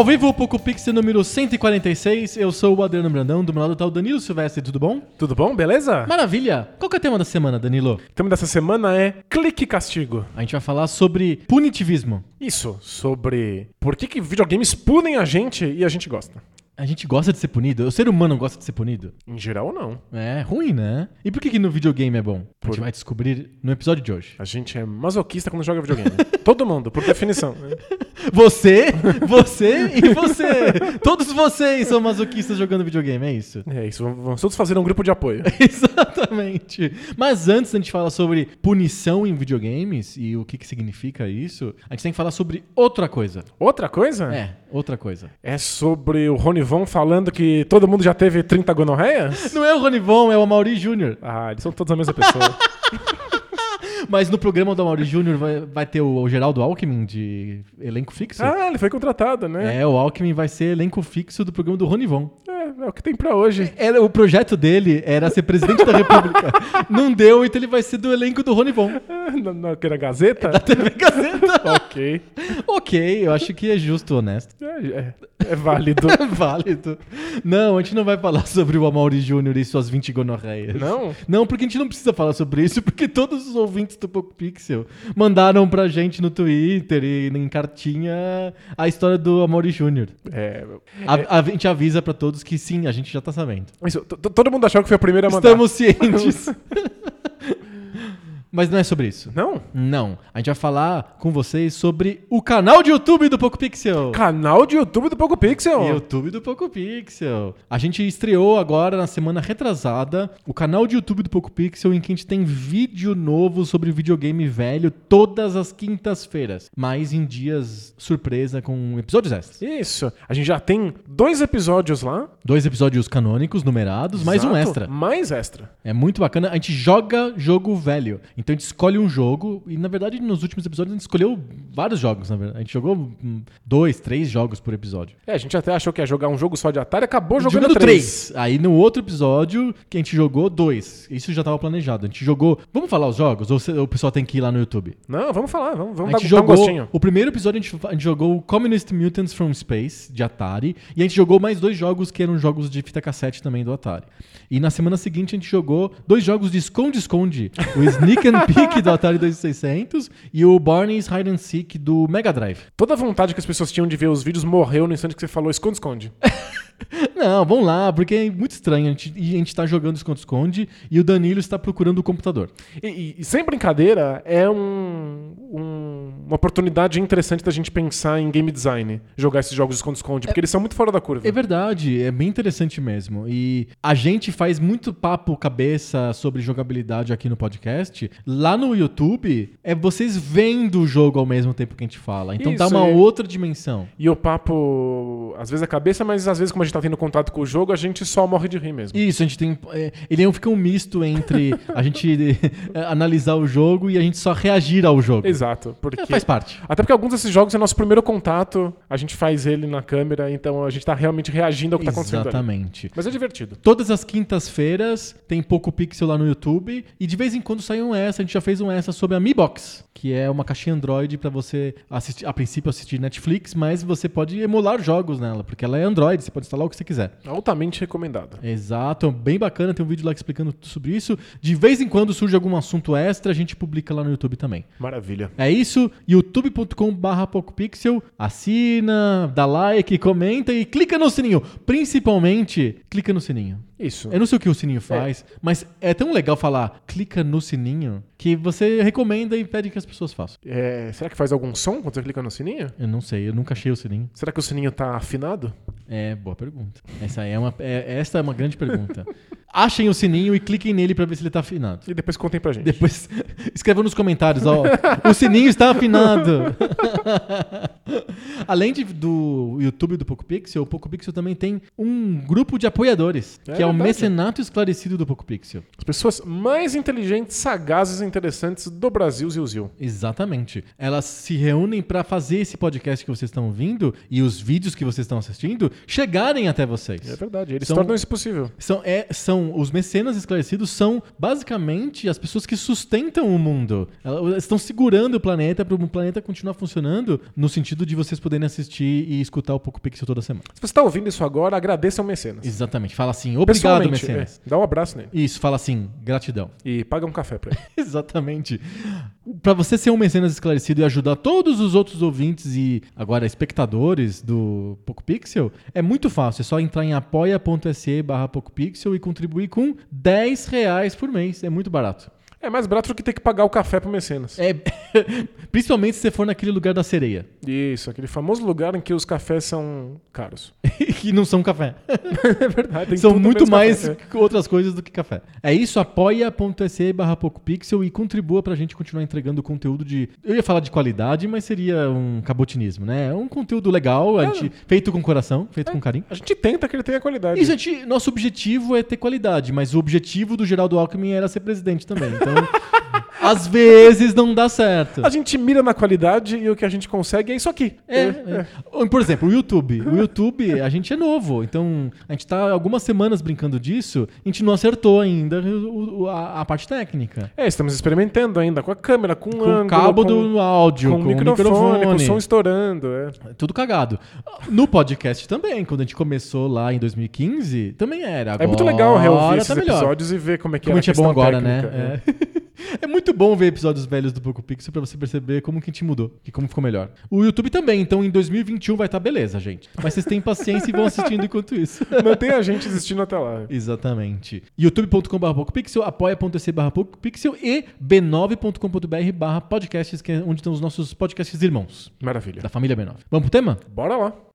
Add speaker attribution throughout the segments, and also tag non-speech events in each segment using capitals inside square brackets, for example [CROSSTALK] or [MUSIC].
Speaker 1: Ao vivo, o Poco Pixel número 146. Eu sou o Adriano Brandão, do meu lado tá o Danilo Silvestre, tudo bom?
Speaker 2: Tudo bom? Beleza?
Speaker 1: Maravilha! Qual que é o tema da semana, Danilo?
Speaker 2: O tema dessa semana é clique castigo.
Speaker 1: A gente vai falar sobre punitivismo.
Speaker 2: Isso, sobre por que, que videogames punem a gente e a gente gosta.
Speaker 1: A gente gosta de ser punido? O ser humano gosta de ser punido?
Speaker 2: Em geral, não.
Speaker 1: É ruim, né? E por que, que no videogame é bom? A gente
Speaker 2: Por-
Speaker 1: vai descobrir no episódio de hoje.
Speaker 2: A gente é masoquista quando joga videogame. [LAUGHS] Todo mundo, por definição. né?
Speaker 1: Você, você e você! Todos vocês são masoquistas jogando videogame, é isso?
Speaker 2: É isso, vamos- todos fazer um grupo de apoio. [LAUGHS]
Speaker 1: Exatamente. Mas antes da gente falar sobre punição em videogames e o que, que significa isso, a gente tem que falar sobre outra coisa.
Speaker 2: Outra coisa
Speaker 1: É, outra coisa.
Speaker 2: é sobre o Ronivon falando que todo mundo já teve 30 gonorreias.
Speaker 1: Não é o Ronivon, é o Amaury Júnior.
Speaker 2: Ah, eles são todos a mesma pessoa. [LAUGHS]
Speaker 1: Mas no programa do Amaury Júnior vai, vai ter o, o Geraldo Alckmin de elenco fixo.
Speaker 2: ah, ele foi contratado, né?
Speaker 1: É, o Alckmin vai ser elenco fixo do programa do Ronivon.
Speaker 2: É, é o que tem pra hoje.
Speaker 1: Era, o projeto dele era ser presidente da República. [LAUGHS] Não deu, então ele vai ser do elenco do Ronivon.
Speaker 2: Ah, Na, na, que era Gazeta?
Speaker 1: TV Gazeta. [LAUGHS]
Speaker 2: ok.
Speaker 1: ok, eu acho que é justo, honesto.
Speaker 2: É, é- é válido. [LAUGHS]
Speaker 1: É válido. Não, a gente não vai falar sobre o Amaury Júnior e suas 20 gonorreias.
Speaker 2: Não?
Speaker 1: Não, porque a gente não precisa falar sobre isso, porque todos os ouvintes do Poco Pixel mandaram pra gente no Twitter e em cartinha a história do Amaury Júnior.
Speaker 2: É,
Speaker 1: A, a gente avisa pra todos que sim, a gente já tá sabendo.
Speaker 2: isso, todo mundo achou que foi a primeira a mandar.
Speaker 1: Estamos cientes. [LAUGHS] Mas não é sobre isso.
Speaker 2: Não?
Speaker 1: Não. A gente vai falar com vocês sobre o canal de YouTube do Poco Pixel.
Speaker 2: Canal de YouTube do Poco Pixel.
Speaker 1: YouTube do Poco Pixel. A gente estreou agora na semana retrasada o canal de YouTube do Poco Pixel em que a gente tem vídeo novo sobre videogame velho todas as quintas-feiras, mas em dias surpresa com episódios extras.
Speaker 2: Isso. A gente já tem dois episódios lá.
Speaker 1: Dois episódios canônicos numerados, mais um extra.
Speaker 2: Mais extra.
Speaker 1: É muito bacana. A gente joga jogo velho. Então a gente escolhe um jogo. E na verdade, nos últimos episódios, a gente escolheu vários jogos. Na verdade. A gente jogou hum, dois, três jogos por episódio.
Speaker 2: É, a gente até achou que ia jogar um jogo só de Atari, acabou jogando,
Speaker 1: Jogando
Speaker 2: três.
Speaker 1: três. Aí no outro episódio, que a gente jogou dois. Isso já tava planejado. A gente jogou. Vamos falar os jogos? Ou o pessoal tem que ir lá no YouTube?
Speaker 2: Não, vamos falar, vamos, vamos
Speaker 1: a
Speaker 2: dar,
Speaker 1: gente
Speaker 2: dar um
Speaker 1: jogou.
Speaker 2: gostinho.
Speaker 1: o primeiro episódio a gente, a gente jogou o Communist Mutants from Space, de Atari. E a gente jogou mais dois jogos que eram jogos de fita cassete também do Atari. E na semana seguinte a gente jogou dois jogos de esconde-esconde: o [LAUGHS] Sneak and [LAUGHS] Peek do Atari 2600 e o Barney's Hide and Seek do Mega Drive.
Speaker 2: Toda a vontade que as pessoas tinham de ver os vídeos morreu no instante que você falou esconde-esconde. [LAUGHS]
Speaker 1: Não, vamos lá, porque é muito estranho. A gente, e a gente tá jogando esconde-esconde e o Danilo está procurando o computador.
Speaker 2: E, e- e sem brincadeira, é um, um- uma oportunidade interessante da gente pensar em game design, jogar esses jogos esconde-esconde, porque eles são muito fora da curva.
Speaker 1: É verdade, é bem interessante mesmo. E a gente faz muito papo cabeça sobre jogabilidade aqui no podcast. Lá no YouTube, é vocês vendo o jogo ao mesmo tempo que a gente fala. Então dá
Speaker 2: Isso,
Speaker 1: uma
Speaker 2: é.
Speaker 1: outra dimensão.
Speaker 2: E o papo, às vezes é cabeça, mas às vezes, como a gente tá tendo contato com o jogo, a gente só morre de rir mesmo.
Speaker 1: Isso, a gente tem. é, ele é fica um misto entre [LAUGHS] a gente é, analisar o jogo e a gente só reagir ao jogo.
Speaker 2: Exato. Porque...
Speaker 1: É, faz parte.
Speaker 2: Até porque alguns desses jogos é nosso primeiro contato, a gente faz ele na câmera, então a gente tá realmente reagindo ao que tá acontecendo.
Speaker 1: Exatamente.
Speaker 2: Mas é divertido.
Speaker 1: Todas as quintas-feiras tem pouco pixel lá no YouTube e de vez em quando sai um essa. A gente já fez um essa sobre a Mi Box, que é uma caixinha Android para você assistir, a princípio assistir Netflix, mas você pode emular jogos nela, porque ela é Android, você pode instalar o que você quiser.
Speaker 2: Altamente recomendado.
Speaker 1: Exato, bem bacana, tem um vídeo lá explicando tudo sobre isso. De vez em quando surge algum assunto extra, a gente publica lá no YouTube também.
Speaker 2: Maravilha.
Speaker 1: É isso, youtube.com.br PocoPixel. Assina, dá like, comenta e clica no sininho. Principalmente, clica no sininho.
Speaker 2: Isso.
Speaker 1: Eu não sei o que o sininho faz, mas é tão legal falar clica no sininho que você recomenda e pede que as pessoas façam.
Speaker 2: É, será que faz algum som quando você clica no sininho?
Speaker 1: Eu não sei, eu nunca achei o sininho.
Speaker 2: Será que o sininho tá afinado?
Speaker 1: É, boa pergunta. Essa é uma, é, esta é uma grande pergunta. [LAUGHS] Achem o sininho e cliquem nele pra ver se ele tá afinado.
Speaker 2: E depois contem pra gente.
Speaker 1: Depois [LAUGHS] escrevam nos comentários, ó. o sininho está afinado. [LAUGHS] [LAUGHS] Além de, do YouTube do PocoPixel, o PocoPixel também tem um grupo de apoiadores,
Speaker 2: É
Speaker 1: que é o
Speaker 2: verdade.
Speaker 1: Mecenato Esclarecido do PocoPixel.
Speaker 2: As pessoas mais inteligentes, sagazes e interessantes do Brasil, Zil Zil.
Speaker 1: Exatamente. Elas se reúnem para fazer esse podcast que vocês estão ouvindo e os vídeos que vocês estão assistindo chegarem até vocês.
Speaker 2: É verdade, eles
Speaker 1: São-
Speaker 2: tornam isso possível.
Speaker 1: São, é, são os mecenas esclarecidos são basicamente as pessoas que sustentam o mundo. Elas estão segurando o planeta para o planeta continuar funcionando no sentido de vocês poderem assistir e escutar o Poco Pixel toda semana.
Speaker 2: Se você está ouvindo isso agora, agradeça ao Mecenas.
Speaker 1: Exatamente. Fala assim, obrigado, mecenas.
Speaker 2: é. Dá um abraço nele.
Speaker 1: Isso, fala assim, gratidão.
Speaker 2: E paga um café pra ele. [LAUGHS]
Speaker 1: Exatamente. Para você ser um mecenas esclarecido e ajudar todos os outros ouvintes e agora espectadores do PocoPixel, é muito fácil. É só entrar em apoia.se barra PocoPixel e contribuir com 10 reais por mês. É muito barato.
Speaker 2: É mais barato do que ter que pagar o café pro Mecenas.
Speaker 1: É, [LAUGHS] principalmente se você for naquele lugar da sereia,
Speaker 2: Isso, aquele famoso lugar em que os cafés são caros.
Speaker 1: que [LAUGHS] não são café. [LAUGHS]
Speaker 2: É verdade.
Speaker 1: são muito mais
Speaker 2: café.
Speaker 1: outras coisas do que café. É isso, apoia.se barra PocoPixel e contribua pra gente continuar entregando conteúdo de... Eu ia falar de qualidade, mas seria um cabotinismo, né? É um conteúdo legal, a gente, feito com coração, feito com carinho.
Speaker 2: A gente tenta que ele tenha qualidade.
Speaker 1: E, gente, nosso objetivo é ter qualidade, mas o objetivo do Geraldo Alckmin era ser presidente também. Então, episode. Às vezes não dá certo.
Speaker 2: A gente mira na qualidade e o que a gente consegue é isso aqui.
Speaker 1: É, é. Ou, Por exemplo, o YouTube. O YouTube, a gente é novo, então a gente tá algumas semanas brincando disso, a gente não acertou ainda a, a parte técnica.
Speaker 2: É, estamos experimentando ainda com a câmera, com, o
Speaker 1: Com
Speaker 2: ângulo,
Speaker 1: o cabo
Speaker 2: com,
Speaker 1: do áudio,
Speaker 2: com,
Speaker 1: com,
Speaker 2: o microfone,
Speaker 1: microfone,
Speaker 2: com o som estourando. É.
Speaker 1: tudo cagado. No podcast também, quando a gente começou lá em 2015, também era.
Speaker 2: É muito legal reouvir
Speaker 1: Agora
Speaker 2: esses
Speaker 1: tá melhor.
Speaker 2: episódios e ver como é que
Speaker 1: Como a
Speaker 2: era
Speaker 1: gente é bom agora,
Speaker 2: técnica,
Speaker 1: né? É. É muito bom ver episódios velhos do Poco Pixel pra você perceber como que a gente mudou e como ficou melhor. O YouTube também, então em 2021 vai estar beleza, gente. Mas vocês têm paciência e vão assistindo enquanto isso. [LAUGHS]
Speaker 2: Mantém a gente existindo até lá.
Speaker 1: Exatamente. youtube.com.br PocoPixel, apoia.se barra PocoPixel e b9.com.br barra podcasts, que é onde estão os nossos podcasts irmãos,
Speaker 2: Maravilha.
Speaker 1: da família B9. Vamos pro tema?
Speaker 2: Bora lá.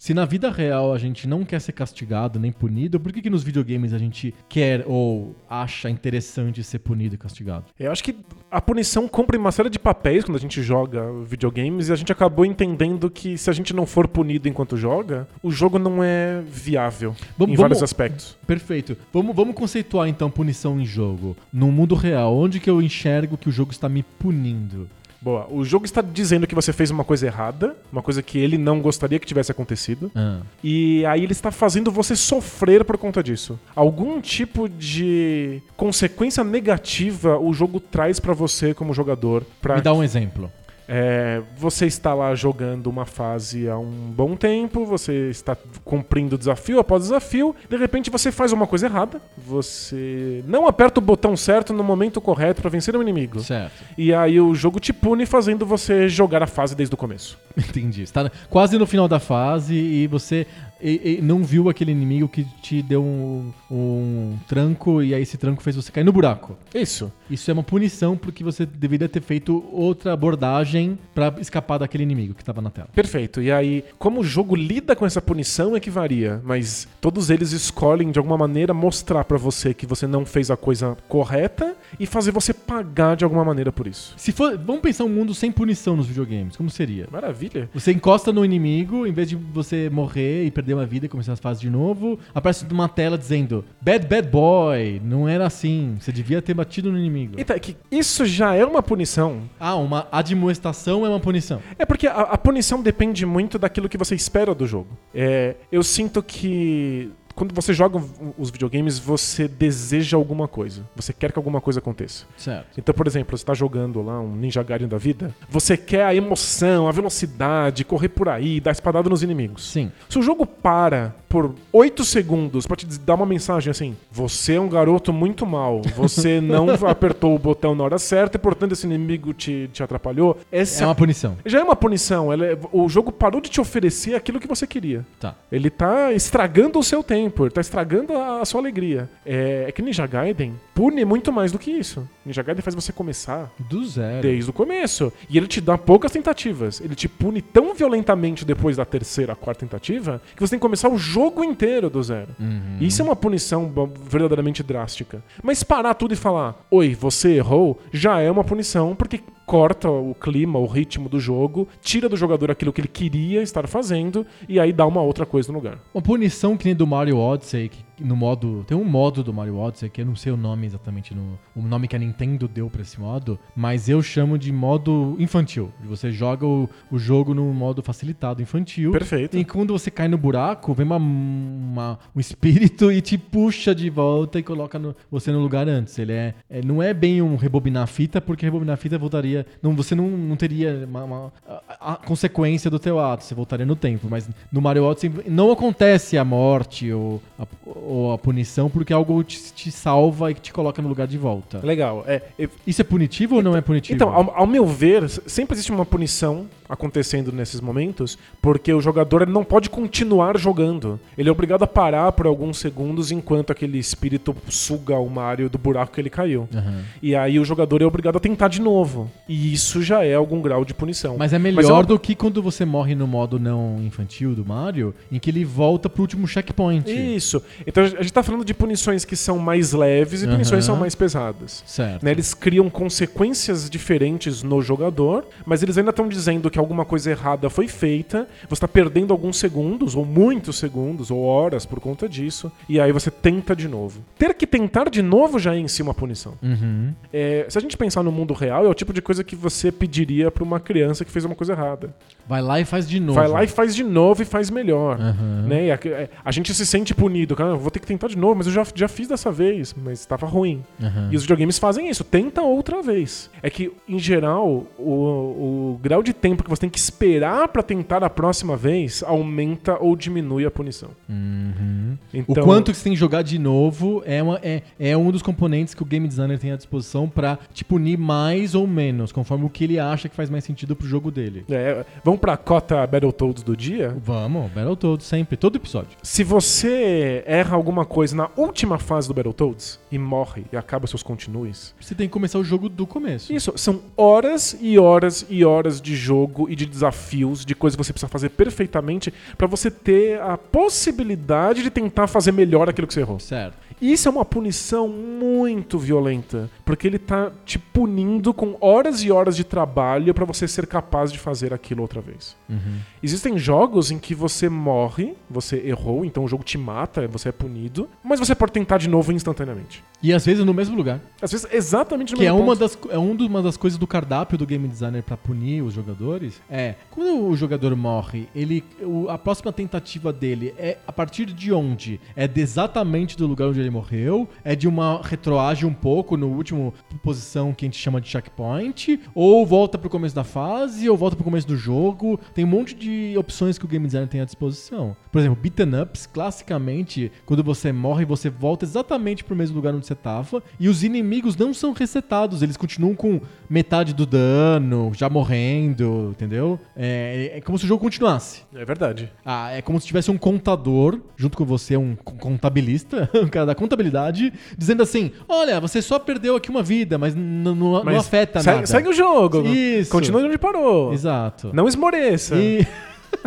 Speaker 1: Se na vida real a gente não quer ser castigado nem punido, por que, que nos videogames a gente quer ou acha interessante ser punido e castigado?
Speaker 2: Eu acho que a punição cumpre uma série de papéis quando a gente joga videogames e a gente acabou entendendo que se a gente não for punido enquanto joga, o jogo não é viável
Speaker 1: Vamos-
Speaker 2: em
Speaker 1: vamos-
Speaker 2: vários aspectos.
Speaker 1: Perfeito. Vamos, vamos conceituar então punição em jogo. No mundo real, onde que eu enxergo que o jogo está me punindo?
Speaker 2: Boa, o jogo está dizendo que você fez uma coisa errada, uma coisa que ele não gostaria que tivesse acontecido,
Speaker 1: Ah,
Speaker 2: e aí ele está fazendo você sofrer por conta disso. Algum tipo de consequência negativa o jogo traz pra você como jogador. Pra
Speaker 1: Me dá um exemplo.
Speaker 2: É, você está lá jogando uma fase há um bom tempo, você está cumprindo desafio após desafio, de repente você faz uma coisa errada, você não aperta o botão certo no momento correto para vencer um inimigo.
Speaker 1: Certo.
Speaker 2: E aí o jogo te pune fazendo você jogar a fase desde o começo. [LAUGHS]
Speaker 1: Entendi. Você tá quase no final da fase e você e- e não viu aquele inimigo que te deu um, um tranco e aí esse tranco fez você cair no buraco.
Speaker 2: Isso.
Speaker 1: Isso é uma punição porque você deveria ter feito outra abordagem pra escapar daquele inimigo que tava na tela.
Speaker 2: Perfeito. E aí, como o jogo lida com essa punição é que varia, mas todos eles escolhem de alguma maneira mostrar pra você que você não fez a coisa correta e fazer você pagar de alguma maneira por isso.
Speaker 1: Se for, vamos pensar um mundo sem punição nos videogames, como seria?
Speaker 2: Maravilha.
Speaker 1: Você encosta no inimigo, em vez de você morrer e perder uma vida e começar as fases de novo, aparece uma tela dizendo: Bad Bad Boy, não era assim, você devia ter batido no inimigo.
Speaker 2: Então, é que isso já é uma punição.
Speaker 1: Ah, uma admoestação é uma punição.
Speaker 2: É porque a, a punição depende muito daquilo que você espera do jogo. É, eu sinto que quando você joga os videogames, você deseja alguma coisa. Você quer que alguma coisa aconteça.
Speaker 1: Certo.
Speaker 2: Então, por exemplo, você tá jogando lá um Ninja Gaiden da vida, você quer a emoção, a velocidade, correr por aí, dar espadada nos inimigos.
Speaker 1: Sim.
Speaker 2: Se o jogo para por 8 segundos pra te dar uma mensagem assim: você é um garoto muito mal, você [LAUGHS] não apertou o botão na hora certa e portanto esse inimigo te, te atrapalhou, essa
Speaker 1: É uma punição.
Speaker 2: já é uma punição. Ela é- o jogo parou de te oferecer aquilo que você queria.
Speaker 1: Tá.
Speaker 2: Ele tá estragando o seu tempo, ele tá estragando a, a sua alegria. É, é que Ninja Gaiden pune muito mais do que isso. Ninja Gaiden faz você começar
Speaker 1: Do zero.
Speaker 2: desde o começo. E ele te dá poucas tentativas. Ele te pune tão violentamente depois da terceira, quarta tentativa, que você tem que começar o jogo inteiro do zero.
Speaker 1: Uhum.
Speaker 2: Isso é uma punição verdadeiramente drástica. Mas parar tudo e falar, oi, você errou, já é uma punição, porque corta o clima, o ritmo do jogo, tira do jogador aquilo que ele queria estar fazendo e aí dá uma outra coisa no lugar.
Speaker 1: Uma punição que nem do Mario Odyssey, que no modo. Tem um modo do Mario Odyssey, que eu não sei o nome exatamente, no, o nome que a Nintendo deu pra esse modo, mas eu chamo de modo infantil. Você joga o, o jogo no modo facilitado infantil.
Speaker 2: Perfeito.
Speaker 1: E quando você cai no buraco, vem uma, uma- um espírito e te puxa de volta e coloca no- você no lugar antes. Ele é, é- não é bem um rebobinar fita, porque rebobinar fita voltaria. Não, você não, não teria uma, uma- a, a consequência do teu ato, você voltaria no tempo. Mas no Mario Odyssey não acontece a morte ou a, ou a punição, porque algo te, te salva e te coloca no lugar de volta.
Speaker 2: Legal. É, é-
Speaker 1: Isso é punitivo ou não é punitivo?
Speaker 2: Então, ao, ao meu ver, sempre existe uma punição acontecendo nesses momentos, porque o jogador não pode continuar jogando. Ele é obrigado a parar por alguns segundos enquanto aquele espírito suga o Mario do buraco que ele caiu.
Speaker 1: Aham.
Speaker 2: E aí o jogador é obrigado a tentar de novo. E isso já é algum grau de punição.
Speaker 1: Mas é
Speaker 2: Mas
Speaker 1: melhor
Speaker 2: é um-
Speaker 1: do que quando você morre no modo não infantil do Mario, em que ele volta pro último checkpoint.
Speaker 2: Isso. Então a gente tá falando de punições que são mais leves e punições que são mais pesadas.
Speaker 1: Certo.
Speaker 2: Né, eles criam consequências diferentes no jogador, mas eles ainda estão dizendo que alguma coisa errada foi feita, você está perdendo alguns segundos, ou muitos segundos, ou horas por conta disso, e aí você tenta de novo. Ter que tentar de novo já é em si uma punição.
Speaker 1: Uhum.
Speaker 2: É, se a gente pensar no mundo real, é o tipo de coisa que você pediria para uma criança que fez uma coisa errada.
Speaker 1: Vai lá e faz de novo.
Speaker 2: Vai lá e faz de novo e faz melhor.
Speaker 1: Aham.
Speaker 2: Né? A, é, a gente se sente punido. Cara, eu vou ter que tentar de novo, mas eu já, já fiz dessa vez, mas estava ruim.
Speaker 1: Aham.
Speaker 2: E os videogames fazem isso, tenta outra vez. É que, em geral, o, o grau de tempo que você tem que esperar pra tentar a próxima vez aumenta ou diminui a punição.
Speaker 1: Uhum.
Speaker 2: Então,
Speaker 1: O quanto que você tem que jogar de novo é, uma, é, é um dos componentes que o game designer tem à disposição pra te punir mais ou menos, conforme o que ele acha que faz mais sentido pro jogo dele.
Speaker 2: É, vamos pra cota Battletoads do dia?
Speaker 1: Vamos, Battletoads, sempre, todo episódio.
Speaker 2: Se você erra alguma coisa na última fase do Battletoads e morre e acaba seus continues,
Speaker 1: Você tem que começar o jogo do começo.
Speaker 2: Isso, são horas e horas e horas de jogo e de desafios, de coisas que você precisa fazer perfeitamente pra você ter a possibilidade de tentar fazer melhor aquilo que você errou.
Speaker 1: Certo.
Speaker 2: Isso é uma punição muito violenta, porque ele tá te punindo com horas e horas de trabalho pra você ser capaz de fazer aquilo outra vez.
Speaker 1: Uhum.
Speaker 2: Existem jogos em que você morre, você errou, então o jogo te mata, você é punido, mas você pode tentar de novo instantaneamente.
Speaker 1: E às vezes no mesmo lugar.
Speaker 2: Às vezes exatamente no
Speaker 1: Que é
Speaker 2: mesmo
Speaker 1: uma,
Speaker 2: ponto.
Speaker 1: das, é um uma das coisas do cardápio do game designer pra punir os jogadores. É, quando o jogador morre, ele a próxima tentativa dele é a partir de onde? É de exatamente do lugar onde ele morreu? É de uma retroagem um pouco no último posição que a gente chama de checkpoint? Ou volta pro começo da fase? Ou volta pro começo do jogo? Tem um monte de opções que o game designer tem à disposição. Por exemplo, beaten ups, classicamente, quando você morre, você volta exatamente pro mesmo lugar onde você tava. E os inimigos não são resetados, eles continuam com metade do dano, já morrendo, entendeu? É, é como se o jogo continuasse.
Speaker 2: É verdade.
Speaker 1: Ah, é como se tivesse um contador junto com você, um co- contabilista, [LAUGHS] um cara da contabilidade, dizendo assim: olha, você só perdeu aqui uma vida, mas não, afeta
Speaker 2: segue,
Speaker 1: nada.
Speaker 2: segue o jogo.
Speaker 1: Isso.
Speaker 2: Continue onde parou.
Speaker 1: Exato.
Speaker 2: Não esmoreça.
Speaker 1: E...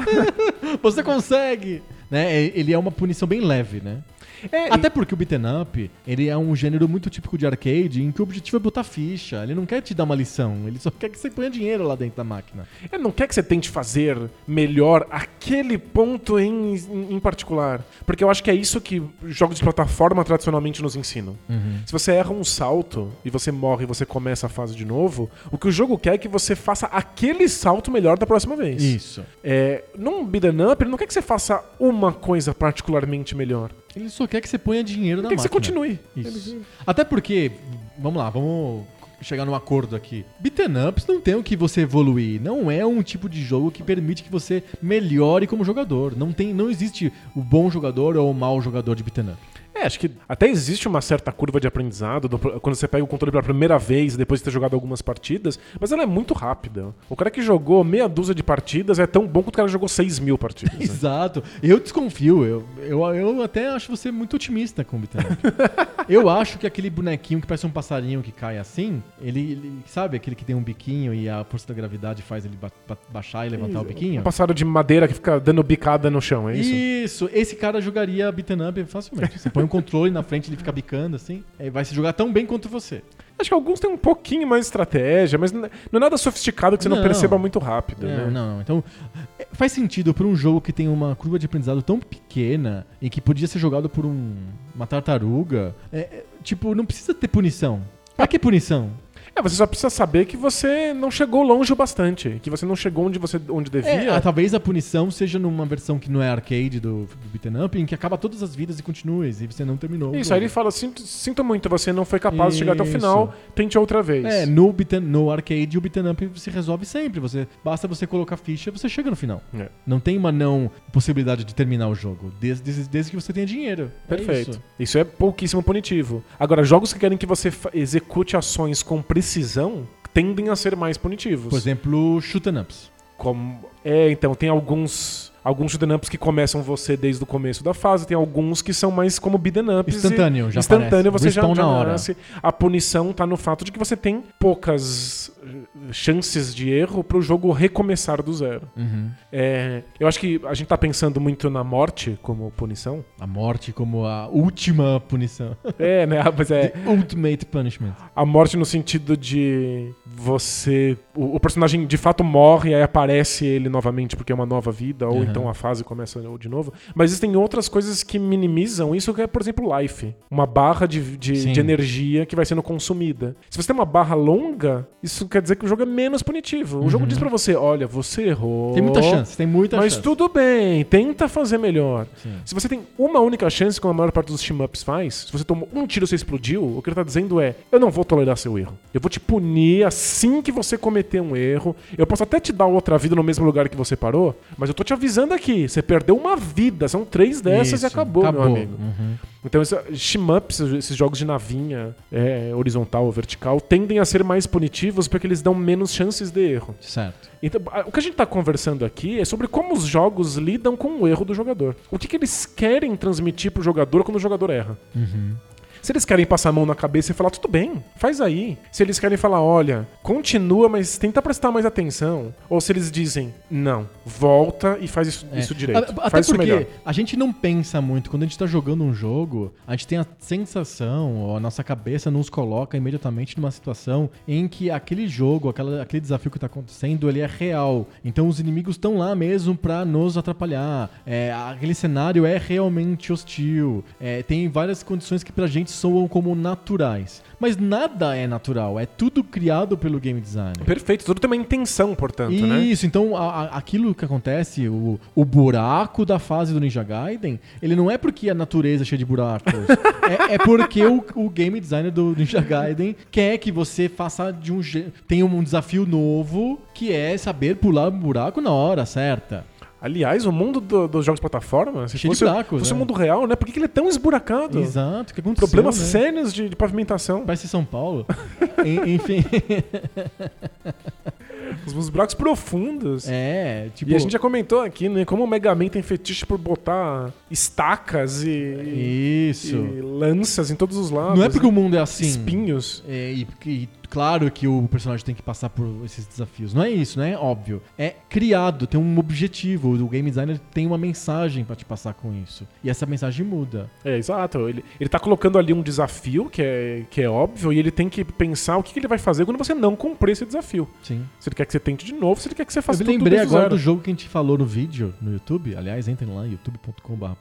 Speaker 1: [LAUGHS] você consegue! Né? Ele é uma punição bem leve, né?
Speaker 2: É,
Speaker 1: Até porque o beaten up, ele é um gênero muito típico de arcade, em que o objetivo é botar ficha. Ele não quer te dar uma lição, ele só quer que você ponha dinheiro lá dentro da máquina.
Speaker 2: Ele não quer que você tente fazer melhor aquele ponto em, em, em particular. Porque eu acho que é isso que jogos de plataforma tradicionalmente nos ensinam. Se você erra um salto e você morre e você começa a fase de novo, o que o jogo quer é que você faça aquele salto melhor da próxima vez.
Speaker 1: Isso.
Speaker 2: É, num beat'em up, ele não quer que você faça uma coisa particularmente melhor.
Speaker 1: Ele só quer que você ponha dinheiro na
Speaker 2: Quer que você
Speaker 1: máquina.
Speaker 2: continue.
Speaker 1: Isso. Até porque, vamos lá, vamos chegar num acordo aqui. Beaten ups não tem o que você evoluir. Não é um tipo de jogo que permite que você melhore como jogador. Não tem, não existe o bom jogador ou o mau jogador de beaten up.
Speaker 2: É, acho que até existe uma certa curva de aprendizado do- quando você pega o controle pela primeira vez, depois de ter jogado algumas partidas, mas ela é muito rápida. O cara que jogou meia dúzia de partidas é tão bom quanto o cara que jogou 6 mil partidas. né? [LAUGHS]
Speaker 1: Exato. Eu desconfio. Eu, eu, eu até acho você muito otimista com o up. [LAUGHS] eu acho que aquele bonequinho que parece um passarinho que cai assim, ele, ele- sabe aquele que tem um biquinho e a força da gravidade faz ele ba- ba- baixar e levantar o biquinho?
Speaker 2: Um passado de madeira que fica dando bicada no chão, é isso?
Speaker 1: Isso, esse cara jogaria beaten up facilmente. Você põe um controle na frente, ele fica bicando assim, aí vai se jogar tão bem quanto você.
Speaker 2: Acho que alguns têm um pouquinho mais de estratégia, mas não é nada sofisticado que você não,
Speaker 1: Não.
Speaker 2: perceba muito rápido,
Speaker 1: Não,
Speaker 2: né?
Speaker 1: não, então é, faz sentido para um jogo que tem uma curva de aprendizado tão pequena e que podia ser jogado por um, uma tartaruga. É, é, tipo, não precisa ter punição. Pra que punição?
Speaker 2: É, você só precisa saber que você não chegou longe o bastante, que você não chegou onde você onde devia.
Speaker 1: É, ah, talvez a punição seja numa versão que não é arcade do, do beaten up, em que acaba todas as vidas e continua, e você não terminou.
Speaker 2: Isso, aí ele fala, sinto, sinto muito, você não foi capaz de chegar até o
Speaker 1: Isso.
Speaker 2: final, tente outra vez.
Speaker 1: É, no, beaten, no arcade o beaten up se resolve sempre. Você, basta você colocar ficha você chega no final.
Speaker 2: É.
Speaker 1: Não tem uma não possibilidade de terminar o jogo, desde, desde, desde que você tenha dinheiro. É
Speaker 2: Perfeito.
Speaker 1: isso.
Speaker 2: isso. é pouquíssimo punitivo. Agora, jogos que querem que você execute ações com precisão tendem a ser mais punitivos.
Speaker 1: Por exemplo, shoot ups.
Speaker 2: Como... É, então, tem alguns. Alguns shoot'em ups que começam você desde o começo da fase, tem alguns que são mais como beat'em ups.
Speaker 1: Instantâneo, já
Speaker 2: Instantâneo,
Speaker 1: aparece.
Speaker 2: você já,
Speaker 1: Respawn
Speaker 2: já
Speaker 1: na hora.
Speaker 2: nasce. A punição tá no fato de que você tem poucas eh, chances de erro pro jogo recomeçar do zero.
Speaker 1: Uhum.
Speaker 2: É, eu acho que a gente tá pensando muito na morte como punição.
Speaker 1: A morte como a última punição.
Speaker 2: É, né? Mas é
Speaker 1: The ultimate punishment.
Speaker 2: a morte no sentido de você. O, o personagem de fato morre e aí aparece ele novamente porque é uma nova vida, ou
Speaker 1: Uhum.
Speaker 2: então a fase começa de novo. Mas existem outras coisas que minimizam isso, que é, por exemplo, life. Uma barra de, de, de energia que vai sendo consumida. Se você tem uma barra longa, isso quer dizer que o jogo é menos punitivo. O jogo diz pra você: olha, você errou.
Speaker 1: Uhum. Tem muita chance, tem muita
Speaker 2: Mas
Speaker 1: chance.
Speaker 2: tudo bem, tenta fazer melhor.
Speaker 1: Sim.
Speaker 2: Se você tem uma única chance, como a maior parte dos team-ups faz, se você tomou um tiro e você explodiu, o que ele tá dizendo é: eu não vou tolerar seu erro. Eu vou te punir assim que você cometer um erro. Eu posso até te dar outra vida no mesmo lugar que você parou, mas eu tô te avisando aqui: você perdeu uma vida, são três dessas
Speaker 1: Isso,
Speaker 2: e acabou, meu amigo.
Speaker 1: Uhum.
Speaker 2: Então, team-ups, esses jogos de navinha, é, horizontal ou vertical, tendem a ser mais punitivos porque eles dão menos chances de erro.
Speaker 1: Certo.
Speaker 2: Então, o que a gente está conversando aqui é sobre como os jogos lidam com o erro do jogador. O que, que eles querem transmitir pro jogador quando o jogador erra.
Speaker 1: Uhum.
Speaker 2: Se eles querem passar a mão na cabeça e falar, tudo bem, faz aí. Se eles querem falar, olha, continua, mas tenta prestar mais atenção. Ou se eles dizem, não, volta e faz isso,
Speaker 1: É.
Speaker 2: isso direito.
Speaker 1: A- Até
Speaker 2: faz
Speaker 1: porque
Speaker 2: melhor.
Speaker 1: a gente não pensa muito. Quando a gente tá jogando um jogo, a gente tem a sensação, ou a nossa cabeça nos coloca imediatamente numa situação em que aquele jogo, aquela, aquele desafio que tá acontecendo, ele é real. Então os inimigos estão lá mesmo pra nos atrapalhar. É, aquele cenário é realmente hostil. É, tem várias condições que pra gente soam como naturais. Mas nada é natural. É tudo criado pelo game design.
Speaker 2: Perfeito, tudo tem uma intenção, portanto, né?
Speaker 1: Isso, então a- a- aquilo que acontece, o, o buraco da fase do Ninja Gaiden, ele não é porque a natureza é cheia de buracos. [LAUGHS] é, é porque o, o game designer do Ninja Gaiden quer que você faça de um jeito. Tenha um desafio novo que é saber pular o buraco na hora certa.
Speaker 2: Aliás, o mundo do- dos jogos de plataforma, se
Speaker 1: Cheio
Speaker 2: fosse,
Speaker 1: buracos,
Speaker 2: fosse
Speaker 1: né?
Speaker 2: o mundo real, né? Por que, que ele é tão esburacado?
Speaker 1: Exato, o que aconteceu?
Speaker 2: Problemas
Speaker 1: né?
Speaker 2: sérios de, de pavimentação.
Speaker 1: Parece São Paulo. [LAUGHS] En- Enfim.
Speaker 2: Os, os buracos profundos.
Speaker 1: é, tipo.
Speaker 2: E a gente já comentou aqui, né? Como o Mega Man tem fetiche por botar estacas e,
Speaker 1: Isso.
Speaker 2: e lanças em todos os lados.
Speaker 1: Não é porque
Speaker 2: né?
Speaker 1: o mundo é assim.
Speaker 2: Espinhos.
Speaker 1: É, e, e claro que o personagem tem que passar por esses desafios. Não é isso, não é óbvio. É criado, tem um objetivo. O game designer tem uma mensagem pra te passar com isso. E essa mensagem muda.
Speaker 2: É, exato. Ele, ele tá colocando ali um desafio que é, que é óbvio e ele tem que pensar o que, que ele vai fazer quando você não cumprir esse desafio.
Speaker 1: Sim.
Speaker 2: Se ele quer que você tente de novo, se ele quer que você faça
Speaker 1: Eu
Speaker 2: tudo
Speaker 1: lembrei agora
Speaker 2: zero.
Speaker 1: do jogo que a gente falou no vídeo, no YouTube. Aliás, entrem lá, youtube.com.br.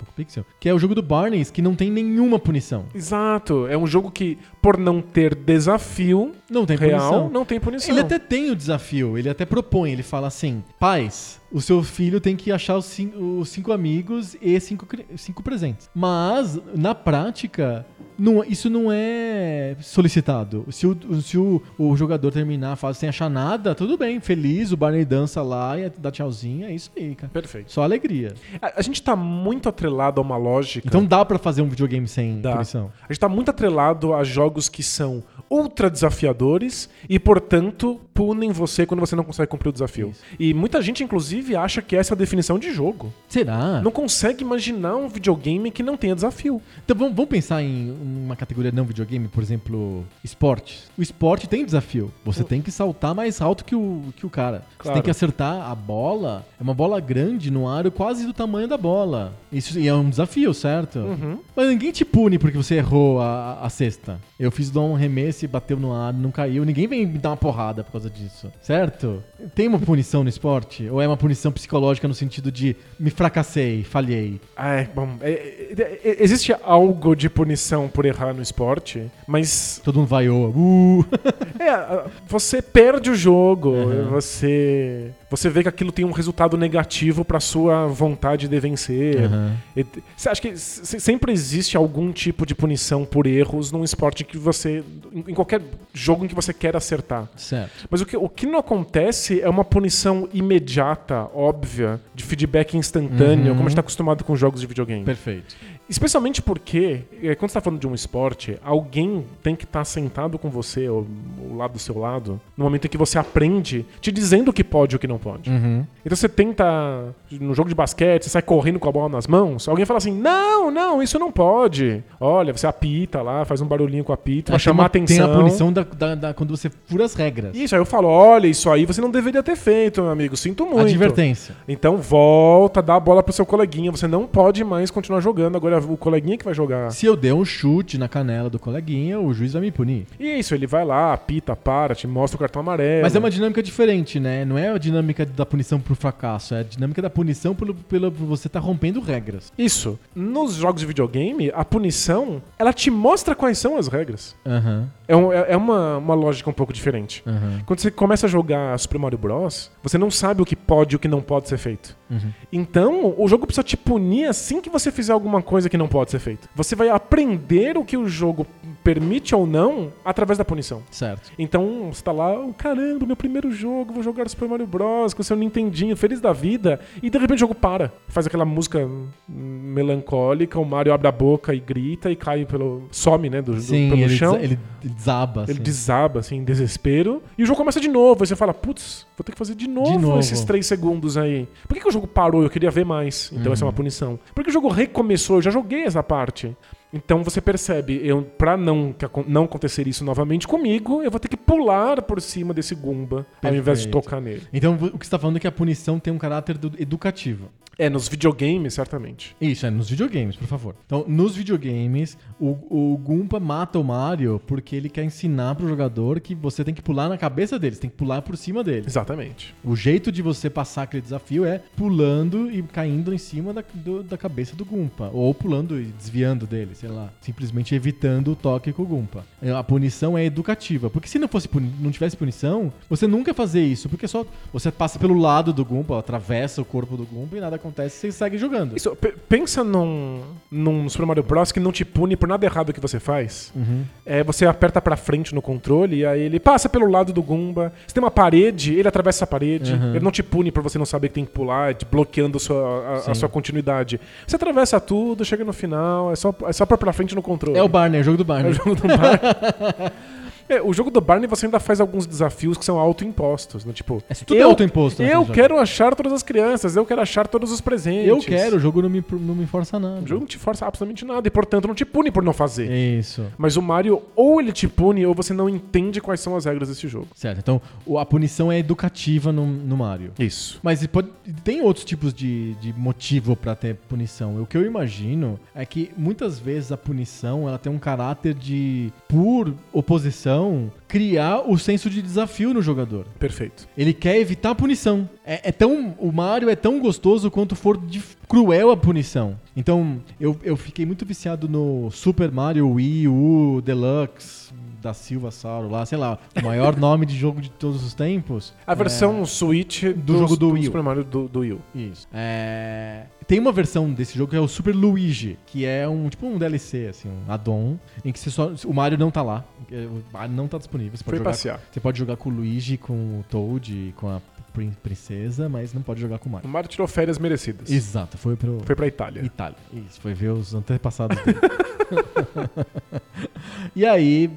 Speaker 1: Que é o jogo do Barneys, que não tem nenhuma punição.
Speaker 2: Exato. É um jogo que, por não ter desafio,
Speaker 1: Não Não tem
Speaker 2: real,
Speaker 1: punição.
Speaker 2: não tem punição.
Speaker 1: Ele até tem o desafio, ele até propõe, ele fala assim: pais, o seu filho tem que achar os cinco, os cinco amigos e cinco, cinco presentes. Mas, na prática, não- isso não é solicitado. Se, o, se o, o jogador terminar a fase sem achar nada, tudo bem, feliz, o Barney dança lá e dá tchauzinho, é isso aí, cara.
Speaker 2: Perfeito.
Speaker 1: Só alegria.
Speaker 2: A, a gente tá muito atrelado a uma lógica.
Speaker 1: Então dá pra fazer um videogame sem
Speaker 2: Dá.
Speaker 1: punição.
Speaker 2: A gente tá muito atrelado a jogos que são ultra desafiadores e, portanto, punem você quando você não consegue cumprir o desafio.
Speaker 1: Isso.
Speaker 2: E muita gente, inclusive, acha que essa é a definição de jogo.
Speaker 1: Será?
Speaker 2: Não consegue imaginar um videogame que não tenha desafio.
Speaker 1: Então vamos, vamos pensar em uma categoria não videogame, por exemplo, esportes. O esporte tem desafio. Você tem que saltar mais alto que o, que o cara. Você
Speaker 2: Claro.
Speaker 1: tem que acertar a bola. É uma bola grande no aro, quase do tamanho da bola. Isso é um desafio, certo?
Speaker 2: Uhum.
Speaker 1: Mas ninguém te pune porque você errou a, a cesta. Eu fiz um arremesso e bateu no ar, não caiu. Ninguém vem me dar uma porrada por causa disso, certo? Tem uma punição no esporte? Ou é uma punição psicológica no sentido de me fracassei, falhei?
Speaker 2: Ah, é, bom, é, é, é, existe algo de punição por errar no esporte, mas
Speaker 1: Todo mundo vaiou. Uh! [LAUGHS]
Speaker 2: é, você perde o jogo,
Speaker 1: Uhum.
Speaker 2: você você vê que aquilo tem um resultado negativo pra sua vontade de vencer. E- Você acha que se- sempre existe algum tipo de punição por erros num esporte que você. em em qualquer jogo em que você quer acertar.
Speaker 1: Certo.
Speaker 2: Mas o que, o que não acontece é uma punição imediata, óbvia, de feedback instantâneo,
Speaker 1: Uhum.
Speaker 2: como a gente está acostumado com jogos de videogame.
Speaker 1: Perfeito.
Speaker 2: Especialmente porque, eh, quando você está falando de um esporte, alguém tem que estar sentado com você, ou ao lado do seu lado, no momento em que você aprende, te dizendo o que pode e o que não pode.
Speaker 1: Uhum.
Speaker 2: Então você tenta, no jogo de basquete, você sai correndo com a bola nas mãos, alguém fala assim: não, não, isso não pode. Olha, você apita lá, faz um barulhinho com a apita, vai
Speaker 1: Tem
Speaker 2: chamar
Speaker 1: uma-
Speaker 2: atenção.
Speaker 1: Tem a punição da, da- da- quando você fura as regras.
Speaker 2: Isso, aí eu falo: olha, isso aí você não deveria ter feito, meu amigo, sinto muito.
Speaker 1: Advertência.
Speaker 2: Então volta, dá a bola pro seu coleguinha, você não pode mais continuar jogando, agora o coleguinha que vai jogar.
Speaker 1: Se eu der um chute na canela do coleguinha, o juiz vai me punir.
Speaker 2: E é isso, ele vai lá, apita, para, te mostra o cartão amarelo.
Speaker 1: Mas é uma dinâmica diferente, né? Não é a dinâmica da punição por fracasso, é a dinâmica da punição pelo, pelo por você estar rompendo regras.
Speaker 2: Isso. Nos jogos de videogame, a punição, ela te mostra quais são as regras.
Speaker 1: Aham,
Speaker 2: É, um- é- é uma, uma lógica um pouco diferente.
Speaker 1: aham.
Speaker 2: Quando você começa a jogar Super Mario Bros., você não sabe o que pode e o que não pode ser feito.
Speaker 1: Uhum.
Speaker 2: Então, o jogo precisa te punir assim que você fizer alguma coisa que não pode ser feita. Você vai aprender o que o jogo permite ou não através da punição.
Speaker 1: Certo.
Speaker 2: Então, você tá lá, oh, caramba, meu primeiro jogo, vou jogar Super Mario Bros. com o seu Nintendinho, feliz da vida, e de repente o jogo para. Faz aquela música melancólica, o Mario abre a boca e grita e cai pelo. some, né, do, do-
Speaker 1: Sim,
Speaker 2: pelo
Speaker 1: ele,
Speaker 2: chão.
Speaker 1: desa- ele desaba.
Speaker 2: Ele
Speaker 1: assim.
Speaker 2: desaba, assim, em desespero. E o jogo começa de novo. Aí você fala, putz, vou ter que fazer de novo,
Speaker 1: novo.
Speaker 2: esses três segundos aí. Por que, que o jogo parou? Eu queria ver mais. Então
Speaker 1: Uhum.
Speaker 2: essa é uma punição. Por que o jogo recomeçou? Eu já joguei essa parte. Então você percebe, eu, pra não, não acontecer isso novamente comigo, eu vou ter que pular por cima desse Goomba ao invés de
Speaker 1: Perfeito.
Speaker 2: tocar nele.
Speaker 1: Então, o que você está falando é que a punição tem um caráter do- educativo.
Speaker 2: É, nos videogames, certamente.
Speaker 1: Isso, é nos videogames, por favor. Então, nos videogames, o, o Goomba mata o Mario porque ele quer ensinar pro jogador que você tem que pular na cabeça dele, você tem que pular por cima dele.
Speaker 2: Exatamente.
Speaker 1: O jeito de você passar aquele desafio é pulando e caindo em cima da, do- da cabeça do Gumpa. Ou pulando e desviando dele, sei lá. Simplesmente evitando o toque com o Gumpa. É, A punição é educativa. Porque se não fosse puni- não tivesse punição, você nunca ia fazer isso. Porque só você passa pelo lado do Gumpa, atravessa o corpo do Gumpa e nada acontece, você segue jogando.
Speaker 2: Isso, pe- pensa num, num Super Mario Bros. que não te pune por nada errado que você faz.
Speaker 1: Uhum.
Speaker 2: É, você aperta pra frente no controle e aí ele passa pelo lado do Goomba. Você tem uma parede, ele atravessa a parede.
Speaker 1: Uhum.
Speaker 2: Ele não te pune por você não saber que tem que pular, te bloqueando a sua, a- a, sua continuidade. Você atravessa tudo, chega no final, é só, é só pra frente no controle.
Speaker 1: É o Barney, é o jogo do
Speaker 2: É
Speaker 1: Barney.
Speaker 2: o jogo do Barney. [LAUGHS] É, o jogo do Barney você ainda faz alguns desafios que são autoimpostos, né? Tipo,
Speaker 1: É tudo autoimposto
Speaker 2: Eu
Speaker 1: naquele jogo.
Speaker 2: quero achar todas as crianças, eu quero achar todos os presentes.
Speaker 1: Eu quero, o jogo não me, não me força nada.
Speaker 2: O jogo não te força absolutamente nada e, portanto, não te pune por não fazer.
Speaker 1: Isso.
Speaker 2: Mas o Mario, ou ele te pune, ou você não entende quais são as regras desse jogo.
Speaker 1: Certo. Então, a punição é educativa no, no Mario.
Speaker 2: Isso.
Speaker 1: Mas pode- tem outros tipos de, de motivo pra ter punição. O que eu imagino é que muitas vezes a punição ela tem um caráter de, por oposição, criar o senso de desafio no jogador.
Speaker 2: Perfeito.
Speaker 1: Ele quer evitar a punição. É, é tão, o Mario é tão gostoso quanto for cruel a punição. Então, eu, eu fiquei muito viciado no Super Mario Wii U Deluxe da Silva Sauro lá, sei lá, o maior [LAUGHS] nome de jogo de todos os tempos.
Speaker 2: A versão Switch
Speaker 1: do jogo do Wii U.
Speaker 2: Super Mario do, do Wii.
Speaker 1: Isso. É, Tem uma versão desse jogo que é o Super Luigi, que é um tipo um DLC, assim, um add-on, em que você só, o Mario não tá lá. O Mario não tá disponível. Você pode,
Speaker 2: Foi
Speaker 1: jogar,
Speaker 2: passear.
Speaker 1: você pode jogar com o Luigi, com o Toad com a prin- princesa, mas não pode jogar com o
Speaker 2: O
Speaker 1: Mario.
Speaker 2: Mario tirou férias merecidas.
Speaker 1: Exato, foi pro
Speaker 2: Foi pra Itália.
Speaker 1: Itália. Isso, foi ver os antepassados dele. [LAUGHS] e aí,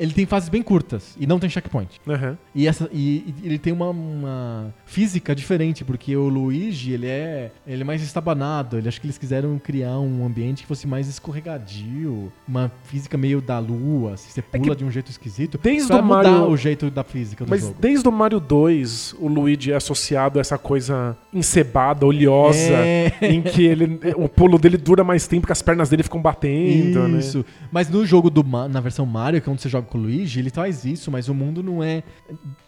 Speaker 1: ele tem fases bem curtas e não tem checkpoint.
Speaker 2: Aham.
Speaker 1: E, essa, e, e ele tem uma, uma física diferente, porque o Luigi, ele é, ele é mais estabanado. Ele, acho que eles quiseram criar um ambiente que fosse mais escorregadio, uma física meio da lua, assim, você pula de um jeito esquisito.
Speaker 2: desde o Mario-
Speaker 1: o jeito da física do
Speaker 2: Mas
Speaker 1: jogo.
Speaker 2: desde o Mario 2, o Luigi é associado a essa coisa encebada, oleosa,
Speaker 1: É.
Speaker 2: em que ele, o pulo dele dura mais tempo que as pernas dele ficam batendo, né?
Speaker 1: Isso. Mas no jogo do na versão Mario, que é onde você joga com o Luigi, ele faz isso, mas o mundo não é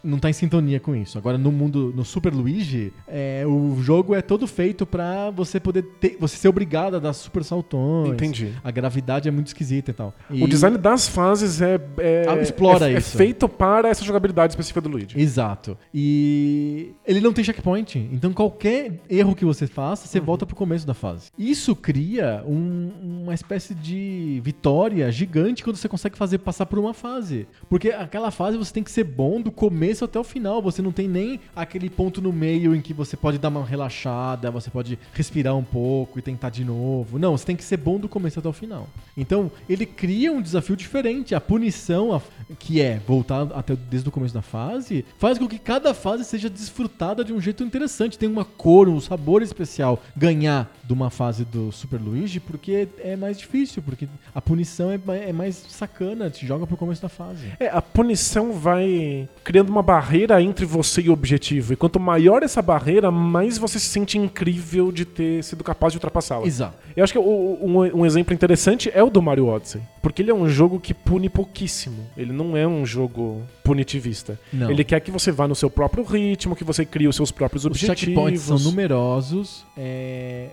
Speaker 1: não tá em sintonia com isso. Agora no mundo no Super Luigi, é, o jogo é todo feito pra você poder ter, você ser obrigado a dar super saltões.
Speaker 2: Entendi.
Speaker 1: A gravidade é muito esquisita e tal. E-
Speaker 2: O design das fases é, é,
Speaker 1: Ah, explora
Speaker 2: é, é
Speaker 1: isso.
Speaker 2: feito para essa jogabilidade específica do Luigi.
Speaker 1: Exato. E ele não tem checkpoint. Então qualquer erro que você faça, você volta pro começo da fase. Isso cria um- uma espécie de vitória gigante quando você consegue fazer passar por uma fase. Porque aquela fase você tem que ser bom do começo até o final. Você não tem nem aquele ponto no meio em que você pode dar uma relaxada, você pode respirar um pouco e tentar de novo. Não, você tem que ser bom do começo até o final. Então, ele cria um desafio diferente. A punição, que é voltar até desde o começo da fase, faz com que cada fase seja desfrutada de um jeito interessante. Tem uma cor, um sabor especial ganhar de uma fase do Super Luigi, porque é mais difícil, porque a punição é, é mais sacana, te joga pro começo da fase.
Speaker 2: É, a punição vai criando uma barreira entre você e o objetivo. E quanto maior essa barreira, mais você se sente incrível de ter sido capaz de ultrapassá-la.
Speaker 1: Exato.
Speaker 2: Eu acho que o- um, um exemplo interessante é o do Mario Odyssey. Porque ele é um jogo que pune pouquíssimo. Ele não é um jogo punitivista.
Speaker 1: Não.
Speaker 2: Ele quer que você vá no seu próprio ritmo, que você crie os seus próprios
Speaker 1: Os
Speaker 2: objetivos.
Speaker 1: checkpoints são numerosos, é,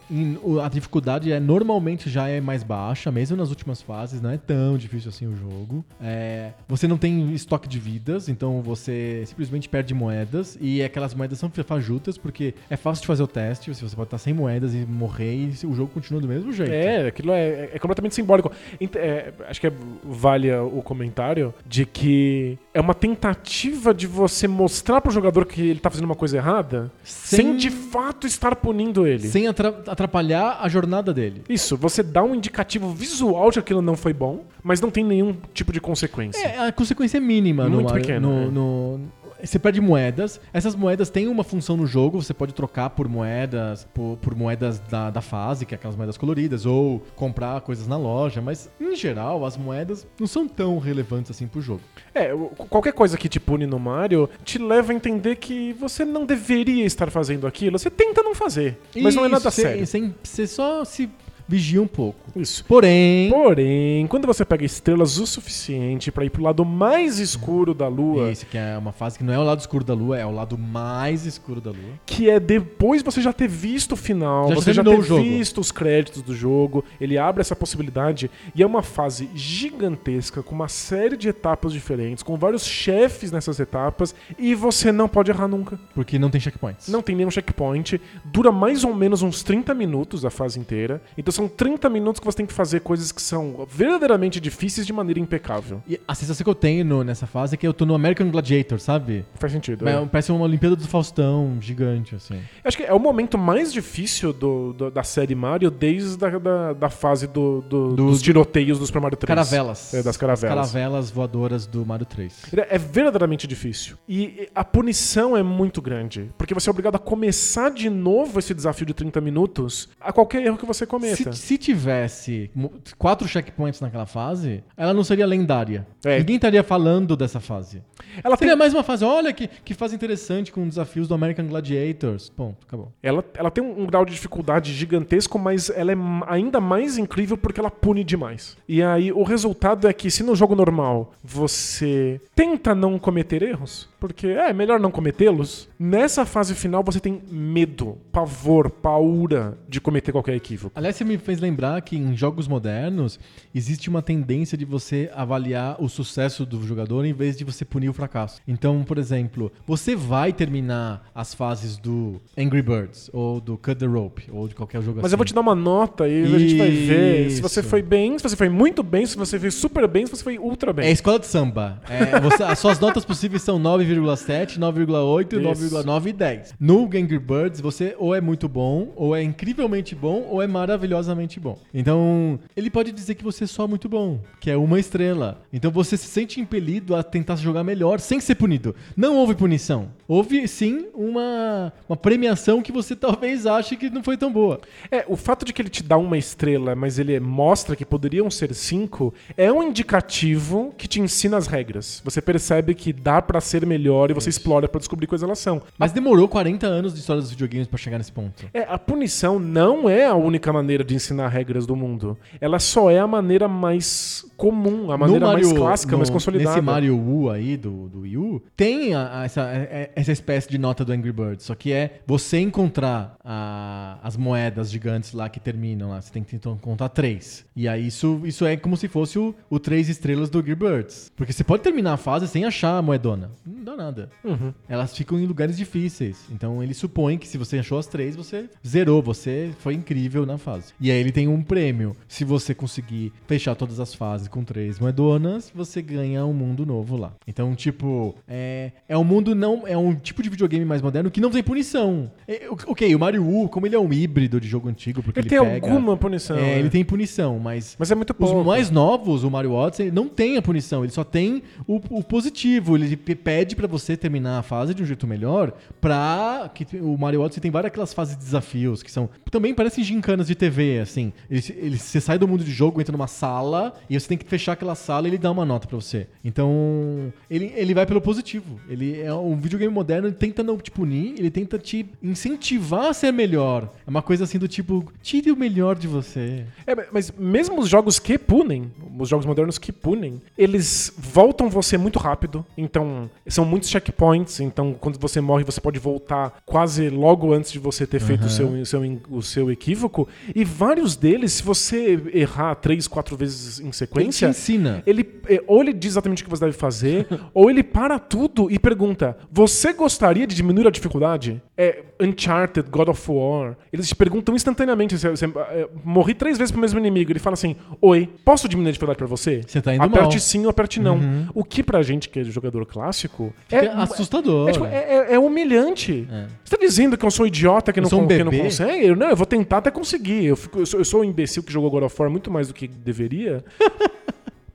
Speaker 1: a dificuldade é normalmente já é mais baixa, mesmo nas últimas fases, não é tão difícil assim o jogo. É, você não tem estoque de vidas, então você simplesmente perde moedas, e aquelas moedas são fajutas, porque é fácil de fazer o teste, você pode estar sem moedas e morrer, e o jogo continua do mesmo jeito.
Speaker 2: É, aquilo é, é completamente simbólico. É, acho que é, vale o comentário de que é uma tentativa de você mostrar pro jogador que ele tá fazendo uma coisa errada, sem,
Speaker 1: Sem-
Speaker 2: de fato estar punindo ele.
Speaker 1: Sem atra- atrapalhar a jornada dele.
Speaker 2: Isso, você dá um indicativo visual de que aquilo não foi bom, mas não tem nenhum tipo de consequência.
Speaker 1: É, a consequência é mínima
Speaker 2: Muito pequena,
Speaker 1: no-
Speaker 2: é.
Speaker 1: no- Você perde moedas. Essas moedas têm uma função no jogo. Você pode trocar por moedas, por, por moedas da, da fase, que é aquelas moedas coloridas, ou comprar coisas na loja. Mas, em geral, as moedas não são tão relevantes assim pro jogo.
Speaker 2: É, qualquer coisa que te pune no Mario te leva a entender que você não deveria estar fazendo aquilo. Você tenta não fazer, mas não é nada
Speaker 1: Isso,
Speaker 2: sério.
Speaker 1: sem- Você só se vigia um pouco.
Speaker 2: Isso.
Speaker 1: Porém.
Speaker 2: Porém, quando você pega estrelas o suficiente pra ir pro lado mais escuro da lua,
Speaker 1: Esse que é uma fase que não é o lado escuro da lua, é o lado mais escuro da lua.
Speaker 2: que é depois você já ter visto o final,
Speaker 1: Já
Speaker 2: você já ter visto os créditos do jogo, ele abre essa possibilidade e é uma fase gigantesca com uma série de etapas diferentes, com vários chefes nessas etapas e você não pode errar nunca.
Speaker 1: Porque não tem checkpoints.
Speaker 2: Não tem nenhum checkpoint, dura mais ou menos uns 30 minutos a fase inteira. Então são 30 minutos que você tem que fazer coisas que são verdadeiramente difíceis de maneira impecável.
Speaker 1: E a sensação que eu tenho no- nessa fase é que eu tô no American Gladiator, sabe?
Speaker 2: Faz sentido. É.
Speaker 1: Parece uma Olimpíada do Faustão gigante, assim.
Speaker 2: Acho que é o momento mais difícil do, do- da série Mario desde a da, da fase do, do-
Speaker 1: Do-
Speaker 2: dos tiroteios do Super Mario 3.
Speaker 1: Caravelas.
Speaker 2: É, das caravelas.
Speaker 1: Caravelas voadoras do Mario 3.
Speaker 2: Ele É verdadeiramente difícil. E a punição é muito grande. Porque você é obrigado a começar de novo esse desafio de 30 minutos a qualquer erro que você cometa.
Speaker 1: Se, se tivesse quatro checkpoints naquela fase, ela não seria lendária.
Speaker 2: É.
Speaker 1: Ninguém estaria falando dessa fase.
Speaker 2: Ela tem,
Speaker 1: Seria mais uma fase, olha que, que fase interessante com desafios do American Gladiators. Ponto, acabou.
Speaker 2: ela, ela tem um, um grau de dificuldade gigantesco, mas ela é ainda mais incrível porque ela pune demais. E aí o resultado é que se no jogo normal você tenta não cometer erros, porque é melhor não cometê-los, nessa fase final você tem medo, pavor, paura de cometer qualquer equívoco.
Speaker 1: Aliás, você me fez lembrar que em jogos modernos existe uma tendência de você avaliar o sucesso do jogador em vez de você punir o fracasso. Então, por exemplo, você vai terminar as fases do Angry Birds ou do Cut the Rope ou de qualquer jogo
Speaker 2: Mas
Speaker 1: assim.
Speaker 2: eu vou te dar uma nota e a gente vai ver se você
Speaker 1: Isso.
Speaker 2: foi bem, se você foi muito bem, se você foi super bem, se você foi ultra bem.
Speaker 1: É escola de samba. É, você- as suas notas possíveis são 9,7, 9,8,
Speaker 2: Isso.
Speaker 1: 9,9 e 10. No Angry Birds, você ou é muito bom, ou é incrivelmente bom, ou é maravilhosamente bom. Então, ele pode dizer que você é só muito bom, que é uma estrela. Então você se sente impelido a tentar jogar melhor sem ser punido. Não houve punição. Houve, sim, uma, uma premiação que você [LAUGHS] talvez ache que não foi tão boa.
Speaker 2: É, o fato de que ele te dá uma estrela, mas ele mostra que poderiam ser cinco, é um indicativo que te ensina as regras. Você percebe que dá pra ser melhor e você explora pra descobrir quais elas são.
Speaker 1: Mas demorou 40 anos de história dos videogames pra chegar nesse ponto.
Speaker 2: É, a punição não é a única maneira de ensinar regras do mundo. Ela só é a maneira mais comum, a maneira mais clássica, mais
Speaker 1: no-
Speaker 2: consolidada.
Speaker 1: Nesse Mario U aí, do, do Wii U, tem a- a- essa, é- essa espécie de nota do Angry Birds. Só que é você encontrar a- as moedas gigantes lá que terminam lá. Você tem que então, contar três. E aí isso, isso é como se fosse o, o três estrelas do Angry Birds. Porque você pode terminar a fase sem achar a moedona. Não dá nada.
Speaker 2: Uhum.
Speaker 1: Elas ficam em lugares difíceis. Então ele supõe que se você achou as três, você zerou, você foi incrível na fase. E aí ele tem um prêmio. Se você conseguir fechar todas as fases com três moedonas, você ganha um mundo novo lá. Então, tipo, é, é um mundo não. É um tipo de videogame mais moderno que não tem punição. É, ok, o Mario U, como ele é um híbrido de jogo antigo, porque
Speaker 2: Ele
Speaker 1: ele,
Speaker 2: tem
Speaker 1: pega,
Speaker 2: alguma punição.
Speaker 1: É,
Speaker 2: né?
Speaker 1: ele tem punição, mas.
Speaker 2: Mas é muito
Speaker 1: Os
Speaker 2: pouco.
Speaker 1: mais novos, o Mario Odyssey, não tem a punição, ele só tem o, o positivo. Ele pe- pede pra você terminar a fase de um jeito melhor, pra. Que o Mario Odyssey tem várias aquelas fases de desafios que são. Também parecem gincanas de TV, assim. Ele, ele- você sai do mundo de jogo, entra numa sala, e você tem que fechar aquela sala e ele dá uma nota pra você. Então, ele, ele vai pelo positivo. Ele é um videogame moderno, ele tenta não te punir, ele tenta te incentivar a ser melhor. É uma coisa assim do tipo, tire o melhor de você.
Speaker 2: É, mas mesmo os jogos que punem, os jogos modernos que punem, eles voltam você muito rápido. Então, são muitos checkpoints. Então, quando você morre, você pode voltar quase logo antes de você ter feito o, seu, o, seu, o seu equívoco. E vários deles, se você errar três, quatro vezes em
Speaker 1: Ele te ensina.
Speaker 2: ele, é, ou ele diz exatamente o que você deve fazer, [LAUGHS] ou ele para tudo e pergunta: Você gostaria de diminuir a dificuldade? É, Uncharted, God of War. Eles te perguntam instantaneamente. Você, você, é, morri três vezes pro mesmo inimigo. Ele fala assim: Oi, posso diminuir a dificuldade pra você?
Speaker 1: Você tá indo
Speaker 2: aperte
Speaker 1: mal. Uhum.
Speaker 2: sim ou aperte não. O que pra gente que é jogador clássico
Speaker 1: Fica
Speaker 2: é,
Speaker 1: assustador.
Speaker 2: é, tipo, é- é- é humilhante.
Speaker 1: É.
Speaker 2: Você tá dizendo que eu sou um idiota que,
Speaker 1: Eu
Speaker 2: não,
Speaker 1: sou um
Speaker 2: que não consegue? Eu, não, eu vou tentar até conseguir. Eu, fico- eu sou, eu sou um imbecil que jogou God of War muito mais do que deveria. [LAUGHS]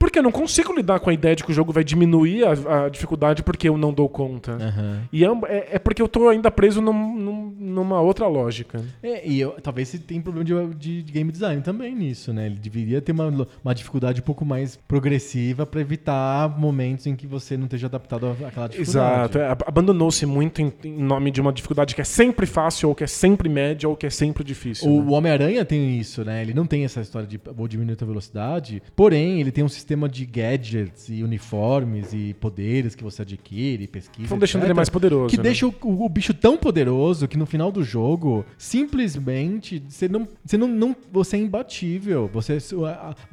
Speaker 2: Porque eu não consigo lidar com a ideia de que o jogo vai diminuir a, a dificuldade porque eu não dou conta.
Speaker 1: Aham.
Speaker 2: E é, é- é porque eu tô ainda preso num- num- numa outra lógica.
Speaker 1: É, e eu- talvez você tenha problema de, de- game design também nisso, né? Ele deveria ter uma, uma dificuldade um pouco mais progressiva pra evitar momentos em que você não esteja adaptado àquela dificuldade.
Speaker 2: Exato. é, ab- Abandonou-se muito em, em nome de uma dificuldade que é sempre fácil, ou que é sempre média, ou que é sempre difícil.
Speaker 1: O,
Speaker 2: né?
Speaker 1: o Homem-Aranha tem isso, né? Ele não tem essa história de vou diminuir a velocidade, porém ele tem um sistema de gadgets e uniformes e poderes que você adquire, pesquisa.
Speaker 2: Estão deixando ele mais poderoso.
Speaker 1: Que
Speaker 2: né?
Speaker 1: deixa o, o- bicho tão poderoso que no final do jogo, simplesmente, você não, você não, não você é imbatível. Você,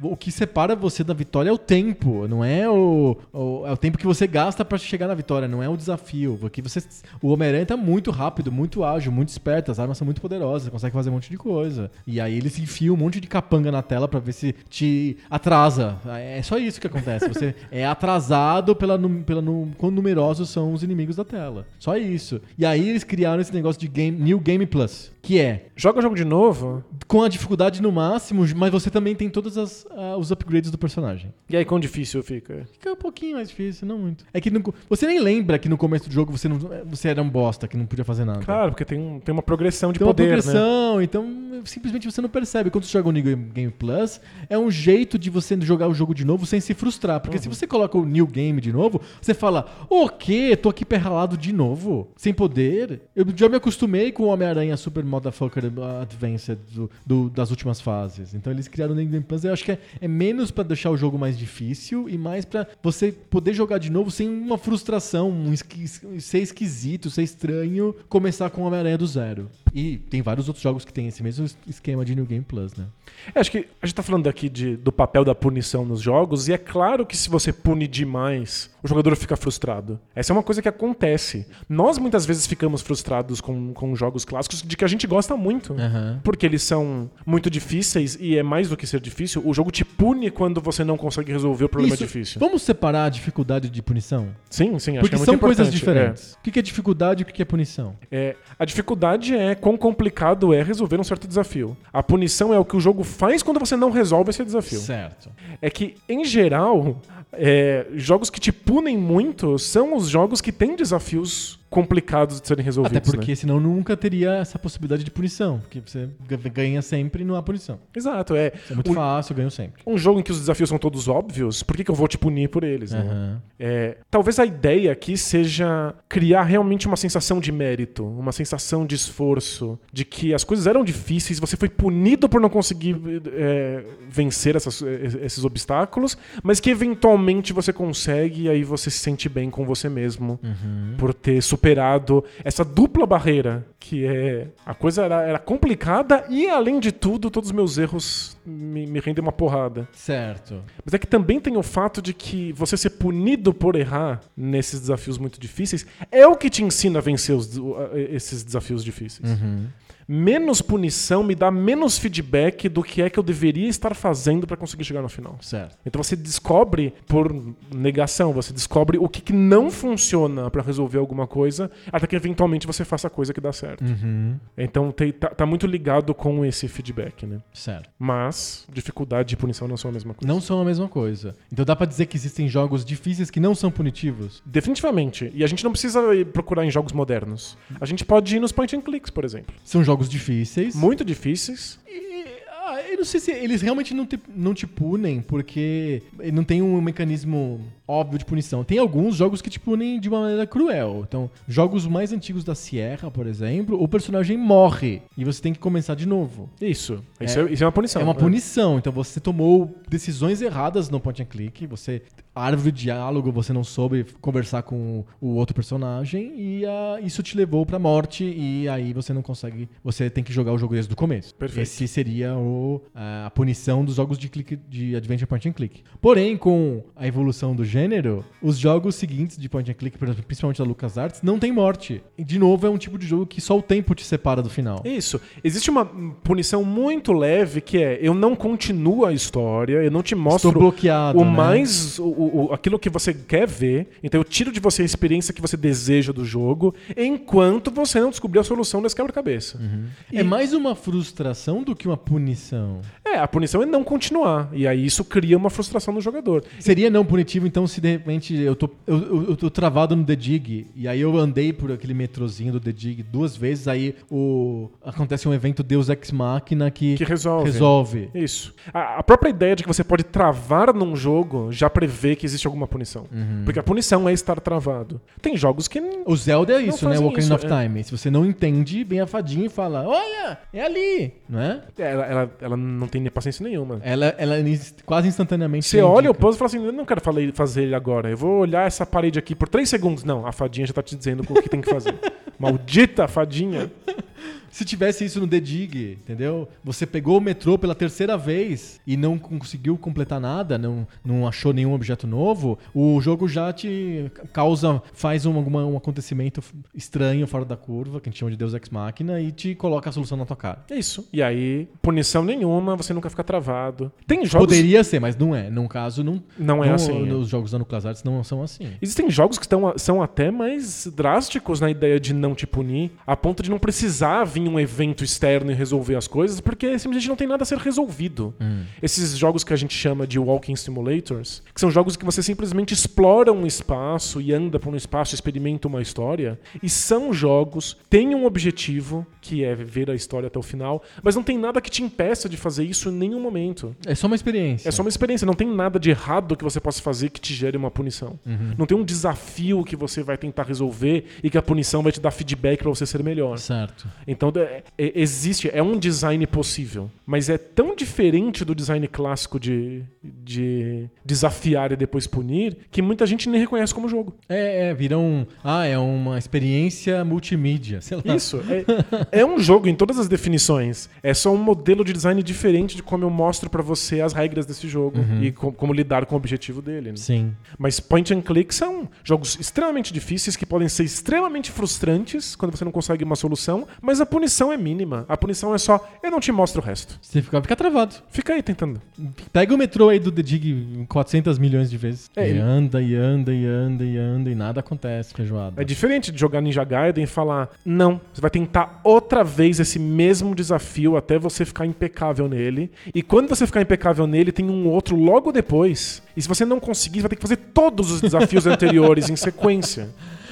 Speaker 1: o que separa você da vitória é o tempo, não é o, o- é o tempo que você gasta pra chegar na vitória, não é o desafio. Porque você, o Homem-Aranha tá muito rápido, muito ágil, muito esperto, as armas são muito poderosas, consegue fazer um monte de coisa. E aí ele se enfia um monte de capanga na tela pra ver se te atrasa. É só isso que acontece. Você é atrasado pela, pela quão numerosos são os inimigos da tela. Só isso. E aí eles criaram esse negócio de game, New Game Plus, que é
Speaker 2: Joga o jogo de novo,
Speaker 1: com a dificuldade no máximo, mas você também tem todos as- ah, os upgrades do personagem.
Speaker 2: e aí quão difícil fica?
Speaker 1: Fica um pouquinho mais difícil, não muito. É que no- você nem lembra que no começo do jogo você, não, você era um bosta, que não podia fazer nada.
Speaker 2: Claro, porque tem, um- tem uma progressão de
Speaker 1: Tem uma
Speaker 2: poder, né?
Speaker 1: progressão, então simplesmente você não percebe. Quando você joga o New Game, Game Plus, é um jeito de você jogar o jogo de novo sem se frustrar. Porque
Speaker 2: Uhum.
Speaker 1: se você coloca o New Game de novo, você fala, o quê? Tô aqui perralado de novo? Sem poder? Eu já me acostumei com o Homem-Aranha Super Motherfucker Advanced do, do- das últimas fases. Então eles criaram o Game Plus. Eu acho que é, é menos pra deixar o jogo mais difícil e mais pra você poder jogar de novo sem uma frustração, um esqui- ser esquisito, ser estranho, começar com Homem-Aranha do zero. E tem vários outros jogos que tem esse mesmo esquema de New Game Plus, né?
Speaker 2: É, acho que a gente tá falando aqui de, do papel da punição nos jogos, e é claro que se você pune demais, o jogador fica frustrado. Essa é uma coisa que acontece. Nós muitas vezes ficamos frustrados com, com jogos clássicos de que a gente gosta muito.
Speaker 1: Aham.
Speaker 2: Porque eles são muito difíceis e é mais do que ser difícil. O jogo te pune quando você não consegue resolver o problema
Speaker 1: Isso,
Speaker 2: difícil.
Speaker 1: Vamos separar a dificuldade de punição?
Speaker 2: Sim, sim, acho
Speaker 1: Porque
Speaker 2: que é muito
Speaker 1: são coisas
Speaker 2: importante.
Speaker 1: diferentes. O que é dificuldade e o que que é punição?
Speaker 2: É, a dificuldade é quão complicado é resolver um certo desafio. A punição é o que o jogo faz quando você não resolve esse desafio.
Speaker 1: Certo.
Speaker 2: É que, em geral, é, jogos que te punem muito são os jogos que têm desafios complicados de serem resolvidos.
Speaker 1: Até porque
Speaker 2: né?
Speaker 1: senão nunca teria essa possibilidade de punição. Porque você ganha sempre e não há punição.
Speaker 2: Exato, é.
Speaker 1: Isso é muito
Speaker 2: Um-
Speaker 1: fácil, eu ganho sempre.
Speaker 2: Um jogo em que os desafios são todos óbvios, por que, que eu vou te punir por eles? né?
Speaker 1: Aham.
Speaker 2: É, talvez a ideia aqui seja criar realmente uma sensação de mérito, uma sensação de esforço, de que as coisas eram difíceis, você foi punido por não conseguir é, vencer essas- esses obstáculos, mas que eventualmente você consegue e aí você se sente bem com você mesmo
Speaker 1: Uhum.
Speaker 2: por ter superado essa dupla barreira, que é a coisa era, era complicada e além de tudo todos os meus erros me, me rendem uma porrada.
Speaker 1: Certo.
Speaker 2: Mas é que também tem o fato de que você ser punido por errar nesses desafios muito difíceis é o que te ensina a vencer os- esses desafios difíceis.
Speaker 1: Uhum.
Speaker 2: Menos punição me dá menos feedback do que é que eu deveria estar fazendo para conseguir chegar no final.
Speaker 1: Certo.
Speaker 2: Então você descobre por negação, você descobre o que, que não funciona para resolver alguma coisa, até que eventualmente você faça a coisa que dá certo.
Speaker 1: Uhum.
Speaker 2: Então tem- tá, tá muito ligado com esse feedback, né?
Speaker 1: Certo.
Speaker 2: Mas dificuldade e punição não são a mesma coisa.
Speaker 1: Não são a mesma coisa. Então dá pra dizer que existem jogos difíceis que não são punitivos.
Speaker 2: Definitivamente. E a gente não precisa procurar em jogos modernos. A gente pode ir nos point and clicks, por exemplo.
Speaker 1: São jogos difíceis.
Speaker 2: Muito difíceis.
Speaker 1: E, ah, eu não sei se eles realmente não te, não te punem porque não tem um mecanismo óbvio de punição. Tem alguns jogos que te punem de uma maneira cruel. Então, jogos mais antigos da Sierra, por exemplo, o personagem morre e você tem que começar de novo.
Speaker 2: Isso. Isso é, isso é uma punição.
Speaker 1: é uma
Speaker 2: né?
Speaker 1: punição. Então você tomou decisões erradas no point and click. Você árvore de diálogo, você não soube conversar com o outro personagem e ah, isso te levou pra morte e aí você não consegue, você tem que jogar o jogo desde o começo.
Speaker 2: Perfeito.
Speaker 1: Esse seria o, a punição dos jogos de click de adventure point and click. Porém, com a evolução do gênero, os jogos seguintes de point and click, por exemplo, principalmente da LucasArts, não tem morte. De novo é um tipo de jogo que só o tempo te separa do final.
Speaker 2: Isso. Existe uma punição muito leve que é eu não continuo a história, eu não te mostro
Speaker 1: Estou bloqueado,
Speaker 2: o
Speaker 1: né?
Speaker 2: mais o, o- aquilo que você quer ver. Então eu tiro de você a experiência que você deseja do jogo, enquanto você não descobrir a solução desse quebra-cabeça.
Speaker 1: É mais uma frustração do que uma punição.
Speaker 2: É, a punição é não continuar. E aí isso cria uma frustração no jogador.
Speaker 1: Seria não punitivo, então, se de repente eu tô, eu, eu- eu tô travado no The Dig, e aí eu andei por aquele metrozinho do The Dig duas vezes, aí o, acontece um evento Deus Ex Machina que,
Speaker 2: Que resolve.
Speaker 1: resolve.
Speaker 2: Isso. A, a própria ideia de que você pode travar num jogo já prevê que existe alguma punição.
Speaker 1: Uhum.
Speaker 2: Porque a punição é estar travado. Tem jogos que.
Speaker 1: O Zelda é isso, né?
Speaker 2: fazem
Speaker 1: Ocarina of
Speaker 2: é.
Speaker 1: Time. Se você não entende, vem a fadinha e fala: Olha, é ali, não é?
Speaker 2: Ela, ela, ela não tem paciência nenhuma.
Speaker 1: Ela, ela quase instantaneamente.
Speaker 2: Você olha o puzzle e fala assim: eu não quero fale- fazer ele agora. Eu vou olhar essa parede aqui por três segundos. Não, a fadinha já tá te dizendo o que tem que fazer. [LAUGHS] Maldita fadinha.
Speaker 1: Se tivesse isso no The Dig, entendeu? Você pegou o metrô pela terceira vez e não conseguiu completar nada, não, não achou nenhum objeto novo, o jogo já te causa, faz um, um acontecimento estranho fora da curva, que a gente chama de Deus Ex Machina, e te coloca a solução na tua cara.
Speaker 2: É isso. E aí, punição nenhuma, você nunca fica travado. Tem jogos.
Speaker 1: Poderia ser, mas não é. Num caso, não,
Speaker 2: Não é assim, é.
Speaker 1: Os jogos da Nuclear Arts não são assim.
Speaker 2: Existem jogos que estão, são até mais drásticos na ideia de não te punir, a ponto de não precisar vir um evento externo e resolver as coisas, porque simplesmente não tem nada a ser resolvido. Esses jogos que a gente chama de walking simulators, que são jogos que você simplesmente explora um espaço e anda por um espaço, experimenta uma história, e são jogos, têm um objetivo, que é ver a história até o final, mas não tem nada que te impeça de fazer isso em nenhum momento.
Speaker 1: É só uma experiência.
Speaker 2: É só uma experiência, não tem nada de errado que você possa fazer que te gere uma punição. Não tem um desafio que você vai tentar resolver e que a punição vai te dar feedback pra você ser melhor.
Speaker 1: Certo.
Speaker 2: Então É- é- existe, é um design possível, mas é tão diferente do design clássico de, de desafiar e depois punir que muita gente nem reconhece como jogo.
Speaker 1: É, é, vira um. Ah, é uma experiência multimídia. Sei lá.
Speaker 2: Isso, é, é um jogo em todas as definições. É só um modelo de design diferente de como eu mostro pra você as regras desse jogo e co- como lidar com o objetivo dele. né?
Speaker 1: Sim.
Speaker 2: Mas point and click são jogos extremamente difíceis que podem ser extremamente frustrantes quando você não consegue uma solução, mas a punição é mínima. A punição é só, eu não te mostro o resto.
Speaker 1: Você fica, fica travado.
Speaker 2: Fica aí tentando.
Speaker 1: Pega o metrô aí do The Dig 400 milhões de vezes.
Speaker 2: É,
Speaker 1: e anda, e anda, e anda, e anda, e nada acontece, feijoada.
Speaker 2: É diferente de jogar Ninja Gaiden e falar, não, você vai tentar outra vez esse mesmo desafio até você ficar impecável nele. E quando você ficar impecável nele, tem um outro logo depois. E se você não conseguir, você vai ter que fazer todos os desafios [LAUGHS] anteriores em sequência.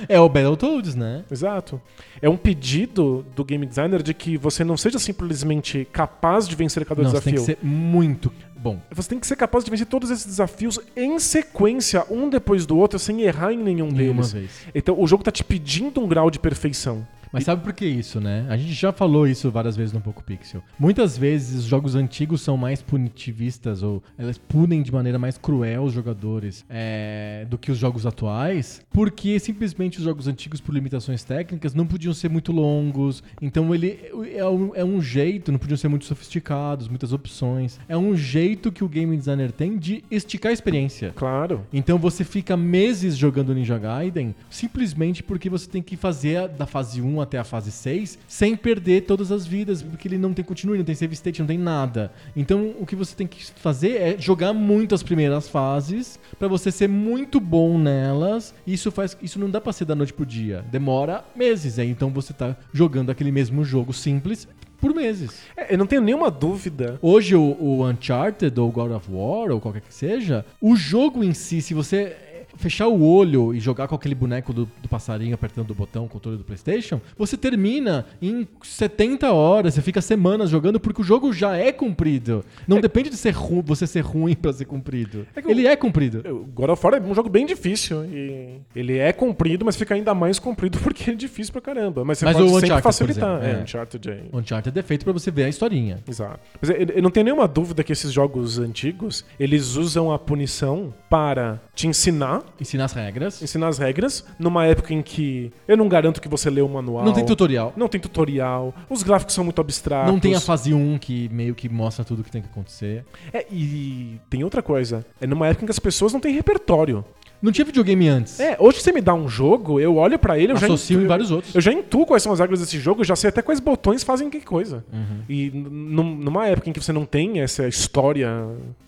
Speaker 1: É o Battletoads, né?
Speaker 2: Exato. É um pedido do game designer de que você não seja simplesmente capaz de vencer cada
Speaker 1: Não, você tem
Speaker 2: desafio.
Speaker 1: que ser muito bom.
Speaker 2: Você tem que ser capaz de vencer todos esses desafios em sequência, um depois do outro, sem errar em nenhum
Speaker 1: Nenhuma
Speaker 2: deles.
Speaker 1: vez.
Speaker 2: Então o jogo tá te pedindo um grau de perfeição.
Speaker 1: Mas sabe por que isso, né? A gente já falou isso várias vezes no Poco Pixel. Muitas vezes os jogos antigos são mais punitivistas, ou elas punem de maneira mais cruel os jogadores é, do que os jogos atuais, porque simplesmente os jogos antigos, por limitações técnicas, não podiam ser muito longos. Então ele é um, é um jeito, não podiam ser muito sofisticados, muitas opções. É um jeito que o game designer tem de esticar a experiência.
Speaker 2: Claro.
Speaker 1: Então você fica meses jogando Ninja Gaiden simplesmente porque você tem que fazer da fase 1 até a fase 6 sem perder todas as vidas, porque ele não tem continue, não tem save state, não tem nada. Então o que você tem que fazer é jogar muito as primeiras fases pra você ser muito bom nelas. Isso faz isso não dá pra ser da noite pro dia. Demora meses, é, então você tá jogando aquele mesmo jogo simples por meses.
Speaker 2: É, eu não tenho nenhuma dúvida.
Speaker 1: Hoje o, o Uncharted ou God of War ou qualquer que seja, o jogo em si, se você fechar o olho e jogar com aquele boneco do, do passarinho apertando o botão, o controle do PlayStation, você termina em 70 horas, você fica semanas jogando porque o jogo já é comprido. Não depende de ser ru você ser ruim pra ser comprido.
Speaker 2: É
Speaker 1: Ele é comprido.
Speaker 2: O God of War é um jogo bem difícil. E ele é comprido, mas fica ainda mais comprido [LAUGHS] porque é difícil pra caramba. Mas você
Speaker 1: Mas
Speaker 2: pode
Speaker 1: o Uncharted,
Speaker 2: facilitar. é,
Speaker 1: é.
Speaker 2: Uncharted é.
Speaker 1: Uncharted é feito pra você ver a historinha.
Speaker 2: Exato. Mas eu eu não tenho nenhuma dúvida que esses jogos antigos, eles usam a punição para te ensinar,
Speaker 1: Ensinar as regras.
Speaker 2: ensinar as regras, numa época em que eu não garanto que você lê o manual.
Speaker 1: Não tem tutorial.
Speaker 2: Não tem tutorial, os gráficos são muito abstratos.
Speaker 1: Não tem a fase 1 que meio que mostra tudo que tem que acontecer.
Speaker 2: É, e tem outra coisa. É numa época em que as pessoas não têm repertório.
Speaker 1: Não tinha videogame antes.
Speaker 2: É, hoje você me dá um jogo, eu olho pra ele, eu já
Speaker 1: Associo
Speaker 2: intuo-
Speaker 1: em vários outros.
Speaker 2: Eu já intuo quais são as regras desse jogo, eu já sei até quais botões fazem que coisa.
Speaker 1: Uhum.
Speaker 2: E numa época em que você não tem essa história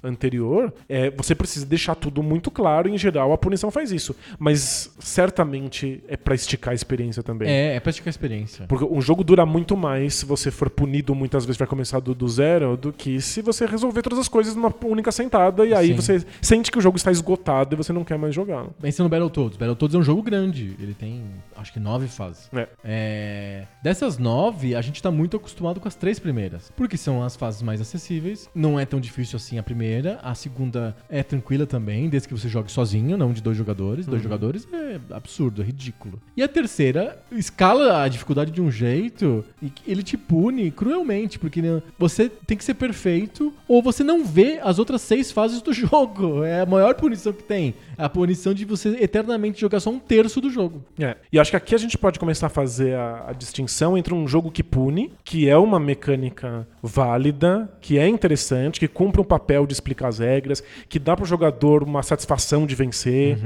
Speaker 2: anterior, é, você precisa deixar tudo muito claro e, em geral, a punição faz isso. Mas certamente é pra esticar a experiência também.
Speaker 1: É, é pra esticar a experiência.
Speaker 2: Porque um jogo dura muito mais se você for punido muitas vezes vai começar do, do zero do que se você resolver todas as coisas numa única sentada e aí
Speaker 1: Sim.
Speaker 2: você sente que o jogo está esgotado e você não quer mais jogar.
Speaker 1: Pensa no Battletoads. Battletoads é um jogo grande. Ele tem, acho que, nove fases.
Speaker 2: É.
Speaker 1: É, Dessas nove, a gente tá muito acostumado com as três primeiras. Porque são as fases mais acessíveis. Não é tão difícil assim a primeira. A segunda é tranquila também, desde que você jogue sozinho, não de dois jogadores. Dois jogadores é absurdo, é ridículo. E a terceira escala a dificuldade de um jeito e ele te pune cruelmente, porque né, você tem que ser perfeito ou você não vê as outras seis fases do [LAUGHS] jogo. É a maior punição que tem. A punição de você eternamente jogar só um terço do jogo.
Speaker 2: É. E acho que aqui a gente pode começar a fazer a, a distinção entre um jogo que pune, que é uma mecânica válida, que é interessante, que cumpre um papel de explicar as regras, que dá pro jogador uma satisfação de vencer,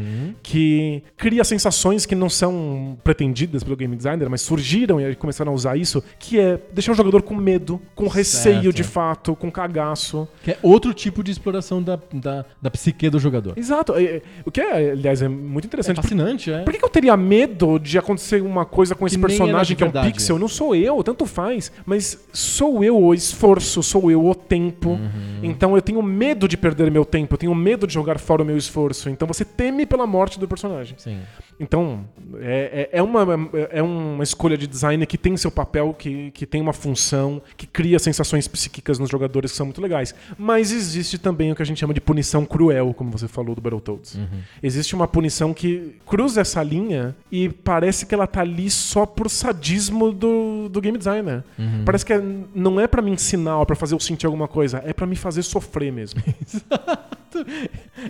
Speaker 2: que cria sensações que não são pretendidas pelo game designer, mas surgiram e começaram a usar isso, que é deixar o jogador com medo, com receio
Speaker 1: Certo.
Speaker 2: de fato, com cagaço.
Speaker 1: Que é outro tipo de exploração da, da, da psique do jogador.
Speaker 2: Exato. É, é, O que, é, aliás, é muito
Speaker 1: É
Speaker 2: interessante.
Speaker 1: fascinante, é.
Speaker 2: Por que, que eu teria medo de acontecer uma coisa com esse
Speaker 1: era
Speaker 2: personagem que é um pixel? Não sou eu, tanto faz. Mas sou eu o esforço, sou eu o tempo.
Speaker 1: Uhum.
Speaker 2: Então eu tenho medo de perder meu tempo, eu tenho medo de jogar fora o meu esforço. Então você teme pela morte do personagem.
Speaker 1: Sim.
Speaker 2: Então, é, é, é uma, é uma escolha de design que tem seu papel, que, que tem uma função, que cria sensações psíquicas nos jogadores que são muito legais. Mas existe também o que a gente chama de punição cruel, como você falou do Battletoads. Existe uma punição que cruza essa linha e parece que ela tá ali só por sadismo do, do game designer. Parece que é- não é pra me ensinar ou pra fazer eu sentir alguma coisa, é pra me fazer sofrer mesmo. [LAUGHS]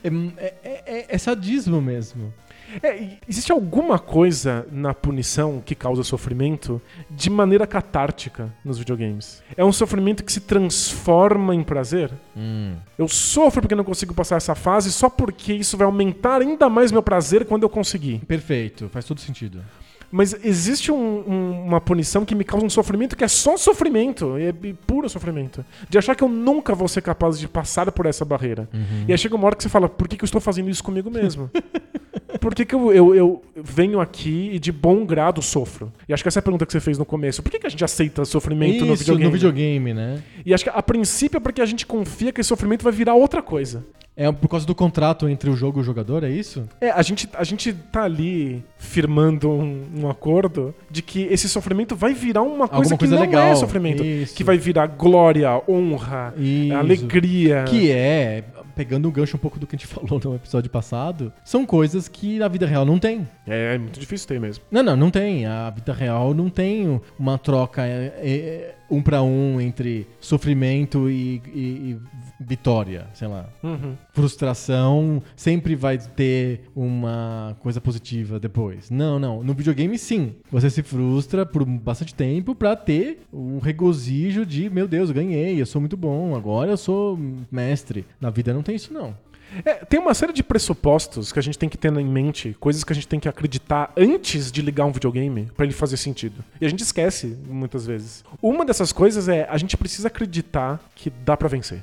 Speaker 1: É, é- é- é sadismo mesmo.
Speaker 2: É, existe alguma coisa na punição que causa sofrimento de maneira catártica nos videogames? É um sofrimento que se transforma em prazer? Eu sofro porque não consigo passar essa fase só porque isso vai aumentar ainda mais meu prazer quando eu conseguir.
Speaker 1: Perfeito, faz todo sentido.
Speaker 2: Mas existe um- um- uma punição que me causa um sofrimento que é só sofrimento, é puro sofrimento. De achar que eu nunca vou ser capaz de passar por essa barreira. E aí chega uma hora que você fala, por que, que eu estou fazendo isso comigo mesmo? [LAUGHS] por que, que eu, eu- eu venho aqui e de bom grado sofro? E acho que essa é a pergunta que você fez no começo. Por que, que a gente aceita sofrimento no
Speaker 1: Isso,
Speaker 2: videogame?
Speaker 1: no videogame, né?
Speaker 2: E acho que a princípio é porque a gente confia que esse sofrimento vai virar outra coisa.
Speaker 1: É por causa do contrato entre o jogo e o jogador, é isso?
Speaker 2: É, a gente, a gente tá ali firmando um, um acordo de que esse sofrimento vai virar uma coisa
Speaker 1: Alguma
Speaker 2: que
Speaker 1: coisa
Speaker 2: não
Speaker 1: legal.
Speaker 2: é sofrimento.
Speaker 1: Isso.
Speaker 2: Que vai virar glória, honra,
Speaker 1: Isso.
Speaker 2: alegria.
Speaker 1: Que é, pegando o gancho um pouco do que a gente [LAUGHS] falou no episódio passado, são coisas que na vida real não tem.
Speaker 2: É, é muito difícil ter mesmo.
Speaker 1: Não, não, não tem. A vida real não tem uma troca é, é, um pra um entre sofrimento e, e- e vitória, sei lá.
Speaker 2: Uhum.
Speaker 1: Frustração sempre vai ter uma coisa positiva depois. Não, não. No videogame, sim. Você se frustra por bastante tempo pra ter um regozijo de, meu Deus, ganhei, eu sou muito bom, agora eu sou mestre. Na vida não tem isso, não.
Speaker 2: É, tem uma série de pressupostos que a gente tem que ter em mente, coisas que a gente tem que acreditar antes de ligar um videogame pra ele fazer sentido. E a gente esquece muitas vezes. Uma dessas coisas é a gente precisa acreditar que dá pra vencer,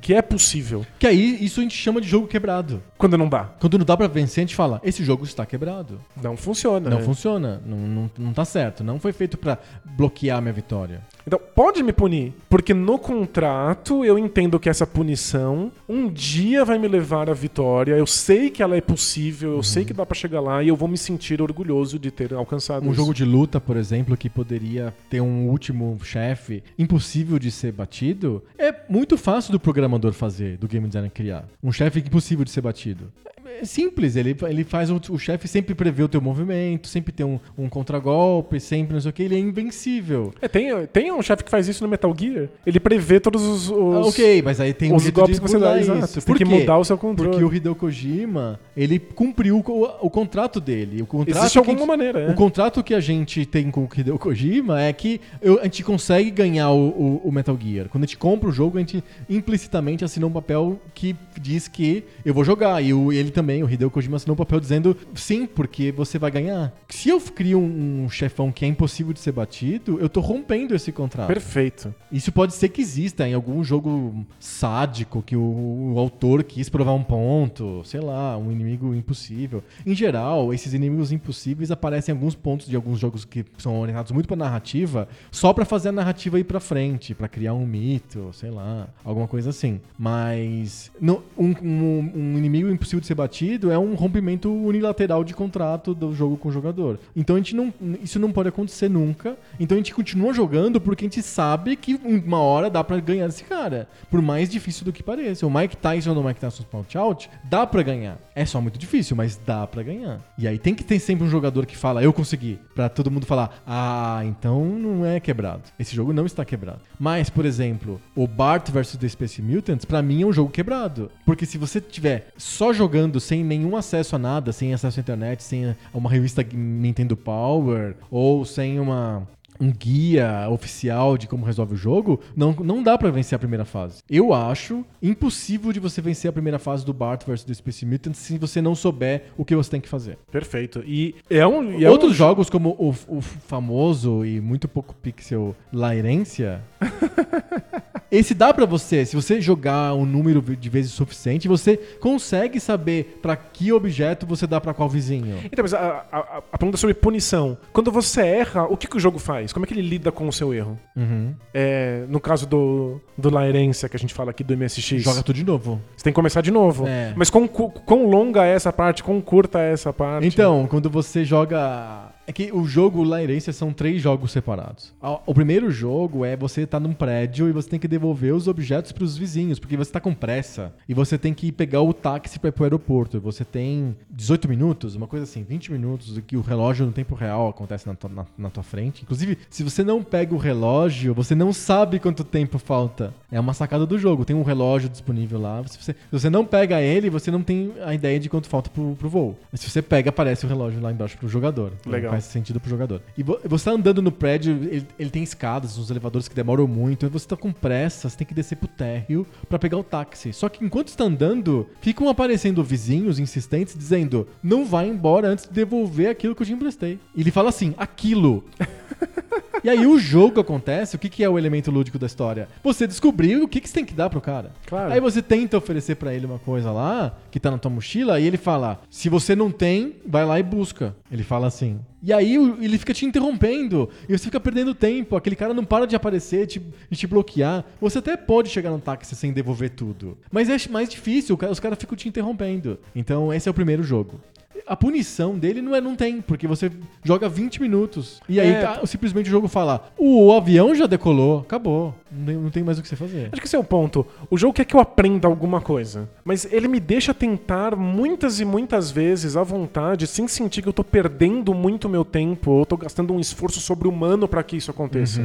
Speaker 2: que é possível.
Speaker 1: Que aí isso a gente chama de jogo quebrado.
Speaker 2: Quando não dá,
Speaker 1: Quando não dá pra vencer, a gente fala, esse jogo está quebrado.
Speaker 2: não funciona.
Speaker 1: Não
Speaker 2: né?
Speaker 1: funciona, não, não, não tá certo. Não foi feito pra bloquear minha vitória.
Speaker 2: Então, pode me punir, porque no contrato eu entendo que essa punição um dia vai me levar à vitória. Eu sei que ela é possível, eu sei que dá pra chegar lá e eu vou me sentir orgulhoso de ter alcançado
Speaker 1: Um
Speaker 2: isso.
Speaker 1: jogo de luta, por exemplo, que poderia ter um último chefe impossível de ser batido, é muito fácil do programador fazer, do game designer criar. Um chefe impossível de ser batido. É simples, ele, ele faz o, o chefe sempre prever o teu movimento, sempre tem um, um contragolpe, sempre não sei o que, ele é invencível.
Speaker 2: É, tem, tem um chefe que faz isso no Metal Gear. Ele prevê todos os, os,
Speaker 1: Ah, ok, mas aí tem um
Speaker 2: os golpes que você dá. Exato.
Speaker 1: isso.
Speaker 2: Você
Speaker 1: Por
Speaker 2: tem que
Speaker 1: quê?
Speaker 2: mudar o seu controle.
Speaker 1: Porque o Hideo Kojima, ele cumpriu o, o contrato dele. O contrato
Speaker 2: Existe
Speaker 1: que
Speaker 2: alguma
Speaker 1: gente-
Speaker 2: maneira, é.
Speaker 1: O contrato que a gente tem com o Hideo Kojima é que eu- a gente consegue ganhar o, o- o Metal Gear. Quando a gente compra o jogo, a gente implicitamente assina um papel que diz que eu vou jogar. E o- ele também, o Hideo Kojima, assinou um papel dizendo sim, porque você vai ganhar. Se eu crio um, um chefão que é impossível de ser batido, eu tô rompendo esse contrato.
Speaker 2: Perfeito.
Speaker 1: Isso pode ser que exista em algum jogo sádico que o, o autor quis provar um ponto, sei lá, um inimigo impossível. Em geral, esses inimigos impossíveis aparecem em alguns pontos de alguns jogos que são orientados muito pra narrativa, só pra fazer a narrativa ir pra frente, pra criar um mito, sei lá, alguma coisa assim. Mas não- um, um- um inimigo impossível de ser batido é um rompimento unilateral de contrato do jogo com o jogador. Então a gente não, isso não pode acontecer nunca. Então a gente continua jogando porque a gente sabe que uma hora dá pra ganhar desse cara. Por mais difícil do que pareça. O Mike Tyson no Mike Tyson Punch Out dá pra ganhar. É só muito difícil, mas dá pra ganhar. E aí tem que ter sempre um jogador que fala, eu consegui. Pra todo mundo falar, ah, então não é quebrado. Esse jogo não está quebrado. Mas, por exemplo, o Bart vs The Space Mutants, pra mim é um jogo quebrado. Porque se você tiver só jogando sem nenhum acesso a nada, sem acesso à internet, sem uma revista Nintendo Power, ou sem uma um guia oficial de como resolve o jogo, não, não dá pra vencer a primeira fase. Eu acho impossível de você vencer a primeira fase do Bart vs The Space Mutants se você não souber o que você tem que fazer.
Speaker 2: Perfeito. E é um. E é
Speaker 1: Outros
Speaker 2: um...
Speaker 1: jogos, como o, o famoso e muito pouco pixel La Herência, [LAUGHS] esse dá pra você, se você jogar um número de vezes suficiente, você consegue saber pra que objeto você dá pra qual vizinho.
Speaker 2: Então, mas a, a, a pergunta é sobre punição. Quando você erra, o que, que o jogo faz? Como é que ele lida com o seu erro?
Speaker 1: Uhum.
Speaker 2: É, no caso do, do La Herência, que a gente fala aqui do MSX.
Speaker 1: Joga tudo de novo.
Speaker 2: Você tem que começar de novo.
Speaker 1: É.
Speaker 2: Mas quão, quão longa é essa parte? Quão curta é essa parte?
Speaker 1: Então, quando você joga. É que o jogo La Herência são três jogos separados. O primeiro jogo é você tá num prédio e você tem que devolver os objetos pros vizinhos, porque você tá com pressa e você tem que pegar o táxi pra ir pro aeroporto. Você tem 18 minutos, uma coisa assim, 20 minutos, que o relógio no tempo real acontece na tua, na- na tua frente. Inclusive, se você não pega o relógio, você não sabe quanto tempo falta. É uma sacada do jogo. Tem um relógio disponível lá. Se você, se você não pega ele, você não tem a ideia de quanto falta pro, pro voo. Mas se você pega, aparece o relógio lá embaixo pro jogador.
Speaker 2: Legal.
Speaker 1: Sentido pro jogador. E vo- você tá andando no prédio, ele, ele tem escadas, uns elevadores que demoram muito. E você tá com pressa, você tem que descer pro térreo pra pegar o táxi. Só que enquanto está andando, ficam aparecendo vizinhos insistentes dizendo: não vai embora antes de devolver aquilo que eu te emprestei. E ele fala assim: aquilo. [LAUGHS] E aí o jogo acontece, o que, que é o elemento lúdico da história? Você descobriu o que, que você tem que dar pro cara.
Speaker 2: Claro.
Speaker 1: Aí você tenta oferecer pra ele uma coisa lá, que tá na tua mochila, e ele fala: se você não tem, vai lá e busca. Ele fala assim. E aí ele fica te interrompendo, e você fica perdendo tempo, aquele cara não para de aparecer te, e te bloquear. Você até pode chegar no táxi sem devolver tudo. Mas é mais difícil, os caras ficam te interrompendo. Então esse é o primeiro jogo. A punição dele não é não tem, porque você joga 20 minutos. E aí
Speaker 2: É.
Speaker 1: tá- simplesmente o jogo fala: o avião já decolou, acabou. Não tem, não tem mais o que você fazer.
Speaker 2: Acho que esse é o ponto. O jogo quer que eu aprenda alguma coisa, mas ele me deixa tentar muitas e muitas vezes à vontade, sem sentir que eu tô perdendo muito meu tempo ou tô gastando um esforço sobre-humano pra que isso aconteça.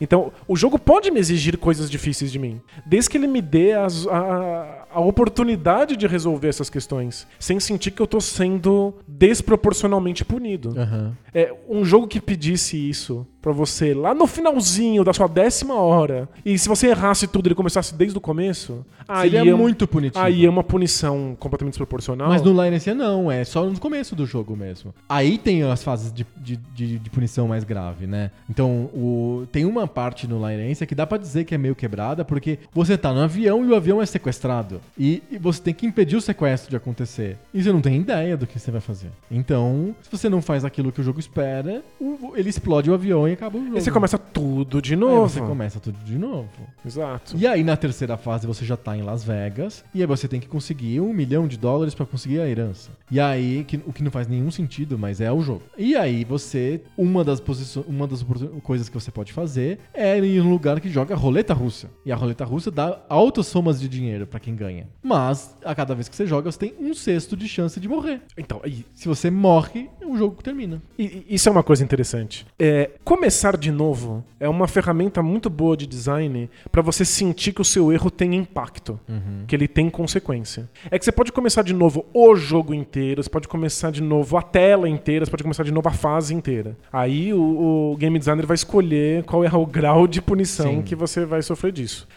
Speaker 2: Então, o jogo pode me exigir coisas difíceis de mim, desde que ele me dê as- a, a oportunidade de resolver essas questões, sem sentir que eu tô sendo desproporcionalmente punido.
Speaker 1: Aham.
Speaker 2: É, um jogo que pedisse isso pra você lá no finalzinho da sua décima hora, e se você errasse tudo e ele começasse desde o começo, aí
Speaker 1: Seria
Speaker 2: é,
Speaker 1: muito punitivo.
Speaker 2: aí é uma punição completamente desproporcional.
Speaker 1: Mas no Linesia não, é só no começo do jogo mesmo. Aí tem as fases de, de, de- de punição mais grave, né? Então, o, tem uma parte no Linesia que dá pra dizer que é meio quebrada, porque você tá no avião e o avião é sequestrado. E, e você tem que impedir o sequestro de acontecer. E você não tem ideia do que você vai fazer. Então, se você não faz aquilo que o jogo espera, o- ele explode o avião e acaba o jogo.
Speaker 2: Aí você começa tudo de
Speaker 1: Aí
Speaker 2: novo.
Speaker 1: você começa tudo de novo.
Speaker 2: Exato.
Speaker 1: E aí, na terceira fase, você já tá em Las Vegas. E aí você tem que conseguir um milhão de dólares pra conseguir a herança. E aí, que- o que não faz nenhum sentido, mas é o jogo. E aí, você. Uma das posições. Uma das coisas que você pode fazer é ir em um lugar que joga roleta russa. E a roleta russa dá altas somas de dinheiro pra quem ganha. Mas, a cada vez que você joga, você tem um sexto de chance de morrer.
Speaker 2: Então, aí,
Speaker 1: Se você morre, o jogo termina.
Speaker 2: E- e Isso é uma coisa interessante. É, começar de novo é uma ferramenta muito boa de design pra você sentir que o seu erro tem impacto, que ele tem consequência. É que você pode começar de novo o jogo inteiro, você pode começar de novo a tela inteira, você pode começar de novo a fase inteira. Aí o, o game designer vai escolher qual é o grau de punição
Speaker 1: Sim.
Speaker 2: que você vai sofrer disso.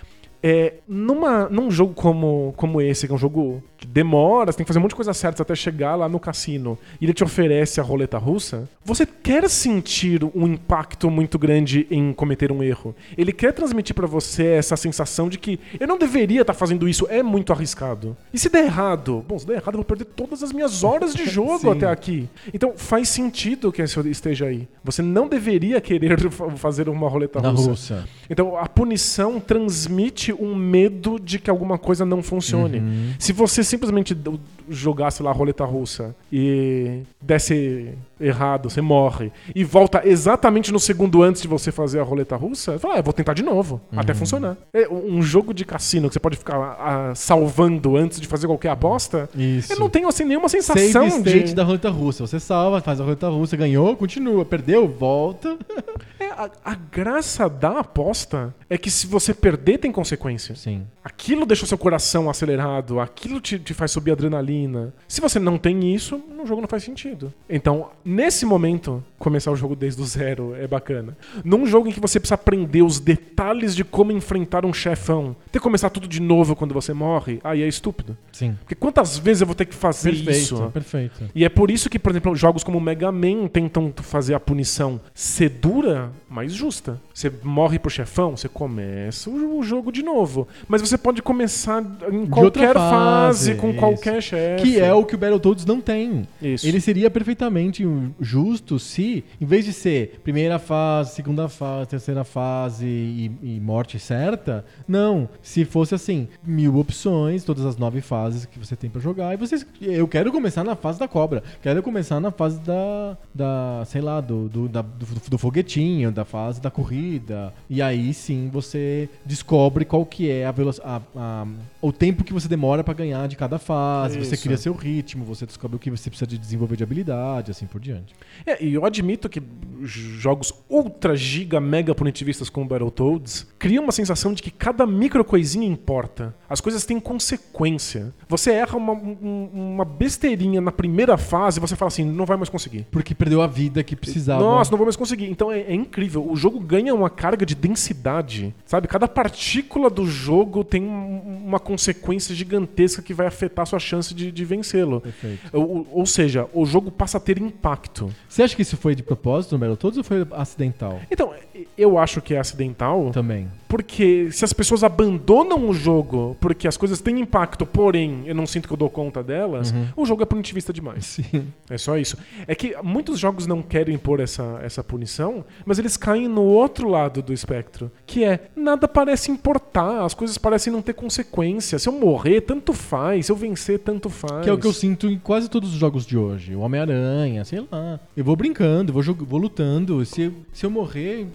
Speaker 2: É, numa, num jogo como, como esse, que é um jogo demora, você tem que fazer um monte de coisa certa até chegar lá no cassino, e ele te oferece a roleta russa, você quer sentir um impacto muito grande em cometer um erro. Ele quer transmitir pra você essa sensação de que eu não deveria estar fazendo isso, é muito arriscado. E se der errado? Bom, se der errado, eu vou perder todas as minhas horas de [LAUGHS] jogo até aqui. Então faz sentido que isso esteja aí. Você não deveria querer [LAUGHS] fa- fazer uma roleta russa.
Speaker 1: Rússia.
Speaker 2: Então a punição transmite um medo de que alguma coisa não funcione. Se você simplesmente jogasse lá a roleta russa e desse errado, você morre, e volta exatamente no segundo antes de você fazer a roleta russa, fala, ah, eu vou tentar de novo, até funcionar. É um jogo de cassino que você pode ficar ah, salvando antes de fazer qualquer aposta,
Speaker 1: Isso.
Speaker 2: eu não tenho assim nenhuma sensação
Speaker 1: Save state
Speaker 2: de...
Speaker 1: da roleta russa. Você salva, faz a roleta russa, ganhou, continua. Perdeu, volta. [LAUGHS]
Speaker 2: É, a, a graça da aposta é que se você perder tem consequências.
Speaker 1: Sim.
Speaker 2: Aquilo deixa o seu coração acelerado, aquilo te, te faz subir adrenalina. Se você não tem isso, o jogo não faz sentido. Então, nesse momento, começar o jogo desde o zero é bacana. Num jogo em que você precisa aprender os detalhes de como enfrentar um chefão, ter que começar tudo de novo quando você morre, aí é estúpido.
Speaker 1: Sim.
Speaker 2: Porque quantas vezes eu vou ter que fazer
Speaker 1: Perfeito,
Speaker 2: isso?
Speaker 1: perfeito.
Speaker 2: E é por isso que, por exemplo, jogos como Mega Man tentam fazer a punição ser dura, mas justa. Você morre pro chefão, você começa o jogo de novo. Mas você pode começar em
Speaker 1: De
Speaker 2: qualquer fase,
Speaker 1: fase,
Speaker 2: com
Speaker 1: isso.
Speaker 2: qualquer chefe.
Speaker 1: Que é o que o Battletoads não tem.
Speaker 2: Isso.
Speaker 1: Ele seria perfeitamente justo se, em vez de ser primeira fase, segunda fase, terceira fase e, e morte certa, não. Se fosse assim, mil opções, todas as nove fases que você tem pra jogar, e você. Eu quero começar na fase da cobra. Quero começar na fase da. da sei lá, do, do, da- do, do foguetinho, da fase da corrida. E aí sim você descobre qual que é a velocidade. o tempo que você demora pra ganhar de cada fase. Você
Speaker 2: Isso.
Speaker 1: cria seu ritmo, você descobre o que você precisa de desenvolver de habilidade, assim por diante.
Speaker 2: É, e eu admito que jogos ultra giga mega punitivistas como Battletoads criam uma sensação de que cada micro coisinha importa. As coisas têm consequência. Você erra uma, um- uma besteirinha na primeira fase e você fala assim, não vai mais conseguir.
Speaker 1: Porque perdeu a vida que precisava.
Speaker 2: Nossa, não vou mais conseguir. Então é, é incrível. O jogo ganha uma carga de densidade, sabe? Cada partícula do jogo tem um- uma consequência gigantesca que vai afetar a sua chance de, de vencê-lo. Ou, ou seja, o jogo passa a ter impacto.
Speaker 1: Você acha que isso foi de propósito no Battletoads ou foi acidental?
Speaker 2: Então, eu acho que é acidental,
Speaker 1: Também.
Speaker 2: Porque se as pessoas abandonam o jogo porque as coisas têm impacto, porém eu não sinto que eu dou conta delas, o jogo é punitivista demais.
Speaker 1: Sim.
Speaker 2: É só isso. É que muitos jogos não querem pôr essa, essa punição, mas eles caem no outro lado do espectro, que é nada parece importar, as coisas parecem não ter consequência. Se eu morrer, tanto faz, se eu vencer, tanto faz.
Speaker 1: Que é o que eu sinto em quase todos os jogos de hoje. O Homem-Aranha, sei lá. Eu vou brincando, vou, vou lutando. Se, se eu morrer,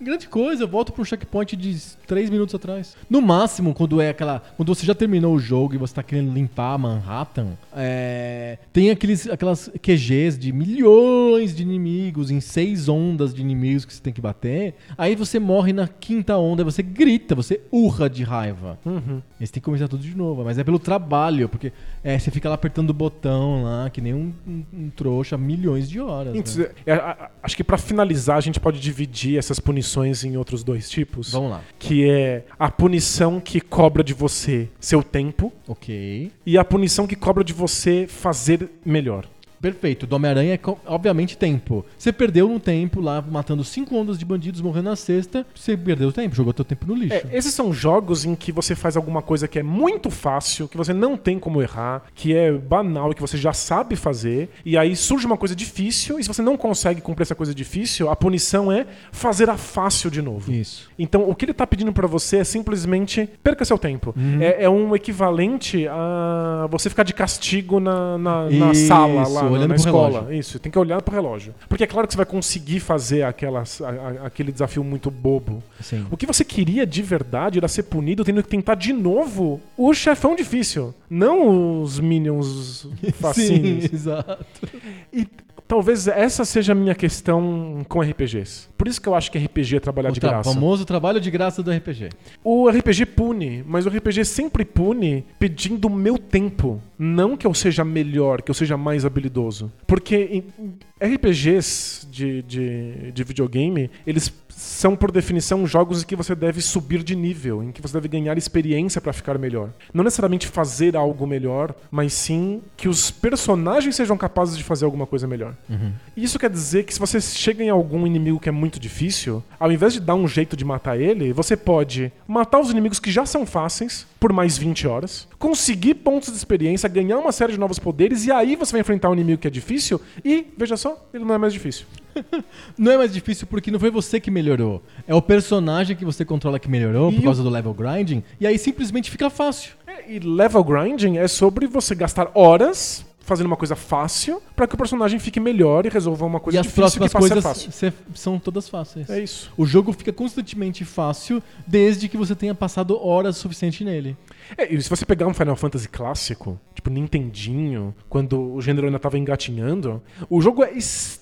Speaker 1: grande coisa, eu volto pro checkpoint de 3 minutos atrás. No máximo, quando é aquela. Quando você já terminou o jogo e você tá querendo limpar Manhattan, é, tem aqueles, aquelas QGs de milhões de inimigos, em seis ondas de inimigos que você tem que bater. Aí você morre na quinta onda, você grita, você urra de raiva.
Speaker 2: Uhum.
Speaker 1: Aí você tem que começar tudo de novo, mas é pelo trabalho, porque é, você fica lá apertando o botão lá, que nem um, um- um trouxa, milhões de horas.
Speaker 2: Então,
Speaker 1: né?
Speaker 2: é, a- acho que pra finalizar a gente pode dividir essas punições em outros dois tipos.
Speaker 1: Vamos lá.
Speaker 2: Que é a punição que cobra de você seu tempo
Speaker 1: Ok.
Speaker 2: e a punição que cobra de você fazer melhor.
Speaker 1: Perfeito. Do Homem-Aranha é, obviamente, tempo. Você perdeu um tempo lá, matando cinco ondas de bandidos, morrendo na sexta. Você perdeu o tempo, jogou teu tempo no lixo.
Speaker 2: É, esses são jogos em que você faz alguma coisa que é muito fácil, que você não tem como errar, que é banal e que você já sabe fazer, e aí surge uma coisa difícil, e se você não consegue cumprir essa coisa difícil, a punição é fazer a fácil de novo.
Speaker 1: Isso.
Speaker 2: Então, o que ele tá pedindo pra você é simplesmente perca seu tempo. É, é um equivalente a você ficar de castigo na, na, na sala lá,
Speaker 1: olhando
Speaker 2: na escola.
Speaker 1: relógio.
Speaker 2: Isso, tem que olhar pro relógio. Porque é claro que você vai conseguir fazer aquelas, a- a- aquele desafio muito bobo.
Speaker 1: Sim.
Speaker 2: O que você queria de verdade era ser punido tendo que tentar de novo o chefão difícil, não os minions [LAUGHS] facinhos.
Speaker 1: Sim, exato.
Speaker 2: E talvez essa seja a minha questão com RPGs. Por isso que eu acho que RPG é trabalhar
Speaker 1: O
Speaker 2: de graça.
Speaker 1: famoso trabalho de graça do RPG.
Speaker 2: O RPG pune, mas o RPG sempre pune pedindo o meu tempo. Não que eu seja melhor, que eu seja mais habilidoso. Porque RPGs de, de, de videogame, eles são, por definição, jogos em que você deve subir de nível, em que você deve ganhar experiência pra ficar melhor. Não necessariamente fazer algo melhor, mas sim que os personagens sejam capazes de fazer alguma coisa melhor. Isso quer dizer que se você chega em algum inimigo que é muito difícil, ao invés de dar um jeito de matar ele, você pode matar os inimigos que já são fáceis por mais 20 horas, conseguir pontos de experiência, ganhar uma série de novos poderes, e aí você vai enfrentar um inimigo que é difícil e, veja só, ele não é mais difícil.
Speaker 1: Não é mais difícil porque não foi você que melhorou. É o personagem que você controla que melhorou
Speaker 2: E
Speaker 1: por causa do level grinding. E aí simplesmente fica fácil.
Speaker 2: É, E level grinding é sobre você gastar horas fazendo uma coisa fácil pra que o personagem fique melhor e resolva uma coisa
Speaker 1: e as
Speaker 2: difícil que
Speaker 1: próximas
Speaker 2: passa a ser
Speaker 1: coisas são todas fáceis.
Speaker 2: É isso.
Speaker 1: O jogo fica constantemente fácil desde que você tenha passado horas suficiente nele.
Speaker 2: É, e se você pegar um Final Fantasy clássico, tipo Nintendinho, quando o gênero ainda tava engatinhando, o jogo é extremamente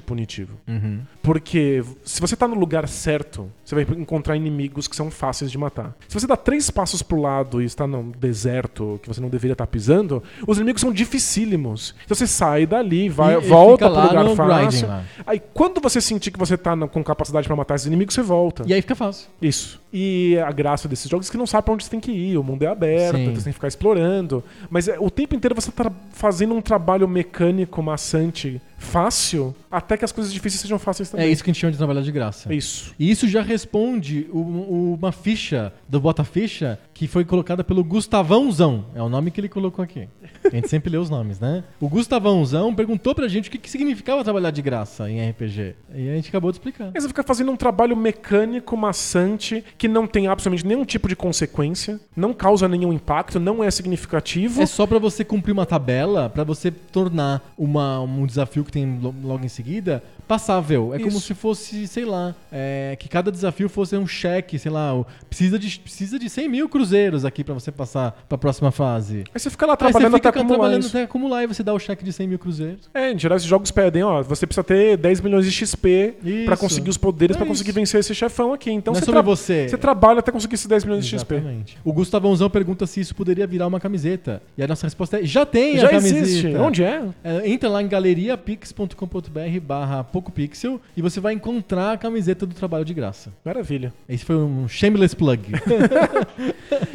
Speaker 2: punitivo.
Speaker 1: Uhum.
Speaker 2: Porque se você tá no lugar certo, você vai encontrar inimigos que são fáceis de matar. Se você dá três passos pro lado e está num deserto que você não deveria estar pisando, os inimigos são dificílimos. Então você sai dali, vai,
Speaker 1: E- e
Speaker 2: volta
Speaker 1: fica
Speaker 2: pro lugar fácil.
Speaker 1: lá.
Speaker 2: Aí quando você sentir que você tá na- com capacidade pra matar esses inimigos, você volta.
Speaker 1: E aí fica fácil.
Speaker 2: Isso. E a graça desses jogos é que não sabe pra onde você tem que ir. O mundo é aberto,
Speaker 1: Sim.
Speaker 2: então você tem que ficar explorando. Mas é, o tempo inteiro você tá fazendo um trabalho mecânico, maçante, fácil, até que as coisas difíceis sejam fáceis também.
Speaker 1: É isso que a gente chama de trabalhar de graça.
Speaker 2: É isso.
Speaker 1: E isso já responde o- o- uma ficha do Bota Ficha que foi colocada pelo Gustavãozão. É o nome que ele colocou aqui. A gente sempre lê os nomes, né? O Gustavãozão perguntou pra gente o que, que significava trabalhar de graça em RPG. E a gente acabou de explicar.
Speaker 2: Aí você fica fazendo um trabalho mecânico, maçante, que não tem absolutamente nenhum tipo de consequência, não causa nenhum impacto, não é significativo.
Speaker 1: É só pra você cumprir uma tabela, pra você tornar uma, um desafio que tem lo- logo em seguida passável. É como
Speaker 2: Isso.
Speaker 1: se fosse, sei lá, é, que cada desafio fosse um cheque, sei lá, precisa de, precisa de 100 mil cruzeiros aqui pra você passar pra próxima fase.
Speaker 2: Aí você fica lá trabalhando
Speaker 1: você fica
Speaker 2: até acumular
Speaker 1: trabalhando até acumular e você dá o cheque de 100 mil cruzeiros.
Speaker 2: É, em geral esses jogos pedem, ó, você precisa ter 10 milhões de XP pra
Speaker 1: Isso.
Speaker 2: conseguir os poderes,
Speaker 1: É
Speaker 2: pra conseguir vencer esse chefão aqui. Então
Speaker 1: Não é
Speaker 2: você,
Speaker 1: sobre você.
Speaker 2: você trabalha até conseguir esses 10 milhões de XP.
Speaker 1: Exatamente. O Gustavãozão pergunta se isso poderia virar uma camiseta. E a nossa resposta é: já tem
Speaker 2: Já
Speaker 1: a camiseta.
Speaker 2: existe. Onde é?
Speaker 1: É, entra lá em galeriapix.com.br barra PocoPixel e você vai encontrar a camiseta do trabalho de graça.
Speaker 2: Maravilha.
Speaker 1: Esse foi um shameless plug. [LAUGHS]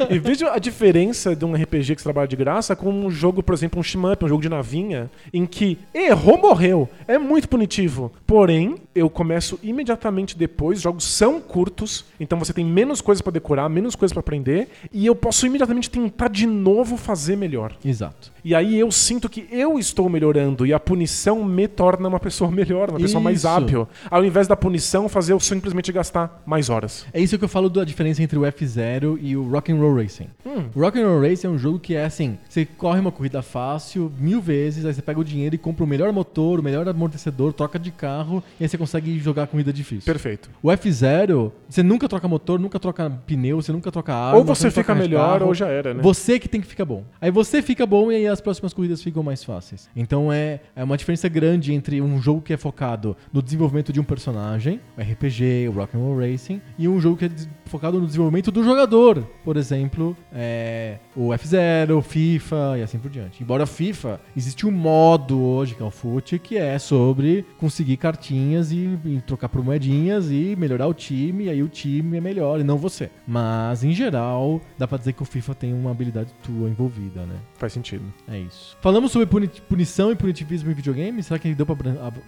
Speaker 2: E veja a diferença de um RPG que você trabalha de graça com um jogo, por exemplo, um shmup, um jogo de navinha, em que errou, morreu. É muito punitivo. Porém, eu começo imediatamente depois, os jogos são curtos, então você tem menos coisas pra decorar, menos coisas pra aprender, e eu posso imediatamente tentar de novo fazer melhor.
Speaker 1: Exato.
Speaker 2: E aí eu sinto que eu estou melhorando e a punição me torna uma pessoa melhor, uma pessoa mais
Speaker 1: Isso.
Speaker 2: hábil. Ao invés da punição, fazer eu simplesmente gastar mais horas.
Speaker 1: É isso que eu falo da diferença entre o F0 e o Rock'n'Roll Racing.
Speaker 2: Hum.
Speaker 1: O Rock'n'Roll Racing é um jogo que é assim: você corre uma corrida fácil, mil vezes, aí você pega o dinheiro e compra o melhor motor, o melhor amortecedor, troca de carro, e aí você consegue jogar a corrida difícil.
Speaker 2: Perfeito.
Speaker 1: O F0, você nunca troca motor, nunca troca pneu, você nunca troca arma.
Speaker 2: ou você
Speaker 1: não
Speaker 2: fica melhor
Speaker 1: carro.
Speaker 2: ou já era, né?
Speaker 1: Você que tem que ficar bom. Aí você fica bom e aí as próximas corridas ficam mais fáceis. Então é, é uma diferença grande entre um jogo que é focado no desenvolvimento de um personagem, o RPG, o Rock'n'Roll Racing, e um jogo que é focado no desenvolvimento do jogador. Por exemplo, é, o F0, o FIFA e assim por diante. Embora FIFA, existe um modo hoje, que é o FUT, que é sobre conseguir cartinhas e, e trocar por moedinhas e melhorar o time, e aí o time é melhor e não você. Mas, em geral, dá pra dizer que o FIFA tem uma habilidade tua envolvida, né?
Speaker 2: Faz sentido.
Speaker 1: É isso. Falamos sobre puni- punição e punitivismo em videogame. Será que deu pra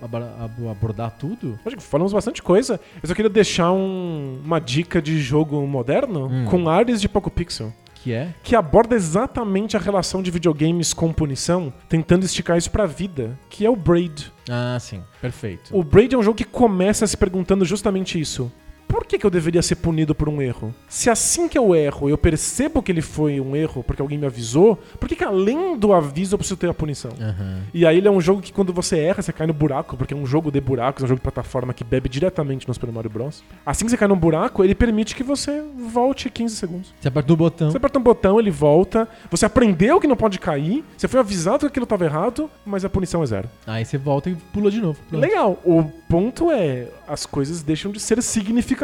Speaker 1: ab- abordar tudo?
Speaker 2: Acho que falamos bastante coisa. Eu só queria deixar um- uma dica de jogo moderno
Speaker 1: Hum.
Speaker 2: com áreas de Poco Pixel.
Speaker 1: Que é?
Speaker 2: Que aborda exatamente a relação de videogames com punição, tentando esticar isso pra vida, que é o Braid.
Speaker 1: Ah, sim. Perfeito.
Speaker 2: O Braid é um jogo que começa se perguntando justamente isso. Por que, que eu deveria ser punido por um erro? Se assim que eu erro, eu percebo que ele foi um erro porque alguém me avisou, por que, que além do aviso eu preciso ter a punição?
Speaker 1: Aham.
Speaker 2: E aí ele é um jogo que quando você erra, você cai no buraco, porque é um jogo de buracos, é um jogo de plataforma que bebe diretamente no Super Mario Bros. Assim que você cai num buraco, ele permite que você volte 15 segundos.
Speaker 1: Você aperta o botão.
Speaker 2: Você aperta um botão, ele volta, você aprendeu que não pode cair, você foi avisado que aquilo estava errado, mas a punição é zero.
Speaker 1: Aí você volta e pula de novo. Pronto.
Speaker 2: Legal. O ponto é, as coisas deixam de ser significativas.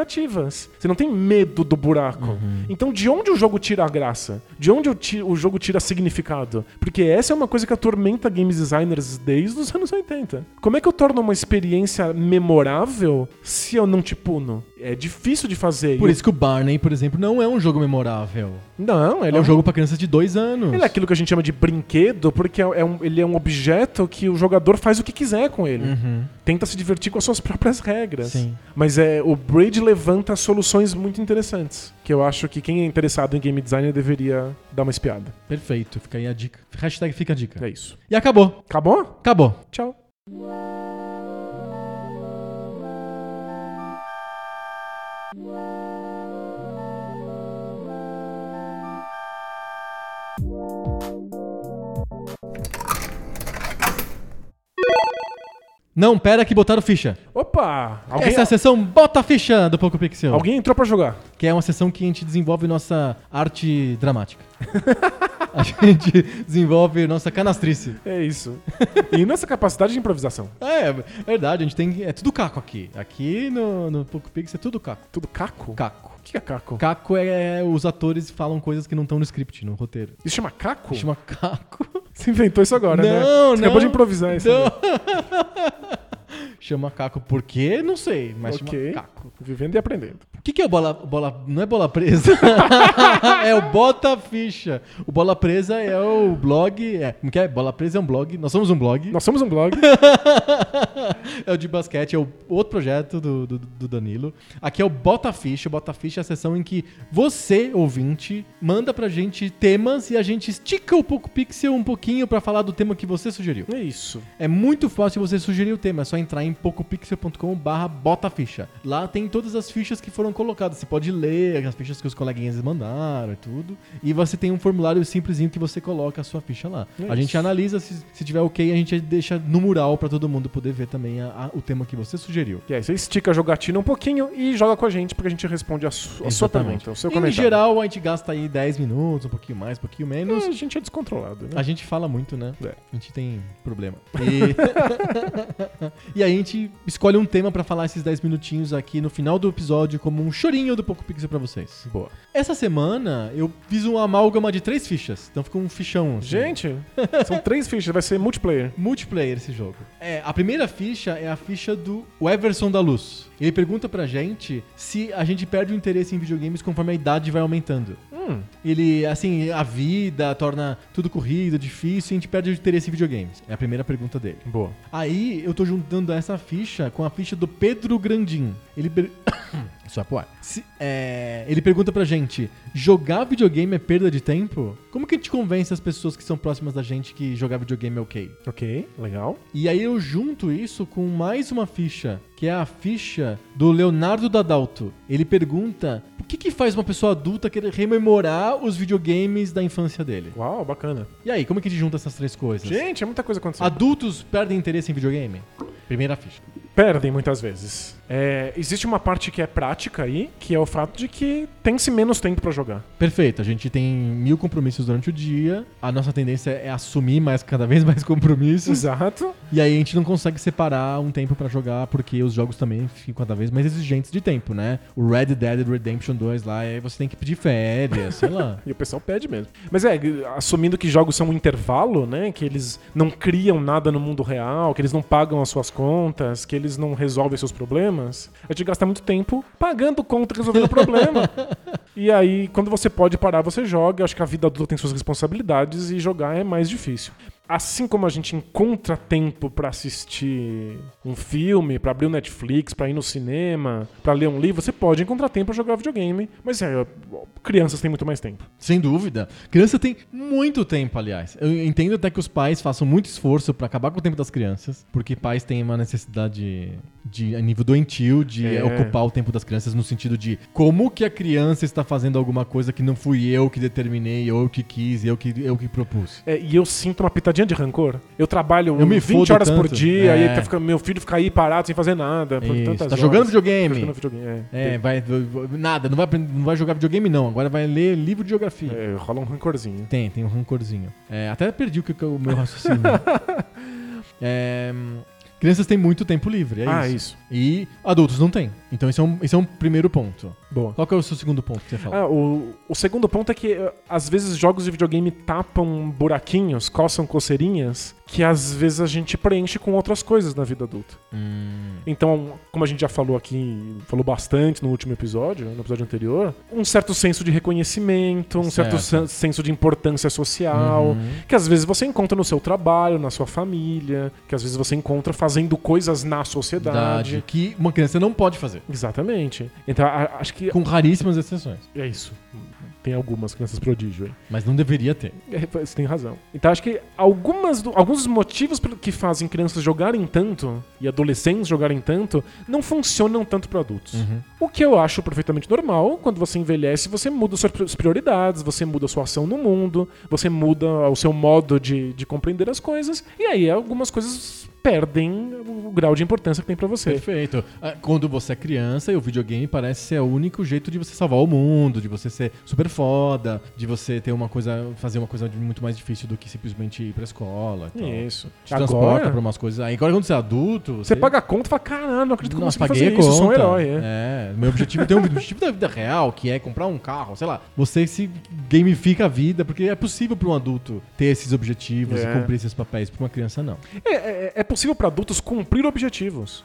Speaker 2: Você não tem medo do buraco. Então, de onde o jogo tira a graça? De onde o, o jogo tira significado? Porque essa é uma coisa que atormenta games designers desde os anos 80. Como é que eu torno uma experiência memorável se eu não te puno? É difícil de fazer.
Speaker 1: Por isso que o Barney, por exemplo, não é um jogo memorável.
Speaker 2: Não, ele
Speaker 1: é um jogo pra crianças de dois anos.
Speaker 2: Ele é aquilo que a gente chama de brinquedo, porque é é um- ele é um objeto que o jogador faz o que quiser com ele.
Speaker 1: Uhum.
Speaker 2: Tenta se divertir com as suas próprias regras.
Speaker 1: Sim.
Speaker 2: Mas é, o Braid levanta soluções muito interessantes. Que eu acho que quem é interessado em game design deveria dar uma espiada.
Speaker 1: Perfeito. Fica aí a dica. Hashtag fica a dica.
Speaker 2: É isso.
Speaker 1: E acabou.
Speaker 2: Acabou?
Speaker 1: Acabou.
Speaker 2: Tchau.
Speaker 1: Não, pera que botaram ficha.
Speaker 2: Opa! Alguém,
Speaker 1: Essa é a sessão Bota a Ficha do Poco Pixel.
Speaker 2: alguém entrou pra jogar.
Speaker 1: Que é uma sessão que a gente desenvolve nossa arte dramática. [LAUGHS] a gente desenvolve nossa canastrice.
Speaker 2: É isso. e nessa capacidade de improvisação.
Speaker 1: É, é verdade, a gente tem. É tudo caco aqui. Aqui no, no Poco Pixel é tudo caco.
Speaker 2: Tudo caco?
Speaker 1: Caco.
Speaker 2: O que é caco?
Speaker 1: Caco é os atores falam coisas que não estão no script, no roteiro.
Speaker 2: Isso chama caco?
Speaker 1: Chama caco.
Speaker 2: Você inventou isso agora, né?
Speaker 1: Não,
Speaker 2: Você acabou
Speaker 1: não.
Speaker 2: de improvisar isso.
Speaker 1: Não. [LAUGHS] chama caco por quê? Não sei, mas
Speaker 2: Ok.
Speaker 1: chama caco.
Speaker 2: Vivendo e aprendendo.
Speaker 1: O que, que é bola, bola. Não é bola presa? [LAUGHS] é o Bota Ficha. O Bola Presa é o blog. É, como que é? Bola Presa é um blog. Nós somos um blog.
Speaker 2: Nós somos um blog. [LAUGHS]
Speaker 1: é o de basquete, é o outro projeto do, do, do Danilo. Aqui é o Bota Ficha. O Bota Ficha é a sessão em que você, ouvinte, manda pra gente temas e a gente estica o Poco Pixel um pouquinho pra falar do tema que você sugeriu.
Speaker 2: é isso.
Speaker 1: É muito fácil você sugerir o tema, é só entrar em pocopixel.com barra bota ficha. Lá tem todas as fichas que foram colocadas. Você pode ler as fichas que os coleguinhas mandaram e tudo. E você tem um formulário simplesinho que você coloca a sua ficha lá.
Speaker 2: É
Speaker 1: a gente analisa, se, se tiver ok, a gente deixa no mural pra todo mundo poder ver também a- a- o tema que você sugeriu.
Speaker 2: E aí, você estica a jogatina um pouquinho e joga com a gente, porque a gente responde a, su a sua pergunta, o seu
Speaker 1: em
Speaker 2: comentário.
Speaker 1: geral, a gente gasta aí 10 minutos, um pouquinho mais, um pouquinho menos.
Speaker 2: É, a gente é descontrolado, né?
Speaker 1: A gente fala muito, né?
Speaker 2: É.
Speaker 1: A gente tem problema. E... [LAUGHS] e aí gente escolhe um tema pra falar esses 10 minutinhos aqui no final do episódio como um chorinho do Poco Pixel pra vocês.
Speaker 2: Boa.
Speaker 1: Essa semana eu fiz uma amálgama de três fichas, então ficou um fichão. assim.
Speaker 2: Gente, [LAUGHS] são três fichas, vai ser multiplayer.
Speaker 1: Multiplayer esse jogo. É, a primeira ficha é a ficha do Everson da Luz. Ele pergunta pra gente se a gente perde o interesse em videogames conforme a idade vai aumentando.
Speaker 2: Hum,
Speaker 1: Ele, assim, a vida torna tudo corrido, difícil, e a gente perde o interesse em videogames. É a primeira pergunta dele.
Speaker 2: boa.
Speaker 1: Aí eu tô juntando essa ficha com a ficha do Pedro Grandim. Ele. [COUGHS] [COUGHS] Isso é pro ar. Se- é, ele pergunta pra gente: jogar videogame é perda de tempo? Como que a gente convence as pessoas que são próximas da gente que jogar videogame é ok?
Speaker 2: Ok, legal.
Speaker 1: E aí eu junto isso com mais uma ficha, que é a ficha do Leonardo Dadalto. Ele pergunta: o que, que faz uma pessoa adulta querer rememorar os videogames da infância dele?
Speaker 2: Uau, bacana.
Speaker 1: E aí, como é que a gente junta essas três coisas?
Speaker 2: Gente, é muita coisa acontecendo.
Speaker 1: Adultos perdem interesse em videogame? Primeira ficha.
Speaker 2: Perdem muitas vezes. É, existe uma parte que é prática aí, que é o fato de que tem-se menos tempo pra jogar.
Speaker 1: Perfeito, a gente tem mil compromissos durante o dia, a nossa tendência é assumir mais, cada vez mais compromissos,
Speaker 2: Exato.
Speaker 1: e aí a gente não consegue separar um tempo pra jogar, porque os jogos também ficam cada vez mais exigentes de tempo, né? O Red Dead Redemption 2 lá, aí você tem que pedir férias, sei lá. [LAUGHS]
Speaker 2: E o pessoal pede mesmo. Mas é, assumindo que jogos são um intervalo, né? Que eles não criam nada no mundo real, que eles não pagam as suas contas, que eles não resolvem seus problemas, a gente gasta muito tempo pagando conta resolvendo o problema. E aí, quando você pode parar, você joga. Eu acho que a vida adulta tem suas responsabilidades e jogar é mais difícil. Assim como a gente encontra tempo pra assistir um filme, pra abrir o Netflix, pra ir no cinema, pra ler um livro, você pode encontrar tempo pra jogar videogame. Mas é, crianças têm muito mais tempo.
Speaker 1: Sem dúvida. Criança tem muito tempo, aliás. Eu entendo até que os pais façam muito esforço pra acabar com o tempo das crianças, porque pais têm uma necessidade de a nível doentio de
Speaker 2: É.
Speaker 1: ocupar o tempo das crianças no sentido de como que a criança está fazendo alguma coisa que não fui eu que determinei, eu que quis, eu que eu que propus.
Speaker 2: É, e eu sinto uma pitadinha de rancor. Eu trabalho
Speaker 1: Eu me
Speaker 2: 20
Speaker 1: fodo
Speaker 2: horas por
Speaker 1: tanto.
Speaker 2: dia,
Speaker 1: É.
Speaker 2: e tá ficando- meu filho fica aí parado sem fazer nada. Por
Speaker 1: Isso. Tá
Speaker 2: horas.
Speaker 1: jogando
Speaker 2: Tá
Speaker 1: videogame.
Speaker 2: jogando videogame, é.
Speaker 1: É, vai nada, não vai não vai jogar videogame não, agora vai ler livro de geografia.
Speaker 2: É, rola um rancorzinho.
Speaker 1: Tem, tem um rancorzinho. É, até perdi o, que, o meu raciocínio. [LAUGHS] É, crianças têm muito tempo livre, é
Speaker 2: ah,
Speaker 1: isso.
Speaker 2: isso.
Speaker 1: E adultos não têm. Então esse é um, esse é um primeiro ponto.
Speaker 2: Boa.
Speaker 1: Qual que é o seu segundo ponto que você fala?
Speaker 2: Ah, o, o segundo ponto é que eh, às vezes jogos de videogame tapam buraquinhos, coçam coceirinhas, que às vezes a gente preenche com outras coisas na vida adulta.
Speaker 1: Hum,
Speaker 2: Então, como a gente já falou aqui, falou bastante no último episódio, no episódio anterior, um certo senso de reconhecimento, um certo,
Speaker 1: Certo.
Speaker 2: sen- senso de importância social,
Speaker 1: Uhum.
Speaker 2: que às vezes você encontra no seu trabalho, na sua família, que às vezes você encontra fazendo coisas na sociedade.
Speaker 1: verdade. Que uma criança não pode fazer.
Speaker 2: Exatamente. Então, acho que
Speaker 1: Com raríssimas exceções.
Speaker 2: é isso. Tem algumas crianças prodígio aí.
Speaker 1: Mas não deveria ter.
Speaker 2: É, Você tem razão. Então acho que algumas do- alguns dos motivos que fazem crianças jogarem tanto e adolescentes jogarem tanto não funcionam tanto para adultos.
Speaker 1: Uhum.
Speaker 2: O que eu acho perfeitamente normal, quando você envelhece, você muda suas prioridades, você muda a sua ação no mundo, você muda o seu modo de, de compreender as coisas, e aí algumas coisas perdem o grau de importância que tem pra você.
Speaker 1: Perfeito. Ah, Quando você é criança, e o videogame parece ser o único jeito de você salvar o mundo, de você ser super foda, de você ter uma coisa, fazer uma coisa muito mais difícil do que simplesmente ir pra escola.
Speaker 2: Isso.
Speaker 1: Te transporta
Speaker 2: Agora,
Speaker 1: pra umas coisas. Aí agora quando você é adulto,
Speaker 2: você paga a conta e fala, caralho, não acredito que eu consegui
Speaker 1: paguei
Speaker 2: fazer
Speaker 1: a
Speaker 2: isso, eu
Speaker 1: conta.
Speaker 2: sou um herói. É.
Speaker 1: É, meu objetivo tem um [LAUGHS] objetivo da vida real, que é comprar um carro, sei lá. Você se gamifica a vida, porque é possível para um adulto ter esses objetivos
Speaker 2: É.
Speaker 1: e cumprir esses papéis, para uma criança não.
Speaker 2: É, é- é possível pra adultos cumprir objetivos.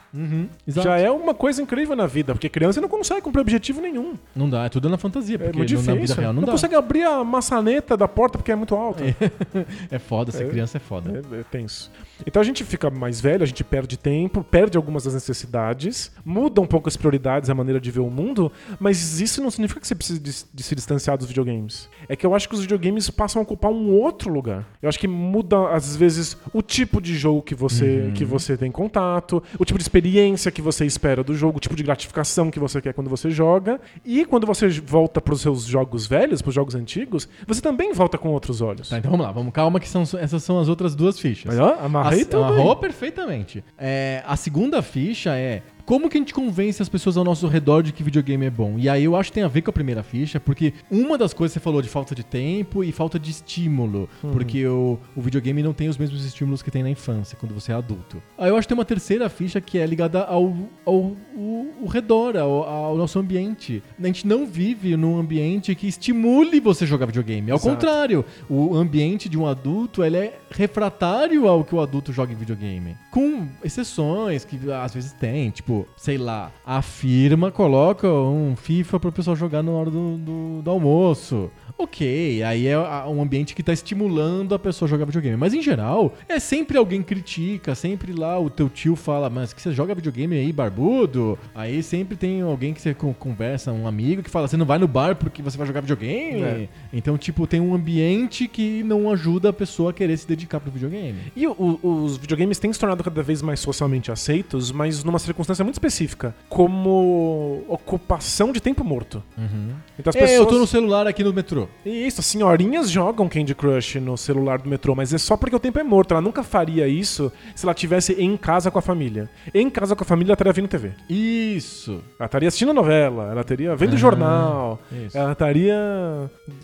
Speaker 1: Exato.
Speaker 2: Já é uma coisa incrível na vida, porque criança não consegue cumprir objetivo nenhum.
Speaker 1: Não dá, é tudo na fantasia,
Speaker 2: É
Speaker 1: porque
Speaker 2: muito
Speaker 1: no-
Speaker 2: difícil.
Speaker 1: na vida real não,
Speaker 2: não
Speaker 1: dá.
Speaker 2: consegue abrir a maçaneta da porta porque é muito alta. [LAUGHS]
Speaker 1: É foda, ser
Speaker 2: É.
Speaker 1: criança é foda.
Speaker 2: É, é tenso. Então a gente fica mais velho, a gente perde tempo, perde algumas das necessidades, muda um pouco as prioridades, a maneira de ver o mundo, mas isso não significa que você precisa de, de se distanciar dos videogames. É que eu acho que os videogames passam a ocupar um outro lugar. Eu acho que muda, às vezes, o tipo de jogo que você,
Speaker 1: Uhum.
Speaker 2: que você tem contato, o tipo de experiência que você espera do jogo, o tipo de gratificação que você quer quando você joga. E quando você volta para os seus jogos velhos, para os jogos antigos, você também volta com outros olhos.
Speaker 1: Tá, então vamos lá, vamos calma que são, essas são as outras duas fichas.
Speaker 2: Mas, ó,
Speaker 1: A-
Speaker 2: tudo aí.
Speaker 1: Amarrou perfeitamente. É, a segunda ficha é como que a gente convence as pessoas ao nosso redor de que videogame é bom? E aí eu acho que tem a ver com a primeira ficha, porque uma das coisas que você falou de falta de tempo e falta de estímulo,
Speaker 2: Uhum.
Speaker 1: porque o, o videogame não tem os mesmos estímulos que tem na infância, quando você é adulto. Aí eu acho que tem uma terceira ficha que é ligada ao, ao, o- o redor, ao, ao nosso ambiente. A gente não vive num ambiente que estimule você jogar videogame. Ao
Speaker 2: Exato.
Speaker 1: contrário, o ambiente de um adulto ele é refratário ao que o adulto joga em videogame. Com exceções que às vezes tem, tipo, sei lá, a firma coloca um FIFA pro pessoal jogar na hora do, do, do almoço. Ok, aí é um ambiente que tá estimulando a pessoa a jogar videogame. Mas em geral, é sempre alguém critica, sempre lá o teu tio fala, mas que você joga videogame aí, barbudo? Aí sempre tem alguém que você con- conversa, um amigo que fala, você não vai no bar porque você vai jogar videogame?
Speaker 2: É.
Speaker 1: Então, tipo, tem um ambiente que não ajuda a pessoa a querer se dedicar pro videogame.
Speaker 2: E o- os videogames têm se tornado cada vez mais socialmente aceitos, mas numa circunstância muito específica, como ocupação de tempo morto. Então as
Speaker 1: É,
Speaker 2: pessoas...
Speaker 1: eu tô no celular aqui no metrô.
Speaker 2: Isso, as senhorinhas jogam Candy Crush no celular do metrô, mas é só porque o tempo é morto. Ela nunca faria isso se ela tivesse em casa com a família. Em casa com a família, ela estaria vendo TV.
Speaker 1: Isso.
Speaker 2: Ela estaria assistindo novela, ela estaria vendo
Speaker 1: Ah,
Speaker 2: jornal,
Speaker 1: isso.
Speaker 2: ela estaria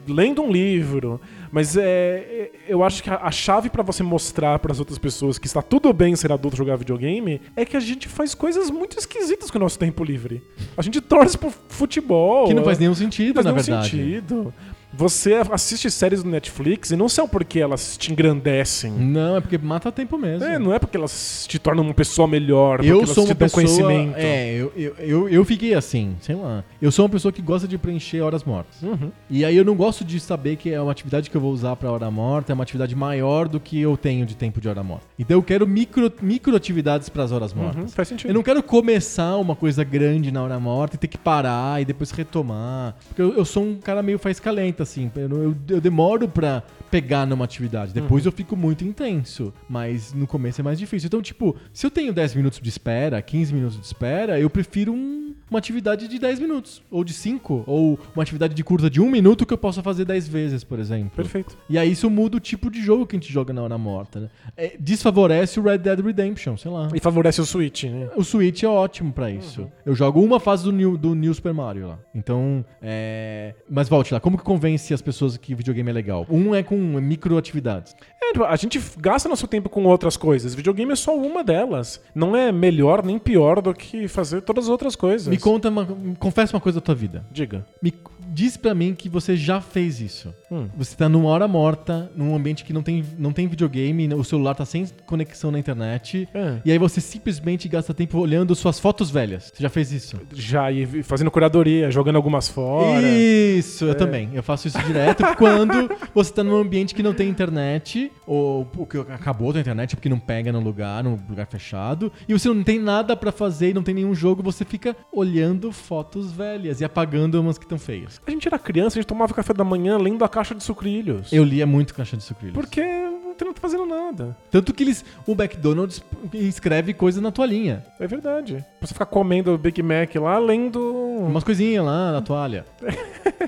Speaker 2: lendo um livro. Mas é, é- eu acho que a, a chave pra você mostrar pras outras pessoas que está tudo bem ser adulto jogar videogame é que a gente faz coisas muito esquisitas com o nosso tempo livre. A gente torce pro futebol.
Speaker 1: Que não faz nenhum sentido,
Speaker 2: faz
Speaker 1: na
Speaker 2: nenhum
Speaker 1: verdade.
Speaker 2: sentido. Você assiste séries do Netflix e não são porque elas te engrandecem.
Speaker 1: Não, é porque mata tempo mesmo.
Speaker 2: É, não é porque elas te tornam uma pessoa melhor,
Speaker 1: Eu sou uma pessoa.
Speaker 2: conhecimento.
Speaker 1: É, eu, eu, eu, eu fiquei assim, sei lá. Eu sou uma pessoa que gosta de preencher horas mortas.
Speaker 2: Uhum.
Speaker 1: E aí eu não gosto de saber que é uma atividade que eu vou usar pra hora morta, é uma atividade maior do que eu tenho de tempo de hora morta. Então eu quero micro, micro atividades pras horas mortas.
Speaker 2: Uhum, faz sentido.
Speaker 1: Eu não quero começar uma coisa grande na hora morta e ter que parar e depois retomar. Porque eu, eu sou um cara meio faz calenta, assim. Eu, eu, eu demoro pra pegar numa atividade. Depois eu fico muito intenso. Mas no começo é mais difícil. Então, tipo, se eu tenho 10 minutos de espera, 15 minutos de espera, eu prefiro um- uma atividade de 10 minutos. Ou de 5. Ou uma atividade de curta de 1 minuto que eu possa fazer 10 vezes, por exemplo.
Speaker 2: Perfeito.
Speaker 1: E aí isso muda o tipo de jogo que a gente joga na hora morta, né? É, desfavorece o Red Dead Redemption, sei lá.
Speaker 2: E favorece o Switch, né?
Speaker 1: O Switch é ótimo pra isso. Eu jogo uma fase do New, do New Super Mario lá. Então, é... Mas volte lá, como que convence as pessoas que videogame é legal? Um é com micro atividades.
Speaker 2: É, tipo, a gente gasta nosso tempo com outras coisas. Videogame é só uma delas. Não é melhor nem pior do que fazer todas as outras coisas.
Speaker 1: Me conta, uma, confessa uma coisa da tua vida.
Speaker 2: Diga.
Speaker 1: Me diz pra mim que você já fez isso.
Speaker 2: Hum.
Speaker 1: Você tá numa hora morta, num ambiente que não tem, não tem videogame, o celular tá sem conexão na internet,
Speaker 2: É.
Speaker 1: e aí você simplesmente gasta tempo olhando suas fotos velhas. Você já fez isso?
Speaker 2: Já e fazendo curadoria, jogando algumas fora.
Speaker 1: Isso, eu também. Eu faço isso direto [LAUGHS] quando você tá num ambiente que não tem internet, ou porque acabou a internet porque não pega no lugar, num lugar fechado, e você não tem nada pra fazer e não tem nenhum jogo, você fica olhando fotos velhas e apagando umas que estão feias.
Speaker 2: A gente era criança, a gente tomava café da manhã lendo a caixa de sucrilhos.
Speaker 1: Eu lia muito Caixa de Sucrilhos.
Speaker 2: Porque não tá fazendo nada.
Speaker 1: Tanto que eles, o McDonald's escreve coisa na toalhinha.
Speaker 2: É verdade. Pra você ficar comendo o Big Mac lá, lendo.
Speaker 1: Umas coisinhas lá na toalha. [LAUGHS]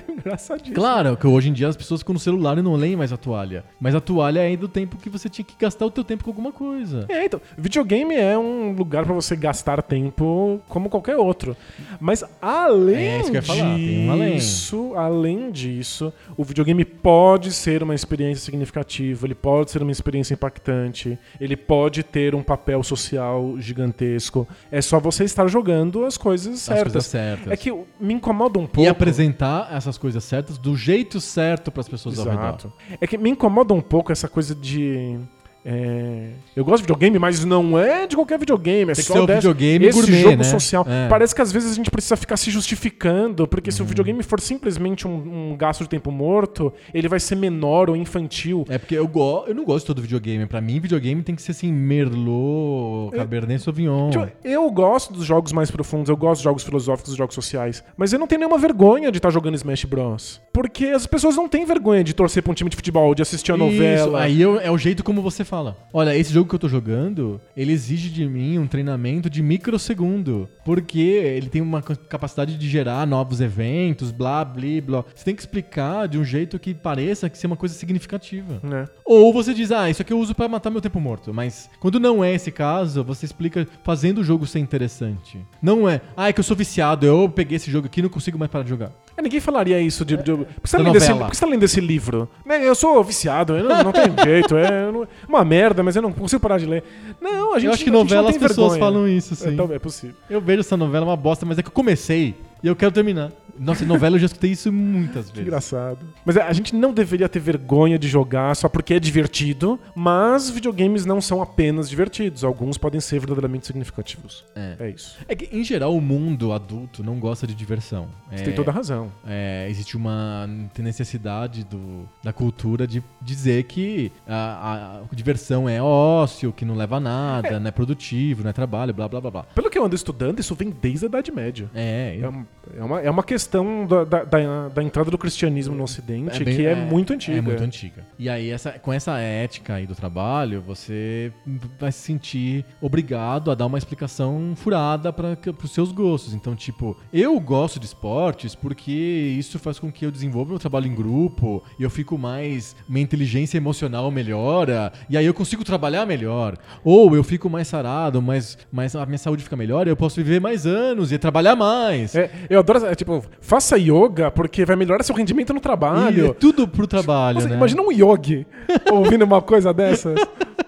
Speaker 2: Engraçadíssimo.
Speaker 1: Claro, que hoje em dia as pessoas ficam no celular e não leem mais a toalha. Mas a toalha é do tempo que você tinha que gastar o teu tempo com alguma coisa.
Speaker 2: É, então, videogame é um lugar pra você gastar tempo como qualquer outro. Mas além
Speaker 1: É, isso que eu ia falar, tem um além.
Speaker 2: disso, além disso, o videogame pode ser uma experiência significativa, ele pode ser uma experiência impactante, ele pode ter um papel social gigantesco. É só você estar jogando as coisas
Speaker 1: As
Speaker 2: certas.
Speaker 1: coisas certas.
Speaker 2: É que me incomoda um pouco.
Speaker 1: E apresentar essas coisas certas do jeito certo para as pessoas ao redor.
Speaker 2: Exato. É que me incomoda um pouco essa coisa de. É, eu gosto de videogame, mas não é de qualquer videogame. É
Speaker 1: Tem que
Speaker 2: só
Speaker 1: ser videogame
Speaker 2: esse
Speaker 1: gourmet,
Speaker 2: jogo
Speaker 1: né?
Speaker 2: social.
Speaker 1: É.
Speaker 2: Parece que às vezes a gente precisa ficar se justificando, porque
Speaker 1: Uhum.
Speaker 2: se o videogame for simplesmente um, um gasto de tempo morto, ele vai ser menor ou infantil.
Speaker 1: É porque eu, go eu não gosto de todo videogame. Pra mim, videogame tem que ser assim, Merlot, Cabernet Sauvignon.
Speaker 2: Tipo, eu gosto dos jogos mais profundos, eu gosto dos jogos filosóficos, dos jogos sociais, mas eu não tenho nenhuma vergonha de estar jogando Smash Bros. Porque as pessoas não têm vergonha de torcer pra um time de futebol, de assistir a
Speaker 1: Isso,
Speaker 2: novela.
Speaker 1: aí eu- é o jeito como você fala. Olha, esse jogo que eu tô jogando, ele exige de mim um treinamento de microsegundo. Porque ele tem uma ca- capacidade de gerar novos eventos, blá, blá, blá. Você tem que explicar de um jeito que pareça que ser uma coisa significativa.
Speaker 2: né?
Speaker 1: Ou você diz, ah, isso aqui eu uso pra matar meu tempo morto. Mas quando não é esse caso, você explica fazendo o jogo ser interessante. Não é, ah, é que eu sou viciado, eu peguei esse jogo aqui e não consigo mais parar de jogar.
Speaker 2: É, ninguém falaria isso de. de por, que você tá lendo esse, por que você tá lendo esse livro? Né, Eu sou viciado, eu não, não tem [LAUGHS] jeito, é eu não- uma merda, mas eu não consigo parar de ler. Não, a gente
Speaker 1: eu acho que
Speaker 2: a gente não
Speaker 1: novela as
Speaker 2: tem
Speaker 1: pessoas
Speaker 2: vergonha.
Speaker 1: falam isso, sim.
Speaker 2: É, talvez, é possível.
Speaker 1: Eu vejo essa novela uma bosta, mas é que eu comecei e eu quero terminar. Nossa, novela eu já escutei isso muitas
Speaker 2: Que
Speaker 1: vezes.
Speaker 2: engraçado. Mas é, a gente não deveria ter vergonha de jogar só porque é divertido, mas videogames não são apenas divertidos. Alguns podem ser verdadeiramente significativos.
Speaker 1: É.
Speaker 2: É isso.
Speaker 1: É que, em geral, o mundo adulto não gosta de diversão.
Speaker 2: Você
Speaker 1: É,
Speaker 2: tem toda a razão.
Speaker 1: é, existe uma necessidade do, da cultura de dizer que a, a diversão é ócio, que não leva a nada, não é produtivo, não é trabalho, blá blá blá blá.
Speaker 2: Pelo que eu ando estudando, isso vem desde a Idade Média.
Speaker 1: É,
Speaker 2: É, um- é uma, é uma questão da, da, da- da entrada do cristianismo no Ocidente
Speaker 1: bem-
Speaker 2: que é, muito antiga.
Speaker 1: É muito antiga. E aí, essa, com essa ética aí do trabalho, você vai se sentir obrigado a dar uma explicação furada para os seus gostos. Então, tipo, eu gosto de esportes porque isso faz com que eu desenvolva meu trabalho em grupo e eu fico mais. Minha inteligência emocional melhora e aí eu consigo trabalhar melhor. Ou eu fico mais sarado, mais, mais a minha saúde fica melhor e eu posso viver mais anos e trabalhar mais.
Speaker 2: É, eu adoro, é, tipo, faça yoga porque vai melhorar seu rendimento no
Speaker 1: E é
Speaker 2: trabalho.
Speaker 1: tudo pro trabalho,
Speaker 2: Nossa,
Speaker 1: né?
Speaker 2: Imagina um yogi ouvindo uma coisa dessas.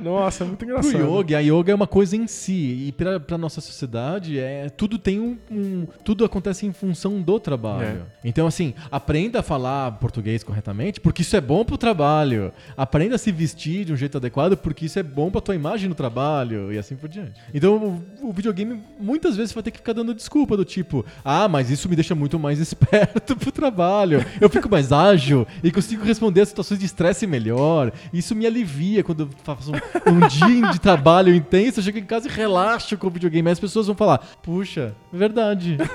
Speaker 2: Nossa, é muito engraçado.
Speaker 1: yoga, a yoga é uma coisa em si. E pra, pra nossa sociedade, é, tudo tem um, um- Tudo acontece em função do trabalho. Então, assim, aprenda a falar português corretamente, porque isso é bom pro trabalho. Aprenda a se vestir de um jeito adequado, porque isso é bom pra tua imagem no trabalho. E assim por diante. Então, o, o videogame, muitas vezes, vai ter que ficar dando desculpa do tipo, ah, mas isso me deixa muito mais [LAUGHS] esperto pro trabalho. Eu fico mais ágil e consigo responder as situações de estresse melhor. Isso me alivia quando eu faço um, um [LAUGHS] dia de trabalho intenso, eu chego em casa e relaxo com o videogame. Aí as pessoas vão falar, puxa, é verdade. [LAUGHS]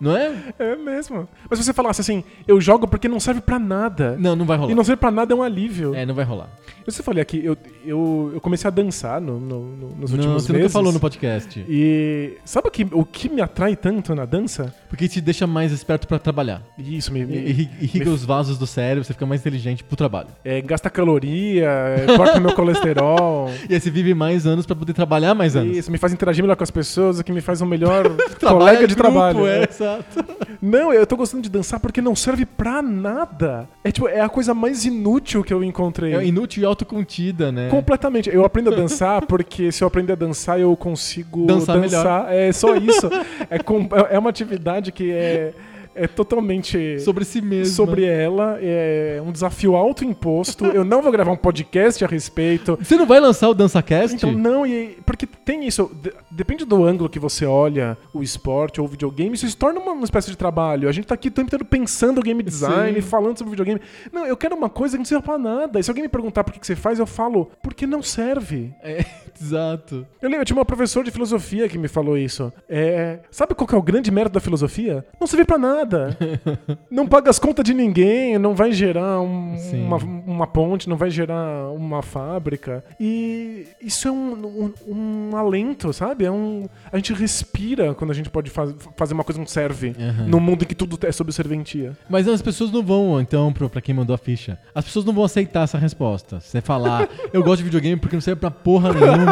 Speaker 1: Não é?
Speaker 2: É mesmo. Mas se você falasse assim, eu jogo porque não serve pra nada.
Speaker 1: Não, não vai rolar.
Speaker 2: E não serve pra nada é um alívio.
Speaker 1: É, não vai rolar.
Speaker 2: Eu você falei aqui, eu, eu, eu comecei a dançar no, no- no- nos
Speaker 1: Não,
Speaker 2: últimos
Speaker 1: você
Speaker 2: meses.
Speaker 1: nunca falou no podcast.
Speaker 2: E sabe o que, o que me atrai tanto na dança?
Speaker 1: Porque te deixa mais esperto pra trabalhar.
Speaker 2: Isso, me, me-
Speaker 1: Irri- Irriga os vasos do cérebro, você fica mais inteligente pro trabalho.
Speaker 2: é, gasta caloria, é, corta meu colesterol. [LAUGHS]
Speaker 1: E aí você vive mais anos pra poder trabalhar mais anos.
Speaker 2: Isso, me faz interagir melhor com as pessoas, o que me faz um melhor [LAUGHS] colega de
Speaker 1: grupo,
Speaker 2: trabalho.
Speaker 1: É,
Speaker 2: né?
Speaker 1: exato.
Speaker 2: Não, eu tô gostando de dançar porque não serve pra nada. É tipo, é a coisa mais inútil que eu encontrei.
Speaker 1: É inútil e autocontida, né?
Speaker 2: Completamente. Eu aprendo a dançar porque se eu aprender a dançar, eu consigo
Speaker 1: Dançar
Speaker 2: dançar. É só isso. é, com- é uma atividade que é, é totalmente
Speaker 1: Sobre si mesmo.
Speaker 2: sobre ela. É um desafio autoimposto. eu não vou gravar um podcast a respeito.
Speaker 1: Você não vai lançar o DançaCast?
Speaker 2: Então, não, e porque tem isso, de- depende do ângulo que você olha o esporte ou o videogame, isso se torna uma, uma espécie de trabalho. A gente tá aqui o tempo inteiro pensando game design,
Speaker 1: Sim.
Speaker 2: falando sobre videogame. Não, eu quero uma coisa que não serve pra nada. E se alguém me perguntar por que, que você faz, eu falo, porque não serve.
Speaker 1: É, Exato.
Speaker 2: Eu lembro, eu tinha uma professora de filosofia que me falou isso. É, sabe qual que é o grande mérito da filosofia? Não serve pra nada. [LAUGHS] não paga as contas de ninguém, não vai gerar um- uma, uma ponte, não vai gerar uma fábrica. E isso é um, um, um alento, sabe? É um, a gente respira quando a gente pode faz- fazer uma coisa que não serve.
Speaker 1: Aham.
Speaker 2: Num mundo em que tudo é sobre serventia.
Speaker 1: Mas as pessoas não vão, então, pro, pra quem mandou a ficha, as pessoas não vão aceitar essa resposta. Você falar, [LAUGHS] eu gosto de videogame porque não serve pra porra nenhuma.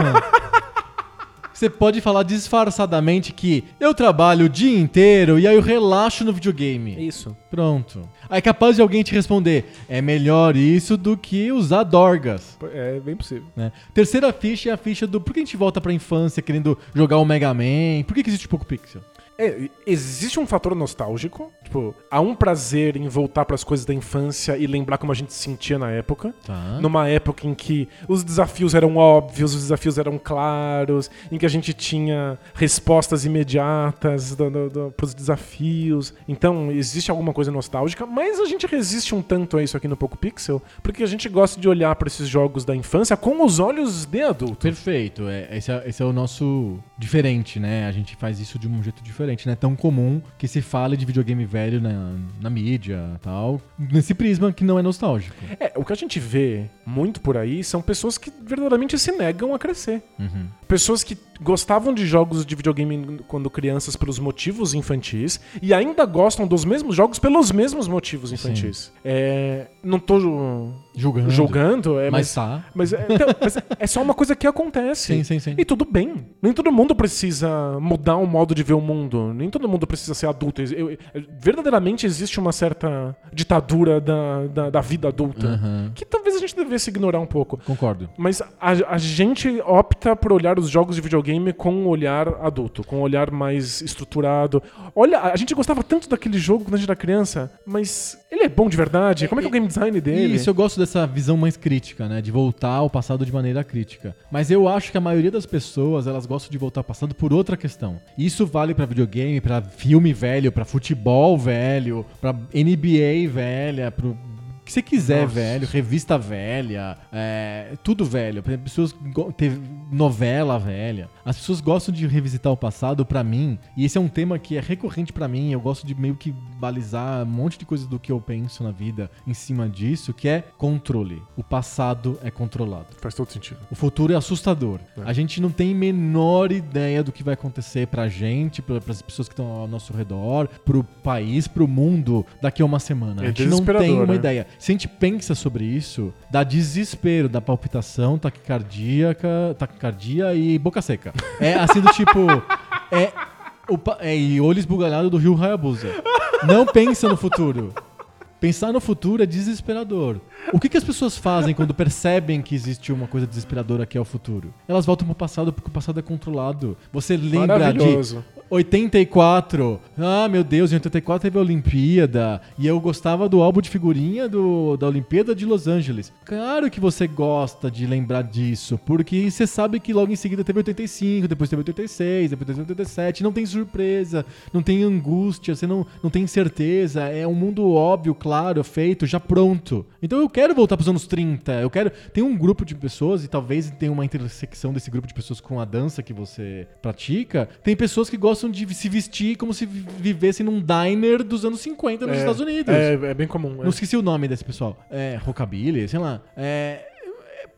Speaker 1: Você pode falar disfarçadamente que eu trabalho o dia inteiro e aí eu relaxo no videogame.
Speaker 2: Isso.
Speaker 1: Pronto. Aí é capaz de alguém te responder, é melhor isso do que usar dorgas.
Speaker 2: É bem possível.
Speaker 1: né? Terceira ficha é a ficha do por que a gente volta pra infância querendo jogar o Mega Man? Por que, que existe pouco pixel?
Speaker 2: É, existe um fator nostálgico. Tipo, há um prazer em voltar pras coisas da infância e lembrar como a gente se sentia na época.
Speaker 1: Tá.
Speaker 2: Numa época em que os desafios eram óbvios, os desafios eram claros, em que a gente tinha respostas imediatas do, do, do, pros desafios. Então, existe alguma coisa nostálgica, mas a gente resiste um tanto a isso aqui no Poco Pixel, porque a gente gosta de olhar pra esses jogos da infância com os olhos de adulto.
Speaker 1: Perfeito. É, esse, é, esse é o nosso diferente, né? A gente faz isso de um jeito diferente. Não é tão comum que se fale de videogame velho na, na mídia tal. Nesse prisma que não é nostálgico.
Speaker 2: É, o que a gente vê muito por aí são pessoas que verdadeiramente se negam a crescer.
Speaker 1: Uhum.
Speaker 2: Pessoas que gostavam de jogos de videogame quando crianças pelos motivos infantis e ainda gostam dos mesmos jogos pelos mesmos motivos infantis. É, não tô ju-
Speaker 1: Julgando.
Speaker 2: julgando, é,
Speaker 1: Mas
Speaker 2: mas,
Speaker 1: tá.
Speaker 2: mas, é, então, mas é só uma coisa que acontece.
Speaker 1: Sim, sim, sim.
Speaker 2: E tudo bem. Nem todo mundo precisa mudar o modo de ver o mundo. Nem todo mundo precisa ser adulto. Eu- eu- verdadeiramente existe uma certa ditadura da, da, da vida adulta.
Speaker 1: Aham.
Speaker 2: Que talvez a gente devesse ignorar um pouco.
Speaker 1: Concordo.
Speaker 2: Mas a, a gente opta por olhar os jogos de videogame com um olhar adulto, com um olhar mais estruturado. Olha, a gente gostava tanto daquele jogo quando a gente era criança, mas ele é bom de verdade? Como é que é o game design dele?
Speaker 1: Isso, eu gosto dessa visão mais crítica, né? De voltar ao passado de maneira crítica. Mas eu acho que a maioria das pessoas, elas gostam de voltar ao passado por outra questão. Isso vale pra videogame, pra filme velho, pra futebol velho, pra NBA velha, pro que você quiser,
Speaker 2: Nossa.
Speaker 1: velho, revista velha, é, tudo velho. Exemplo, Pessoas teve novela velha. As pessoas gostam de revisitar o passado pra mim, e esse é um tema que é recorrente pra mim. Eu gosto de meio que balizar um monte de coisas do que eu penso na vida em cima disso, que é controle. O passado é controlado.
Speaker 2: Faz todo sentido.
Speaker 1: O futuro é assustador.
Speaker 2: É.
Speaker 1: A gente não tem menor ideia do que vai acontecer pra gente, pra, pras pessoas que estão ao nosso redor, pro país, pro mundo daqui a uma semana.
Speaker 2: É
Speaker 1: a gente não tem uma
Speaker 2: né?
Speaker 1: ideia. Se a gente pensa sobre isso, dá desespero, dá palpitação, taquicardíaca, taquicardia e boca seca. É assim do tipo. É. O, é, e olho esbugalhado do rio Hayabusa. Não pensa no futuro. Pensar no futuro é desesperador. O que, que as pessoas fazem quando percebem que existe uma coisa desesperadora que é o futuro? Elas voltam pro passado porque o passado é controlado. Você lembra de
Speaker 2: Maravilhoso.
Speaker 1: 84. Ah, meu Deus, em 84 teve a Olimpíada. E eu gostava do álbum de figurinha do, da Olimpíada de Los Angeles. Claro que você gosta de lembrar disso, porque você sabe que logo em seguida teve 85, depois teve 86, depois teve 87. Não tem surpresa, não tem angústia, você não, não tem certeza. É um mundo óbvio, claro, feito, já pronto. Então eu quero voltar pros anos 30. Eu quero. Tem um grupo de pessoas, e talvez tenha uma intersecção desse grupo de pessoas com a dança que você pratica. Tem pessoas que gostam de se vestir como se vi- vivessem num diner dos anos 50 nos
Speaker 2: É,
Speaker 1: Estados Unidos.
Speaker 2: É, é bem comum. é.
Speaker 1: Não esqueci o nome desse pessoal. É, rockabilly, sei lá. É.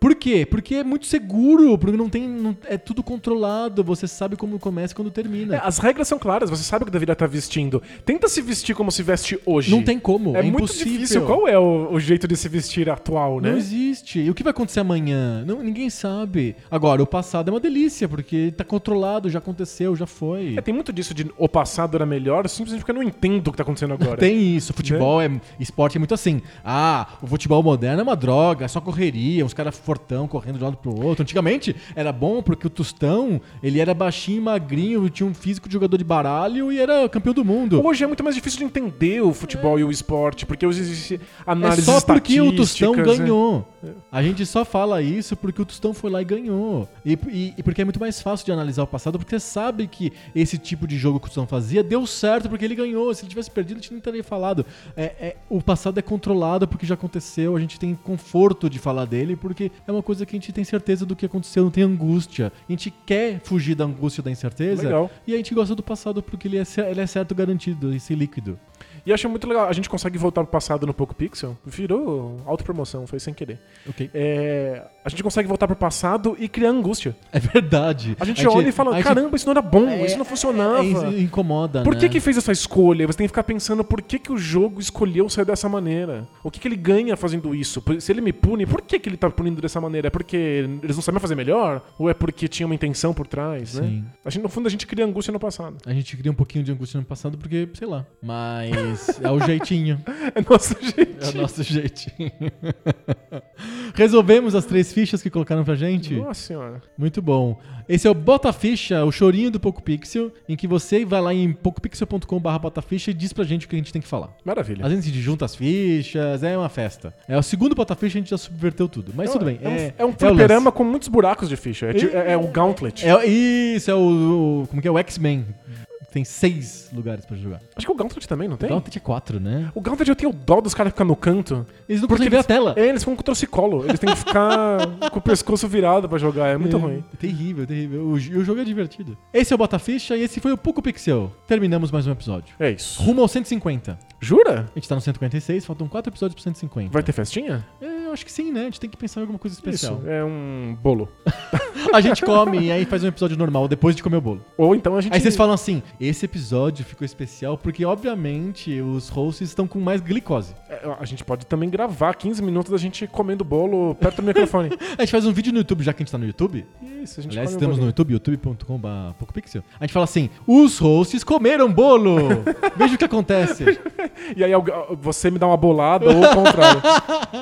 Speaker 1: Por quê? Porque é muito seguro, porque não tem. não- é tudo controlado, você sabe como começa e quando termina.
Speaker 2: É, as regras são claras, você sabe o que deveria estar vestindo. Tenta se vestir como se veste hoje.
Speaker 1: não tem como, é,
Speaker 2: É, muito
Speaker 1: impossível.
Speaker 2: difícil. Qual é o, o jeito de se vestir atual, né?
Speaker 1: Não existe. E o que vai acontecer amanhã? Não, ninguém sabe. Agora, o passado é uma delícia, porque tá controlado, já aconteceu, já foi.
Speaker 2: É, tem muito disso de o passado era melhor, simplesmente porque eu não entendo o que tá acontecendo agora.
Speaker 1: Tem isso, futebol é. Esporte é muito assim. Ah, o futebol moderno é uma droga, é só correria, uns caras fortão correndo de um lado pro outro. Antigamente era bom porque o Tostão, ele era baixinho, magrinho, tinha um físico de jogador de baralho e era campeão do mundo.
Speaker 2: Hoje é muito mais difícil de entender o futebol e o esporte, porque hoje existe
Speaker 1: É
Speaker 2: análise
Speaker 1: só porque o Tostão
Speaker 2: né?
Speaker 1: ganhou. A gente só fala isso porque o Tostão foi lá e ganhou. E, e- e porque é muito mais fácil de analisar o passado, porque você sabe que esse tipo de jogo que o Tostão fazia deu certo porque ele ganhou. Se ele tivesse perdido, a gente não teria falado. É, é- o passado é controlado porque já aconteceu, a gente tem conforto de falar dele porque é uma coisa que a gente tem certeza do que aconteceu, não tem angústia. A gente quer fugir da angústia da incerteza.
Speaker 2: Legal.
Speaker 1: E a gente gosta do passado porque ele é, ele é certo garantido, esse líquido.
Speaker 2: E acho muito legal. A gente consegue voltar pro passado no Poco Pixel. Virou autopromoção, foi sem querer.
Speaker 1: Ok.
Speaker 2: É, a gente consegue voltar pro passado e criar angústia.
Speaker 1: É verdade.
Speaker 2: A gente olha e fala,
Speaker 1: a gente-
Speaker 2: caramba, isso não era bom,
Speaker 1: É,
Speaker 2: isso não funcionava.
Speaker 1: é, isso incomoda,
Speaker 2: Por
Speaker 1: né?
Speaker 2: que que fez essa escolha? Você tem que ficar pensando por que que o jogo escolheu sair dessa maneira. O que que ele ganha fazendo isso? Se ele me pune, por que que ele tá punindo dessa maneira? É porque eles não sabiam fazer melhor? Ou é porque tinha uma intenção por trás, né?
Speaker 1: Sim.
Speaker 2: A gente, no fundo, a gente cria angústia no passado.
Speaker 1: A gente cria um pouquinho de angústia no passado porque, sei lá. Mas é o jeitinho. [LAUGHS]
Speaker 2: É nosso jeito.
Speaker 1: É o nosso jeitinho. Resolvemos as três fichas que colocaram pra gente?
Speaker 2: Nossa senhora.
Speaker 1: Muito bom. Esse é o Bota Ficha, o chorinho do Poco Pixel, em que você vai lá em pocopixel.com.br botaficha e diz pra gente o que a gente tem que falar.
Speaker 2: Maravilha.
Speaker 1: A gente junta as fichas, é uma festa. É o segundo Bota Ficha, a gente já subverteu tudo. Mas tudo bem.
Speaker 2: É, um,
Speaker 1: É,
Speaker 2: é um
Speaker 1: o
Speaker 2: fliperama com muitos buracos de ficha. É, ti- é- é o Gauntlet.
Speaker 1: É, isso, é o, o- Como que é? O X-Men. Tem seis lugares pra jogar.
Speaker 2: Acho que o Gauntlet também, não tem?
Speaker 1: O Gauntlet é quatro, né?
Speaker 2: O Gauntlet eu tenho dó dos caras ficar no canto.
Speaker 1: Eles não
Speaker 2: Porque
Speaker 1: conseguem ver a tela.
Speaker 2: É, eles ficam com torcicolo. Eles têm que ficar [LAUGHS] com o pescoço virado pra jogar. É muito ruim.
Speaker 1: Terrível, terrível. O, e o jogo é divertido. Esse é o Bota Ficha e esse foi o Poco Pixel. Terminamos mais um episódio.
Speaker 2: É isso.
Speaker 1: Rumo ao 150.
Speaker 2: Jura?
Speaker 1: A gente tá no 146, faltam quatro episódios pro 150.
Speaker 2: Vai ter festinha?
Speaker 1: É, eu acho que sim, né? A gente tem que pensar em alguma coisa especial.
Speaker 2: Isso. É um bolo. [LAUGHS]
Speaker 1: A gente come e aí faz um episódio normal depois de comer o bolo.
Speaker 2: Ou então a gente.
Speaker 1: Aí vocês falam assim: esse episódio ficou especial porque, obviamente, os hosts estão com mais glicose.
Speaker 2: É, A gente pode também gravar 15 minutos da gente comendo bolo perto do microfone. [LAUGHS]
Speaker 1: A gente faz um vídeo no YouTube, já que a gente tá no YouTube.
Speaker 2: Isso, a gente
Speaker 1: Aliás,
Speaker 2: come um
Speaker 1: estamos no. YouTube, youtube.com.br. A gente fala assim: os hosts comeram bolo! [LAUGHS] Veja o que acontece. [LAUGHS]
Speaker 2: E aí você me dá uma bolada ou o contrário.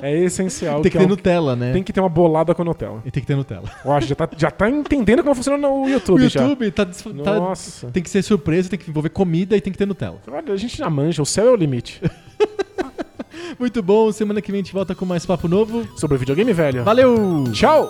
Speaker 2: É essencial.
Speaker 1: Tem que
Speaker 2: é
Speaker 1: ter
Speaker 2: um-
Speaker 1: Nutella, né?
Speaker 2: Tem que ter uma bolada com Nutella.
Speaker 1: E tem que ter Nutella.
Speaker 2: Eu acho, já tá, já tá entendendo como funciona o YouTube,
Speaker 1: o
Speaker 2: já.
Speaker 1: YouTube tá, des- tá-
Speaker 2: Nossa.
Speaker 1: Tem que ser surpresa, tem que envolver comida e tem que ter Nutella.
Speaker 2: Olha, a gente já manja, o céu é o limite. [LAUGHS]
Speaker 1: Muito bom, semana que vem a gente volta com mais papo novo.
Speaker 2: Sobre videogame velho.
Speaker 1: Valeu!
Speaker 2: Tchau!